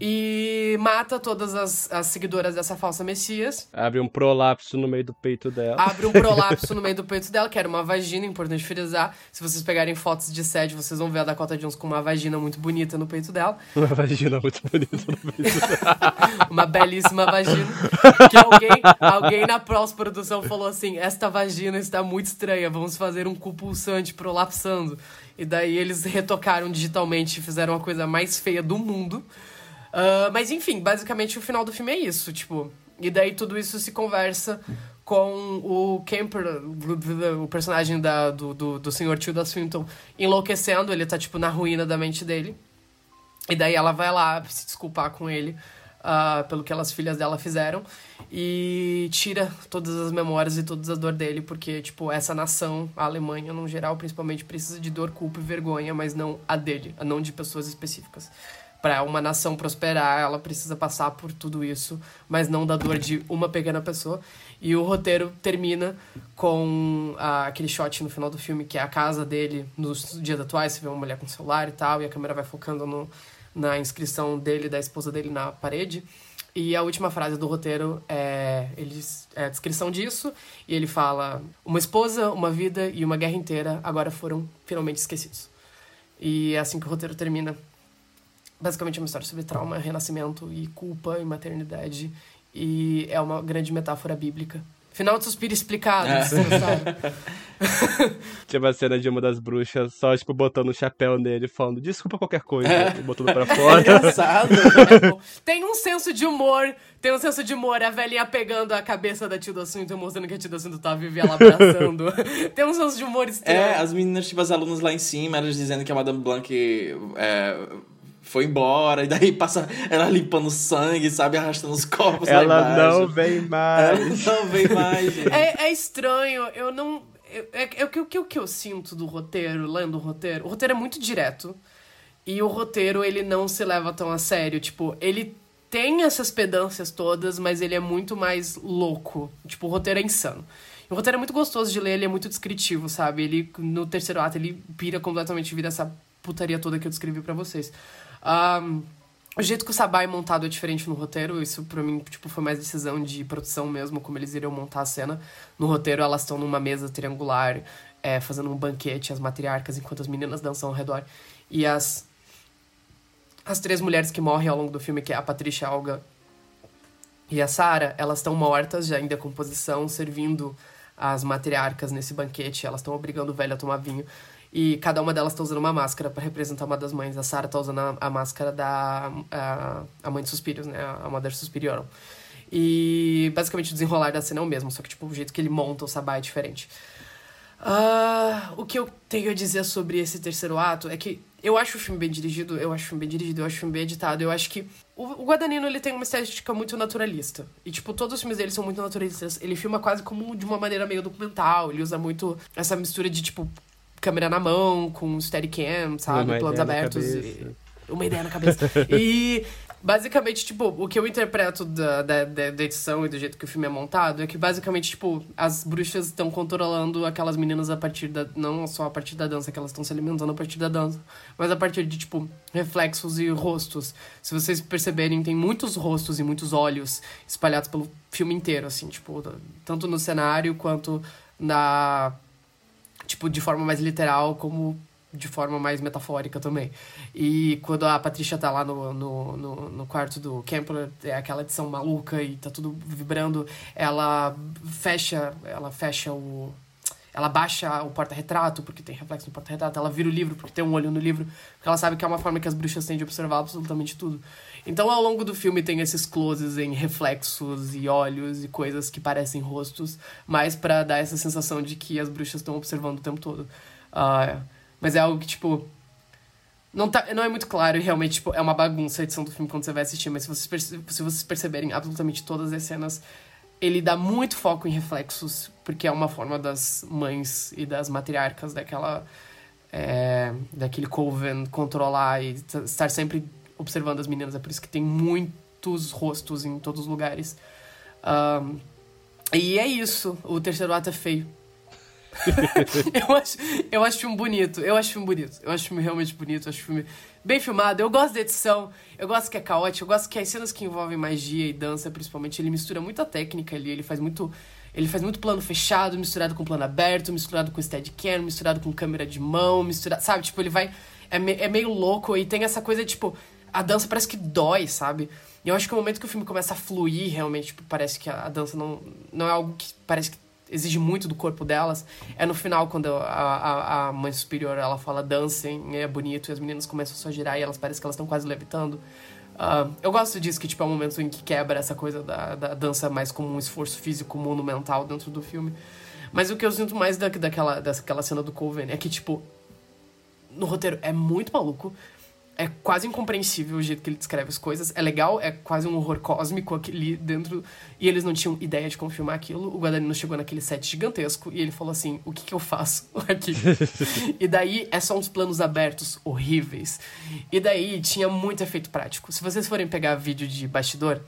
e mata todas as, as seguidoras dessa falsa Messias. Abre um prolapso no meio do peito dela. Abre um prolapso no meio do peito dela, que era uma vagina, importante frisar. Se vocês pegarem fotos de sede, vocês vão ver a Dakota Jones com uma vagina muito bonita no peito dela. Uma vagina muito bonita no peito dela. uma belíssima vagina. Que alguém, alguém na pós-produção falou assim: esta vagina está muito estranha, vamos fazer um cu pulsante prolapsando. E daí eles retocaram digitalmente e fizeram a coisa mais feia do mundo. Uh, mas enfim, basicamente o final do filme é isso, tipo. E daí tudo isso se conversa com o Kemper, o personagem da, do, do, do Sr. Tilda Swinton, enlouquecendo, ele tá, tipo, na ruína da mente dele. E daí ela vai lá se desculpar com ele uh, pelo que as filhas dela fizeram e tira todas as memórias e todas as dor dele, porque, tipo, essa nação, a Alemanha, no geral, principalmente, precisa de dor, culpa e vergonha, mas não a dele, não de pessoas específicas para uma nação prosperar, ela precisa passar por tudo isso, mas não da dor de uma pequena pessoa. E o roteiro termina com ah, aquele shot no final do filme, que é a casa dele nos dias atuais. Você vê uma mulher com celular e tal, e a câmera vai focando no, na inscrição dele, da esposa dele na parede. E a última frase do roteiro é, eles, é a descrição disso, e ele fala: Uma esposa, uma vida e uma guerra inteira agora foram finalmente esquecidos. E é assim que o roteiro termina basicamente é uma história sobre trauma, renascimento e culpa e maternidade. E é uma grande metáfora bíblica. Final de suspiro explicado, é. sabe? Tinha uma cena de uma das bruxas só, tipo, botando um chapéu nele, falando desculpa qualquer coisa, é. e botando pra fora. É engraçado. É tem um senso de humor, tem um senso de humor, a velhinha pegando a cabeça da Tilda Swinton, mostrando que a Tilda Swinton tá viva e ela abraçando. tem um senso de humor estranho. É, as meninas, tipo, as alunas lá em cima, elas dizendo que a Madame Blanc é, foi embora, e daí passa ela limpando sangue, sabe, arrastando os corpos ela não vem mais. Ela não vem mais, gente. É, é estranho, eu não... É, é, o que, que, que eu sinto do roteiro, lendo o roteiro, o roteiro é muito direto, e o roteiro, ele não se leva tão a sério, tipo, ele tem essas pedâncias todas, mas ele é muito mais louco. Tipo, o roteiro é insano. O roteiro é muito gostoso de ler, ele é muito descritivo, sabe? Ele, no terceiro ato, ele pira completamente, vira essa putaria toda que eu descrevi para vocês. Um, o jeito que o Sabá é montado é diferente no roteiro, isso pra mim, tipo, foi mais decisão de produção mesmo, como eles iriam montar a cena. No roteiro, elas estão numa mesa triangular, é, fazendo um banquete, as matriarcas, enquanto as meninas dançam ao redor. E as as três mulheres que morrem ao longo do filme, que é a Patrícia Alga e a Sara, elas estão mortas, já em decomposição, servindo as matriarcas nesse banquete. Elas estão obrigando o velho a tomar vinho. E cada uma delas está usando uma máscara para representar uma das mães. A Sara está usando a, a, máscara da a, a mãe de Suspírios, né? A Mother Suspiriorum. E basicamente o desenrolar da cena é o mesmo, só que tipo, o jeito que ele monta o sabá é diferente. Uh, o que eu tenho a dizer sobre esse terceiro ato é que eu acho o filme bem dirigido, eu acho o filme bem dirigido, eu acho o filme bem editado. Eu acho que o, o Guadagnino, ele tem uma estética muito naturalista. E, tipo, todos os filmes dele são muito naturalistas. Ele filma quase como de uma maneira meio documental. Ele usa muito essa mistura de, tipo, câmera na mão, com steadicam, sabe? Uma Planos abertos. E, uma ideia na cabeça. e basicamente, tipo, o que eu interpreto da, da da edição e do jeito que o filme é montado é que basicamente, tipo, as bruxas estão controlando aquelas meninas a partir da. Não só a partir da dança, que elas estão se alimentando a partir da dança, mas a partir de, tipo, reflexos e rostos. Se vocês perceberem, tem muitos rostos e muitos olhos espalhados pelo filme inteiro, assim, tipo, tanto no cenário quanto na. Tipo, de forma mais literal, como de forma mais metafórica também. E quando a Patrícia tá lá no, no, no, no quarto do Kempler, é aquela edição maluca e tá tudo vibrando, ela fecha, ela fecha o... Ela baixa o porta-retrato, porque tem reflexo no porta-retrato. Ela vira o livro, porque tem um olho no livro. Porque ela sabe que é uma forma que as bruxas têm de observar absolutamente tudo. Então, ao longo do filme, tem esses closes em reflexos e olhos e coisas que parecem rostos, mais para dar essa sensação de que as bruxas estão observando o tempo todo. Ah, mas é algo que, tipo. Não, tá, não é muito claro e realmente tipo, é uma bagunça a edição do filme quando você vai assistir, mas se vocês, se vocês perceberem absolutamente todas as cenas, ele dá muito foco em reflexos, porque é uma forma das mães e das matriarcas daquela. é, daquele coven controlar e estar sempre observando as meninas. É por isso que tem muitos rostos em todos os lugares. Ahn, e é isso. O terceiro ato é feio. eu, acho, eu acho filme bonito. Eu acho filme bonito. Eu acho filme realmente bonito. Eu acho filme bem filmado. Eu gosto da edição. Eu gosto que é caótico. Eu gosto que as cenas que envolvem magia e dança, principalmente, ele mistura muita técnica ali. Ele faz muito. Ele faz muito plano fechado, misturado com plano aberto, misturado com steadicam, misturado com câmera de mão, misturado. Sabe? Tipo, ele vai. É, me- é meio louco e tem essa coisa, tipo. A dança parece que dói, sabe? E eu acho que o momento que o filme começa a fluir, realmente, tipo, parece que a, dança não, não é algo que parece que exige muito do corpo delas. É no final, quando a, a, a mãe superior ela fala dancem, é bonito, e as meninas começam só a girar e elas parecem que elas estão quase levitando. Ah, eu gosto disso, que tipo, é um momento em que quebra essa coisa da, da dança mais como um esforço físico monumental dentro do filme. Mas o que eu sinto mais da, daquela, daquela cena do Coven é que, tipo, no roteiro é muito maluco. É quase incompreensível o jeito que ele descreve as coisas. É legal, é quase um horror cósmico ali dentro. E eles não tinham ideia de como filmar aquilo. O Guadagnino chegou naquele set gigantesco e ele falou assim: o que, que eu faço aqui? e daí é só uns planos abertos horríveis. E daí tinha muito efeito prático. Se vocês forem pegar vídeo de bastidor,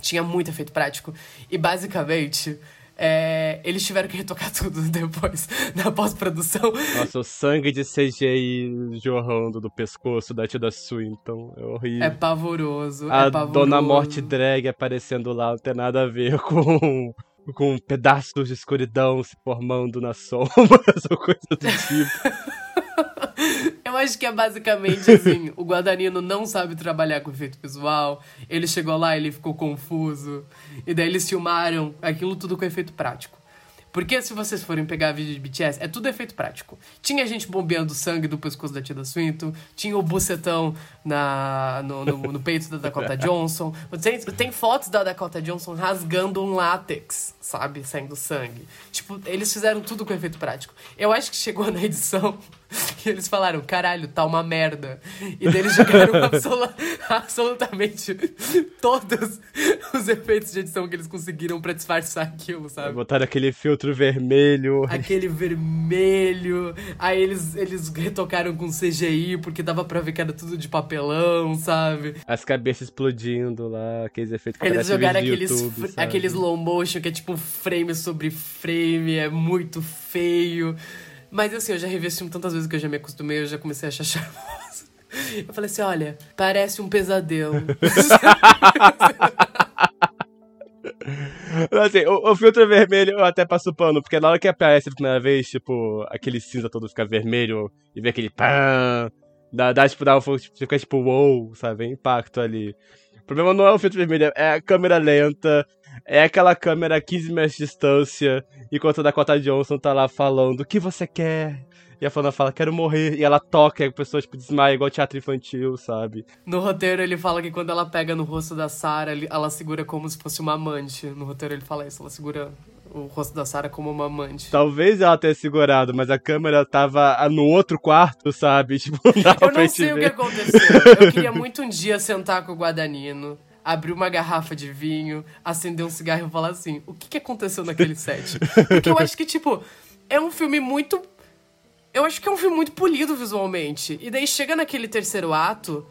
tinha muito efeito prático. E basicamente. É, eles tiveram que retocar tudo depois na pós-produção. Nossa, o sangue de CGI jorrando do pescoço da Tilda Swinton. É horrível. É pavoroso. A é pavoroso. Dona Morte drag aparecendo lá não tem nada a ver com, com pedaços de escuridão se formando nas sombras ou coisa do tipo. Eu acho que é basicamente assim: o Guadagnino não sabe trabalhar com efeito visual. Ele chegou lá, ele ficou confuso. E daí eles filmaram aquilo tudo com efeito prático. Porque se vocês forem pegar vídeo de BTS, é tudo efeito prático. Tinha gente bombeando sangue do pescoço da Tilda Swinton, tinha o bucetão na, no, no, no peito da Dakota Johnson. Tem, tem fotos da Dakota Johnson rasgando um látex, sabe? Saindo sangue. Tipo, eles fizeram tudo com efeito prático. Eu acho que chegou na edição E eles falaram, caralho, tá uma merda. E daí eles jogaram absolu absolutamente todos os efeitos de edição que eles conseguiram pra disfarçar aquilo, sabe? Botaram aquele filtro vermelho. Aquele vermelho. Aí eles, eles retocaram com CGI, porque dava pra ver que era tudo de papelão, sabe? As cabeças explodindo lá, aqueles efeitos que Eles jogaram aqueles, YouTube, sabe? aquele slow motion que é tipo frame sobre frame, é muito feio. Mas assim, eu já revi esse filme tantas vezes que eu já me acostumei, eu já comecei a achar charmoso. Eu falei assim, olha, parece um pesadelo. Assim, o, o filtro vermelho eu até passo pano, porque na hora que aparece a primeira vez, tipo, aquele cinza todo fica vermelho e vê aquele pã, dá, dá tipo, dá um, fica tipo, wow, sabe? Impacto ali. O problema não é o filtro vermelho, é a câmera lenta, é aquela câmera a 15 metros de distância, enquanto a Dakota Johnson tá lá falando o que você quer. E a Fana fala, quero morrer. E ela toca e a pessoa, tipo, desmaia, igual teatro infantil, sabe? No roteiro ele fala que quando ela pega no rosto da Sarah, ela segura como se fosse uma amante. No roteiro ele fala isso, ela segura o rosto da Sarah como uma amante. Talvez ela tenha segurado, mas a câmera tava ah, no outro quarto, sabe? Tipo, não Eu não sei o que aconteceu. Eu queria muito um dia sentar com o Guadagnino, abrir uma garrafa de vinho, acender um cigarro e falar assim: o que, que aconteceu naquele set? Porque eu acho que, tipo, é um filme muito. Eu acho que é um filme muito polido visualmente. E daí chega naquele terceiro ato.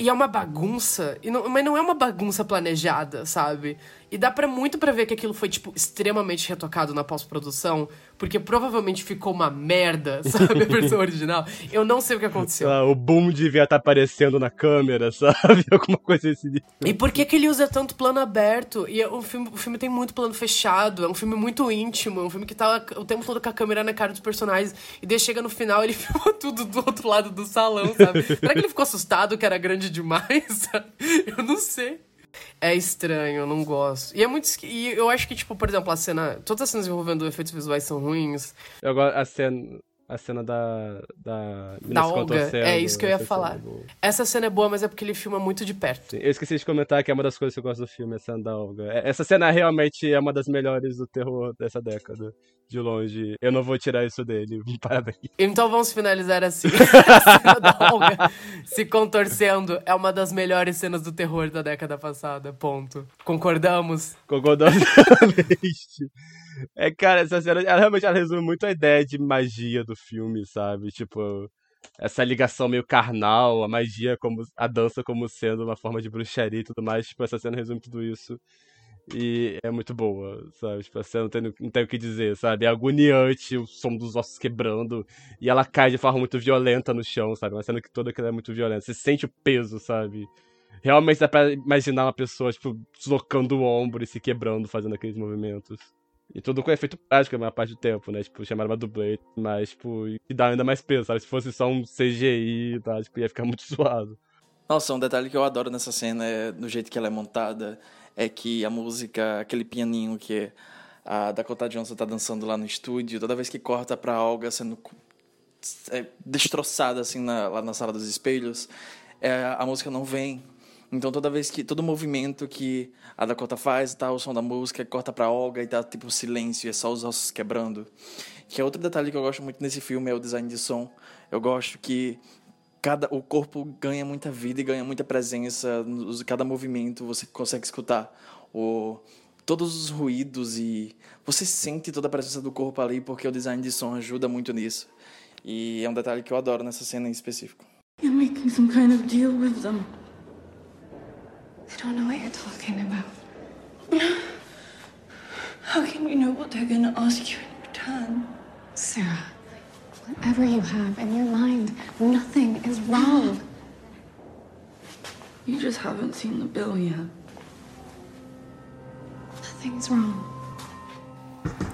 E é uma bagunça, e não- mas não é uma bagunça planejada, sabe? E dá pra muito pra ver que aquilo foi, tipo, extremamente retocado na pós-produção, porque provavelmente ficou uma merda, sabe? A versão original. Eu não sei o que aconteceu. Ah, o boom devia estar aparecendo na câmera, sabe? Alguma coisa assim. E por que, que ele usa tanto plano aberto? E é um filme, o filme tem muito plano fechado, é um filme muito íntimo, é um filme que tá o tempo todo com a câmera na cara dos personagens. E daí chega no final ele filma tudo do outro lado do salão, sabe? Será que ele ficou assustado que era grande demais? Eu não sei. É estranho, eu não gosto. E é muito. E eu acho que, tipo, por exemplo, a cena. Todas as cenas envolvendo efeitos visuais são ruins. Eu gosto a cena, a cena da. Da, Da Olga. É isso que eu ia falar. é boa. Essa cena é boa, mas é porque ele filma muito de perto. Sim, Eu esqueci de comentar que é uma das coisas que eu gosto do filme, a cena da Olga. É- Essa cena realmente é uma das melhores do terror dessa década. De longe. Eu não vou tirar isso dele. Parabéns. Então vamos finalizar assim. se contorcendo é uma das melhores cenas do terror da década passada. Ponto. Concordamos? Concordamos. É, cara, essa cena, ela realmente ela resume muito a ideia de magia do filme, sabe? Tipo, essa ligação meio carnal, a magia como a dança como sendo uma forma de bruxaria e tudo mais. Tipo, essa cena resume tudo isso. E é muito boa, sabe? Tipo, cena não tem, não tem o que dizer, sabe? É agoniante, o som dos ossos quebrando. E ela cai de forma muito violenta no chão, sabe? Uma cena que toda que ela é muito violenta. Você sente o peso, sabe? Realmente dá pra imaginar uma pessoa, tipo, deslocando o ombro e se quebrando, fazendo aqueles movimentos. E tudo com efeito prático a maior parte do tempo, né? Tipo, chamaram uma dublê, mas, tipo, e dá ainda mais peso, sabe? Se fosse só um CGI, tá? Tipo, ia ficar muito suado. Nossa, um detalhe que eu adoro nessa cena é no jeito que ela é montada, é que a música, aquele pianinho que a Dakota Johnson tá dançando lá no estúdio, toda vez que corta pra Olga sendo cu- é, destroçada assim na- lá na sala dos espelhos, é, a música não vem. Então toda vez que todo movimento que a Dakota faz, tá o som da música, corta pra Olga e tá tipo silêncio, é só os ossos quebrando. Que é outro detalhe que eu gosto muito nesse filme é o design de som. Eu gosto que cada o corpo ganha muita vida e ganha muita presença cada movimento você consegue escutar o todos os ruídos e você sente toda a presença do corpo ali porque o design de som ajuda muito nisso e é um detalhe que eu adoro nessa cena em específico You're making some kind of deal with them. I don't know what you're talking about. How can we know what they're gonna ask you in return? Sarah, whatever you have in your mind, nothing is wrong. You just haven't seen the bill yet. Nothing's wrong.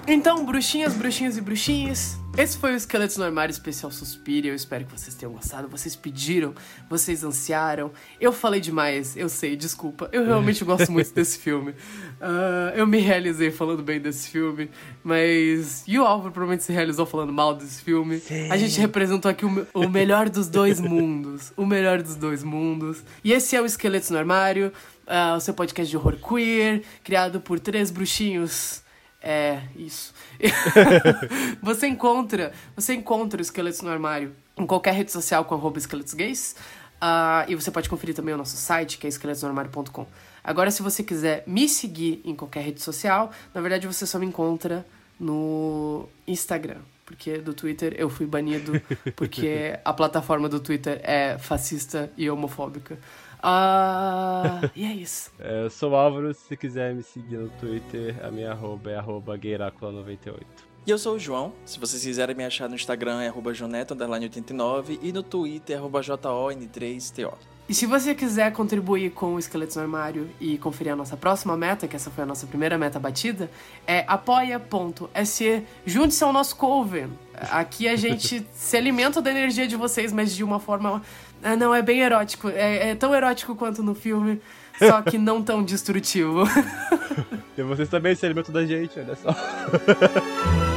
Então, bruxinhas, bruxinhos e bruxinhas, esse foi o Esqueletos no Armário Especial Suspira. Eu espero que vocês tenham gostado. Vocês pediram, vocês ansiaram. Eu falei demais, eu sei, desculpa. Eu realmente gosto muito desse filme. Ah, eu me realizei falando bem desse filme, mas. E o Álvaro provavelmente se realizou falando mal desse filme. A gente representou aqui o, o melhor dos dois mundos. O melhor dos dois mundos. E esse é o Esqueletos no Armário, ah, o seu podcast de horror queer, criado por três bruxinhos É, isso. você encontra, você encontra o Esqueletos no Armário em qualquer rede social com arroba esqueletos gays. Uh, e você pode conferir também o nosso site, que é esqueletosnoarmário.com. Agora, se você quiser me seguir em qualquer rede social, na verdade você só me encontra no Instagram. Porque do Twitter eu fui banido, porque a plataforma do Twitter é fascista e homofóbica. Uh, e é isso. É, eu sou o Álvaro, se quiser me seguir no Twitter, a minha arroba é arroba 98 E eu sou o João. Se vocês quiserem me achar no Instagram é arroba joneto89 e no Twitter é arroba JON3TO. E se você quiser contribuir com o Esqueletos no Armário e conferir a nossa próxima meta, que essa foi a nossa primeira meta batida, é apoia.se. Junte-se ao nosso coven. Aqui a gente se alimenta da energia de vocês, mas de uma forma. Ah, não, é bem erótico. É, é tão erótico quanto no filme, só que não tão destrutivo. e vocês também se alimentam da gente, olha só.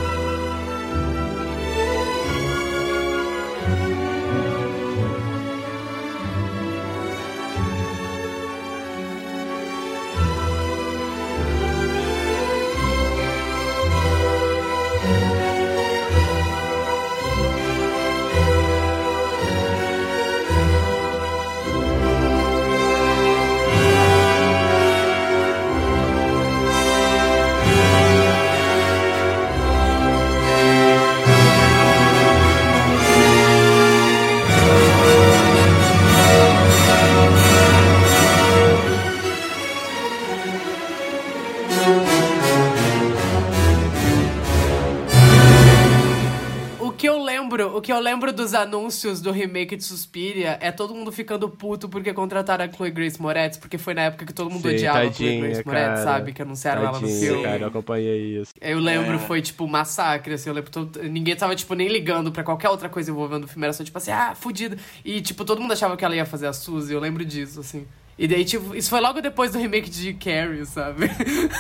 lembro dos anúncios do remake de Suspiria é todo mundo ficando puto porque contrataram a Chloe Grace Moretz, porque foi na época que todo mundo Sim, odiava tadinha, a Chloe Grace Moretz, sabe? Que anunciaram tadinha, ela no filme. cara, eu acompanhei isso. Eu lembro, é. foi tipo massacre, assim, eu lembro, todo, ninguém tava, tipo, nem ligando pra qualquer outra coisa envolvendo o filme, era só tipo assim, ah, fudida. E, tipo, todo mundo achava que ela ia fazer a Suzy, eu lembro disso, assim. E daí, tipo, isso foi logo depois do remake de Carrie, sabe?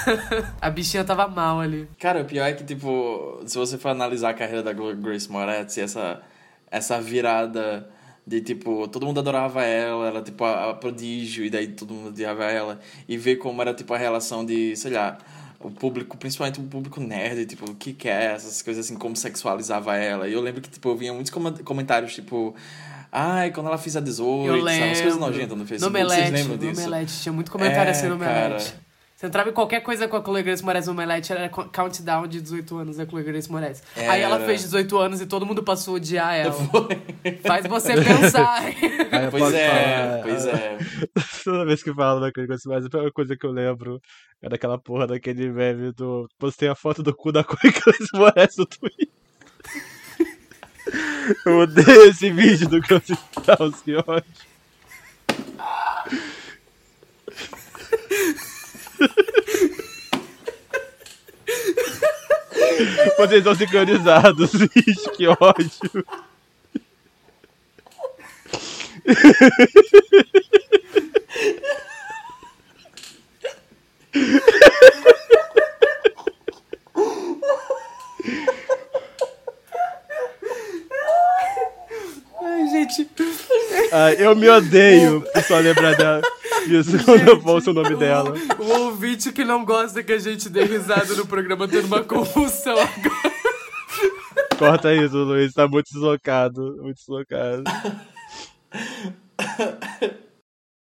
a bichinha tava mal ali. Cara, o pior é que, tipo, se você for analisar a carreira da Grace Moretz e essa essa virada de tipo, todo mundo adorava ela, ela tipo a, a, prodígio, e daí todo mundo odiava ela, e ver como era tipo a relação de, sei lá, o público, principalmente o público nerd, tipo, o que quer, é, essas coisas assim, como sexualizava ela. E eu lembro que, tipo, eu vinha muitos comentários, tipo, ai, quando ela fez a 18, eu lembro. sabe, umas coisas nojentas no Facebook, no Melete, vocês lembram disso? No Melete, tinha muito comentário é, assim no Melete. Cara, você entrava em qualquer coisa com a Chloe Grace Moretz no Omelete, era countdown de 18 anos da Chloe Grace Moretz. Era. Aí ela fez 18 anos e todo mundo passou a odiar ela. Faz você pensar. pois é, pois é. Toda vez que falo da Chloe Grace Moretz, a primeira coisa que eu lembro é daquela porra daquele meme do... Postei a foto do cu da Chloe Grace Moretz no Twitter. Eu odeio esse vídeo do House, que ódio. Vocês estão sincronizados, Ixi, que ódio. Ai, gente. Ah, eu me odeio por só lembrar dela. Isso, quando eu ouço o nome dela. O, o ouvinte que não gosta que a gente dê risada no programa tendo uma convulsão agora. Corta isso, Luiz. Tá muito deslocado. Muito deslocado.